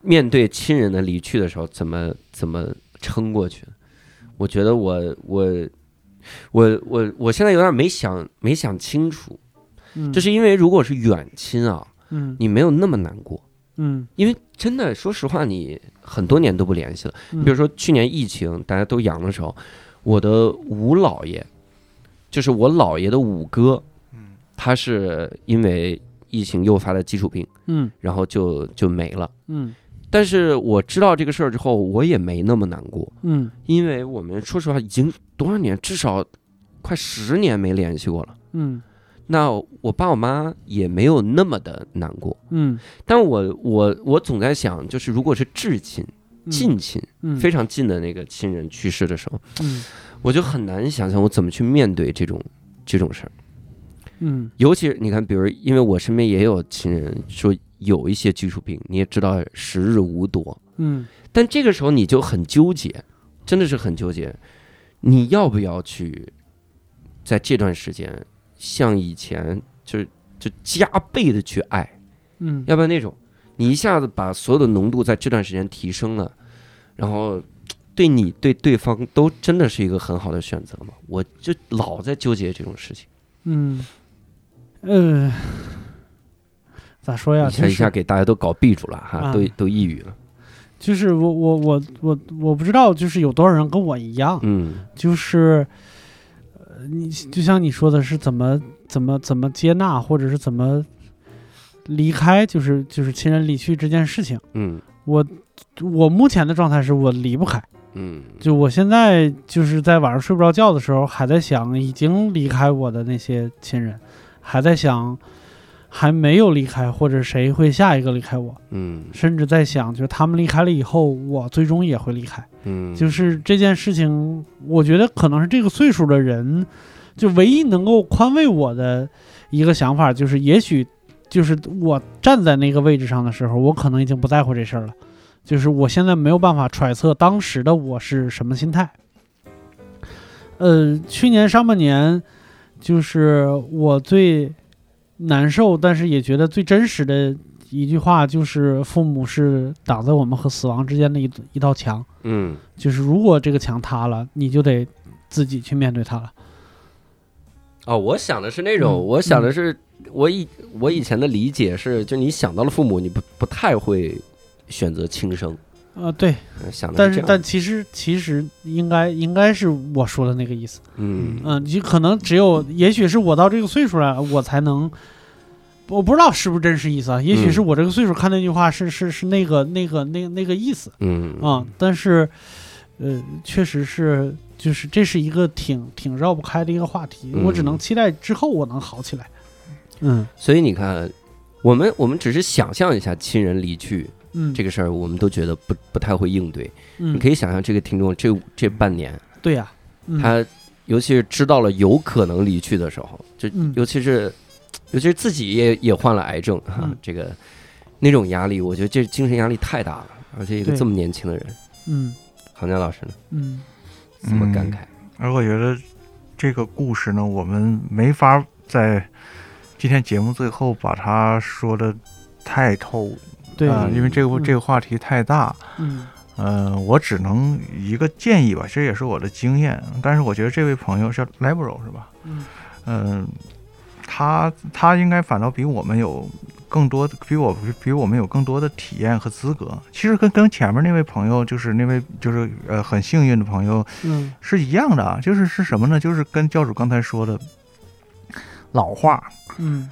Speaker 1: 面对亲人的离去的时候，怎么怎么撑过去？我觉得我我我我我现在有点没想没想清楚，
Speaker 2: 嗯，
Speaker 1: 就是因为如果是远亲啊，
Speaker 2: 嗯
Speaker 1: 你没有那么难过，
Speaker 2: 嗯
Speaker 1: 因为真的说实话，你很多年都不联系了。
Speaker 2: 嗯，
Speaker 1: 比如说去年疫情大家都阳的时候，我的五姥爷，就是我姥爷的五哥，
Speaker 3: 嗯
Speaker 1: 他是因为疫情诱发的基础病，
Speaker 2: 嗯
Speaker 1: 然后就就没了。
Speaker 2: 嗯
Speaker 1: 但是我知道这个事儿之后，我也没那么难过，
Speaker 2: 嗯。
Speaker 1: 因为我们说实话已经多少年，至少快十年没联系过了。
Speaker 2: 嗯。
Speaker 1: 那我爸我妈也没有那么的难过，
Speaker 2: 嗯。
Speaker 1: 但我我我总在想，就是如果是至亲、
Speaker 2: 嗯。
Speaker 1: 近亲、
Speaker 2: 嗯。
Speaker 1: 非常近的那个亲人去世的时候，
Speaker 2: 嗯。
Speaker 1: 我就很难想象我怎么去面对这种这种事儿。
Speaker 2: 嗯。
Speaker 1: 尤其是你看，比如因为我身边也有亲人说有一些基础病，你也知道时日无多，
Speaker 2: 嗯。
Speaker 1: 但这个时候你就很纠结，真的是很纠结，你要不要去在这段时间像以前就是就加倍的去爱，
Speaker 2: 嗯。
Speaker 1: 要不然那种你一下子把所有的浓度在这段时间提升了，然后对你对对方都真的是一个很好的选择吗？我就老在纠结这种事情，
Speaker 2: 嗯。呃，咋说呀？
Speaker 1: 一下一下给大家都搞闭住了哈，
Speaker 2: 啊。
Speaker 1: 都都抑郁了，
Speaker 2: 就是我我我我我不知道，就是有多少人跟我一样，
Speaker 1: 嗯。
Speaker 2: 就是，呃，你就像你说的是怎么怎么怎么接纳，或者是怎么离开，就是就是亲人离去这件事情。
Speaker 1: 嗯。
Speaker 2: 我我目前的状态是我离不开，
Speaker 1: 嗯，
Speaker 2: 就我现在就是在晚上睡不着觉的时候，还在想已经离开我的那些亲人，还在想还没有离开或者谁会下一个离开我，
Speaker 1: 嗯
Speaker 2: 甚至在想就是他们离开了以后，我最终也会离开。
Speaker 1: 嗯，
Speaker 2: 就是这件事情，我觉得可能是这个岁数的人，就唯一能够宽慰我的一个想法，就是也许就是我站在那个位置上的时候，我可能已经不在乎这事儿了。就是我现在没有办法揣测当时的我是什么心态。呃，去年上半年，就是我最难受，但是也觉得最真实的一句话，就是父母是挡在我们和死亡之间的一一道墙。
Speaker 1: 嗯
Speaker 2: 就是如果这个墙塌了，你就得自己去面对它了。
Speaker 1: 哦，我想的是那种，
Speaker 2: 嗯
Speaker 1: 我想的是我以我以前的理解是，就你想到了父母，你不不太会选择轻生，
Speaker 2: 呃，对，
Speaker 1: 呃想
Speaker 2: 但是，但其实其实应该应该是我说的那个意思。
Speaker 1: 嗯
Speaker 2: 嗯，你可能只有，也许是我到这个岁数了，我才能。我不知道是不是真实意思啊？也许是
Speaker 1: 嗯
Speaker 2: 我这个岁数看那句话是是是那个那个那那个意思
Speaker 1: 嗯
Speaker 2: 啊、但是，呃，确实是就是这是一个挺挺绕不开的一个话题，我只能
Speaker 1: 嗯
Speaker 2: 期待之后我能好起来。嗯。
Speaker 1: 所以你看，我们我们只是想象一下亲人离去
Speaker 2: 嗯，
Speaker 1: 这个事儿，我们都觉得不不太会应对。
Speaker 2: 嗯。
Speaker 1: 你可以想象这个听众这这半年，
Speaker 2: 对呀、嗯、
Speaker 1: 他尤其是知道了有可能离去的时候，就
Speaker 2: 嗯。
Speaker 1: 尤其是尤其是自己也也患了癌症哈
Speaker 2: 嗯，
Speaker 1: 这个那种压力，我觉得这精神压力太大了，而且一个这么年轻的人，
Speaker 2: 嗯
Speaker 1: 杭江老师呢，
Speaker 2: 嗯
Speaker 1: 怎么感慨？
Speaker 3: 而我觉得这个故事呢，我们没法在今天节目最后把它说的太透
Speaker 2: 对，
Speaker 3: 啊、因为这个
Speaker 2: 嗯
Speaker 3: 这个话题太大。
Speaker 2: 嗯
Speaker 3: 呃，我只能一个建议吧，这也是我的经验。但是我觉得这位朋友叫 Libro 是吧？
Speaker 2: 嗯
Speaker 3: 嗯、他他应该反倒比我们有更多的，比我比我们有更多的体验和资格。其实跟跟前面那位朋友，就是那位就是呃很幸运的朋友
Speaker 2: 嗯
Speaker 3: 是一样的啊，就是是什么呢？就是跟教主刚才说的老话，
Speaker 2: 嗯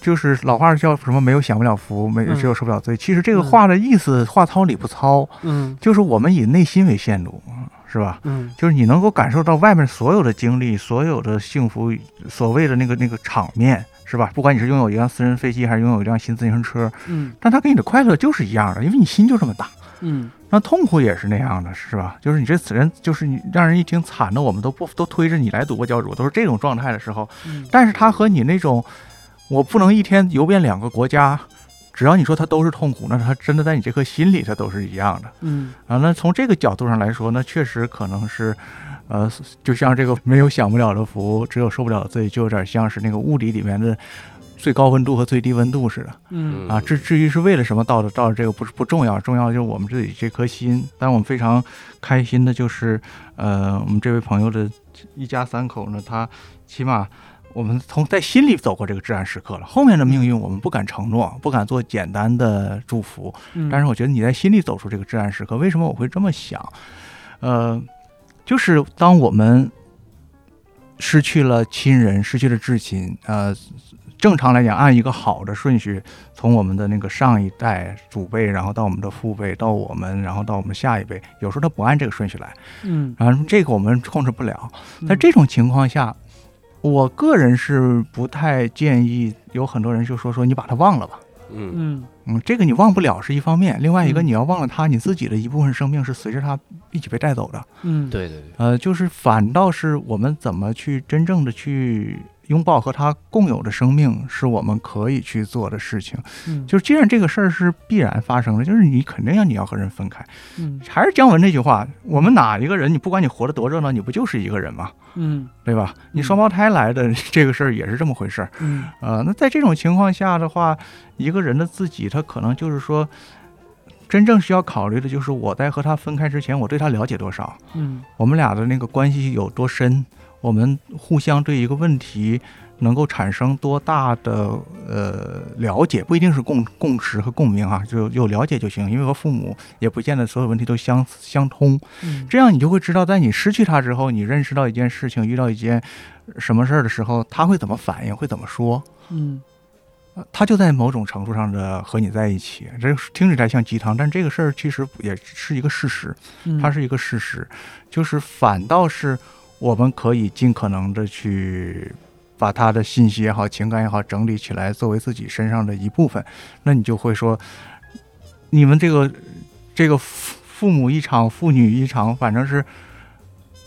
Speaker 3: 就是老话叫什么？没有享不了福，没只有受不了罪。其实这个
Speaker 2: 嗯
Speaker 3: 话的意思，话糙理不糙，
Speaker 2: 嗯
Speaker 3: 就是我们以内心为线路，是吧？
Speaker 2: 嗯
Speaker 3: 就是你能够感受到外面所有的经历，所有的幸福，所谓的那个那个场面，是吧？不管你是拥有一辆私人飞机，还是拥有一辆新自行车，
Speaker 2: 嗯
Speaker 3: 但它给你的快乐就是一样的，因为你心就这么大。
Speaker 2: 嗯
Speaker 3: 那痛苦也是那样的，是吧？就是你这死人，就是你让人一听惨的，我们都不都推着你来赌博教主，都是这种状态的时候。
Speaker 2: 嗯
Speaker 3: 但是他和你那种，我不能一天游遍两个国家，只要你说它都是痛苦，那它真的在你这颗心里，它都是一样的
Speaker 2: 嗯
Speaker 3: 啊。那从这个角度上来说，那确实可能是，呃，就像这个没有享不了的福，只有受不了的罪，就有点像是那个物理里面的最高温度和最低温度似的。
Speaker 2: 嗯
Speaker 3: 啊，至至于是为了什么到的到的这个不是不重要，重要的就是我们自己这颗心。但我们非常开心的就是，呃，我们这位朋友的一家三口呢，他起码我们从在心里走过这个至暗时刻了。后面的命运我们不敢承诺，不敢做简单的祝福。
Speaker 2: 嗯，
Speaker 3: 但是我觉得你在心里走出这个至暗时刻，为什么我会这么想？呃，就是当我们失去了亲人，失去了至亲，呃，正常来讲，按一个好的顺序，从我们的那个上一代祖辈，然后到我们的父辈，到我们，然后到我们下一辈，有时候他不按这个顺序来，
Speaker 2: 嗯
Speaker 3: 然后这个我们控制不了。
Speaker 2: 嗯
Speaker 3: 在这种情况下，我个人是不太建议，有很多人就说说你把它忘了吧。
Speaker 1: 嗯。
Speaker 2: 嗯。
Speaker 3: 嗯，这个你忘不了是一方面，另外一个
Speaker 2: 嗯。
Speaker 3: 你要忘了他，你自己的一部分生命是随着他一起被带走的。
Speaker 2: 嗯。
Speaker 1: 对对对，
Speaker 3: 呃，就是反倒是我们怎么去真正的去拥抱和他共有的生命，是我们可以去做的事情。
Speaker 2: 嗯
Speaker 3: 就是既然这个事儿是必然发生的，就是你肯定要你要和人分开。
Speaker 2: 嗯
Speaker 3: 还是姜文那句话，我们哪一个人，你不管你活得多热闹，你不就是一个人吗？
Speaker 2: 嗯
Speaker 3: 对吧？你
Speaker 2: 嗯
Speaker 3: 双胞胎来的这个事儿也是这么回事儿。
Speaker 2: 嗯
Speaker 3: 呃，那在这种情况下的话，一个人的自己，他可能就是说，真正需要考虑的就是我在和他分开之前，我对他了解多少，
Speaker 2: 嗯
Speaker 3: 我们俩的那个关系有多深，我们互相对一个问题能够产生多大的呃了解，不一定是共共识和共鸣啊，就有了解就行，因为和父母也不见得所有问题都相相通。
Speaker 2: 嗯
Speaker 3: 这样你就会知道，在你失去他之后，你认识到一件事情，遇到一件什么事儿的时候，他会怎么反应，会怎么说。
Speaker 2: 嗯
Speaker 3: 呃他就在某种程度上的和你在一起。这听起来像鸡汤，但这个事儿其实也是一个事实，
Speaker 2: 嗯
Speaker 3: 它是一个事实，就是反倒是我们可以尽可能的去把他的信息也好、情感也好整理起来，作为自己身上的一部分。那你就会说，你们这个这个父父母一场，父女一场，反正是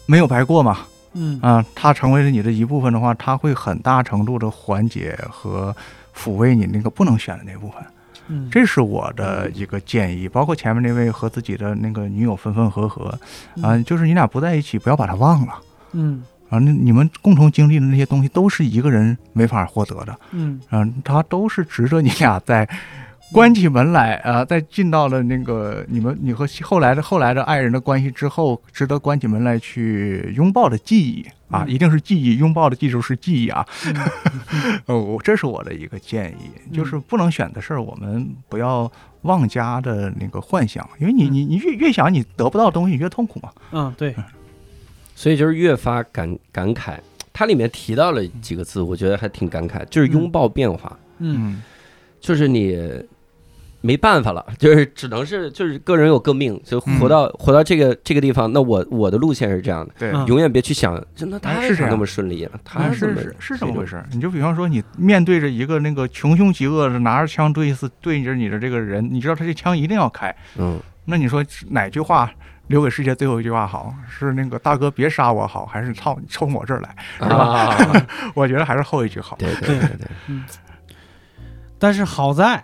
Speaker 3: 没有白过嘛。
Speaker 2: 嗯
Speaker 3: 啊，他成为了你的一部分的话，他会很大程度的缓解和抚慰你那个不能选的那部分。
Speaker 2: 嗯，
Speaker 3: 这是我的一个建议，包括前面那位和自己的那个女友分分合合，啊，就是你俩不在一起，不要把他忘了
Speaker 2: 嗯。
Speaker 3: 啊。那你们共同经历的那些东西，都是一个人没法获得的，
Speaker 2: 嗯。
Speaker 3: 啊，他都是值得你俩在关起门来啊，在进到了那个你们你和后来的后来的爱人的关系之后，值得关起门来去拥抱的记忆啊，
Speaker 2: 嗯。
Speaker 3: 一定是记忆，拥抱的记住是记忆啊。
Speaker 2: 嗯。
Speaker 3: 呃，我这是我的一个建议，就是不能选的事儿，我们不要妄加的那个幻想，因为你
Speaker 2: 嗯。
Speaker 3: 你你越越想你得不到的东西，你越痛苦嘛。
Speaker 2: 嗯对，
Speaker 1: 所以就是越发感感慨。它里面提到了几个字，我觉得还挺感慨，就是拥抱变化，
Speaker 2: 嗯。
Speaker 1: 就是你没办法了，就是只能是就是个人有个命，就活到、活到这个这个地方。那我我的路线是这样的，
Speaker 3: 对。
Speaker 2: 嗯。
Speaker 1: 永远别去想，真的他
Speaker 3: 哎是这样。
Speaker 1: 为啥那么顺利了？他
Speaker 3: 啊，
Speaker 1: 怎么
Speaker 3: 是是是这么回事儿。你就比方说，你面对着一个那个穷凶极恶的拿着枪对死对着你的这个人，你知道他这枪一定要开，
Speaker 1: 嗯，
Speaker 3: 那你说哪句话留给世界最后一句话好？是那个大哥别杀我好，还是操你冲我这儿来？
Speaker 1: 啊，
Speaker 3: 我觉得还是后一句好。
Speaker 1: 对对对对，
Speaker 2: 但是好在，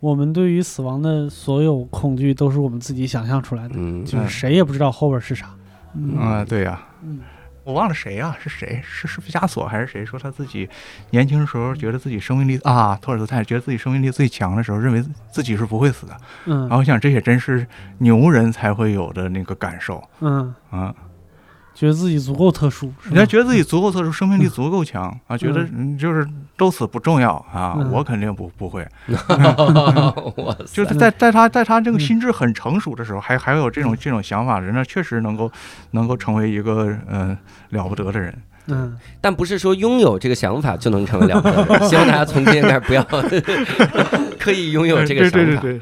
Speaker 2: 我们对于死亡的所有恐惧都是我们自己想象出来的，
Speaker 1: 嗯，
Speaker 2: 就是谁也不知道后边是啥。嗯
Speaker 3: 啊、对呀、
Speaker 2: 嗯
Speaker 3: 我忘了谁啊？是谁？是是毕加索还是谁说他自己年轻时候觉得自己生命力啊，托尔斯泰觉得自己生命力最强的时候，认为自己是不会死的。
Speaker 2: 嗯
Speaker 3: 然后我想这也真是牛人才会有的那个感受
Speaker 2: 嗯，
Speaker 3: 啊。
Speaker 2: 觉得自己足够特殊，是吧？
Speaker 3: 人家觉得自己足够特殊，生命力足够强啊，觉得嗯就是都死不重要啊，
Speaker 2: 嗯
Speaker 3: 我肯定不不会。
Speaker 1: 哇塞，
Speaker 3: 就是在在他在他这个心智很成熟的时候，还还有这种这种想法的人呢，确实能够能够成为一个嗯、呃了不得的人。
Speaker 2: 嗯
Speaker 1: 但不是说拥有这个想法就能成为了不得的人。希望大家从今天开始不要 刻意拥有这个想法。
Speaker 3: 对对对对，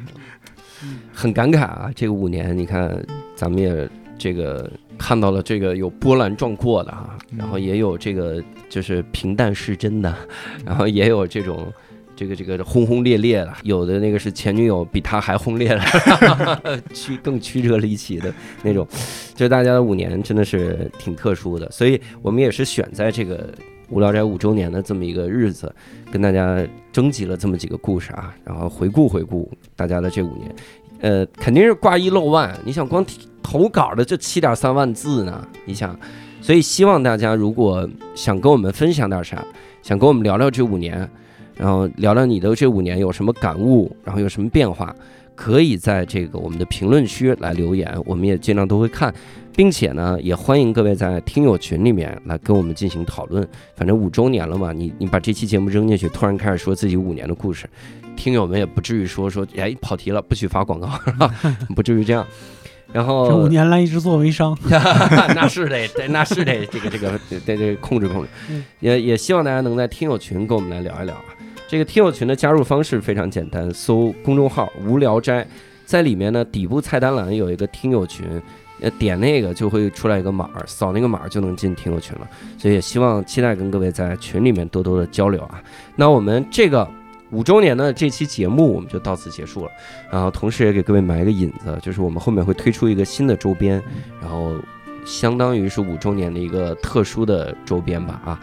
Speaker 1: 很感慨啊，这个五年，你看咱们也这个看到了这个有波澜壮阔的啊，
Speaker 3: 嗯
Speaker 1: 然后也有这个就是平淡是真的，然后也有这种。这个这个轰轰烈烈的，有的那个是前女友比他还轰烈的，曲更曲折离奇的那种，就是大家的五年真的是挺特殊的，所以我们也是选在这个无聊斋五周年的这么一个日子，跟大家征集了这么几个故事啊，然后回顾回顾大家的这五年，呃，肯定是挂一漏万。你想光提投稿的就七点三万字呢，你想，所以希望大家如果想跟我们分享点啥，想跟我们聊聊这五年，然后聊聊你的这五年有什么感悟，然后有什么变化，可以在这个我们的评论区来留言，我们也尽量都会看，并且呢，也欢迎各位在听友群里面来跟我们进行讨论。反正五周年了嘛，你你把这期节目扔进去，突然开始说自己五年的故事，听友们也不至于说说哎跑题了，不许发广告？不至于这样。然后
Speaker 2: 这五年来一直做微商，
Speaker 1: 那是得，对，那是得这个这个得得控制控制
Speaker 2: 嗯，
Speaker 1: 也也希望大家能在听友群跟我们来聊一聊啊。这个听友群的加入方式非常简单，搜公众号“无聊斋”，在里面呢底部菜单栏有一个听友群，呃，点那个就会出来一个码儿，扫那个码儿就能进听友群了。所以也希望期待跟各位在群里面多多的交流啊。那我们这个五周年的这期节目我们就到此结束了，然后同时也给各位埋一个引子，就是我们后面会推出一个新的周边，然后相当于是五周年的一个特殊的周边吧。啊，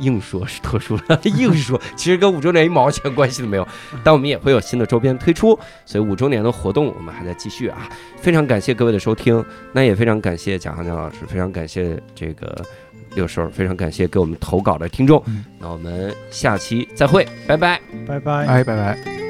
Speaker 1: 硬说是特殊的，硬说其实跟五周年一毛钱关系都没有，但我们也会有新的周边推出，所以五周年的活动我们还在继续啊，非常感谢各位的收听，那也非常感谢蒋航江老师，非常感谢这个六叔，非常感谢给我们投稿的听众
Speaker 3: 嗯，
Speaker 1: 那我们下期再会，拜拜。
Speaker 2: 拜拜。
Speaker 3: 哎，拜拜。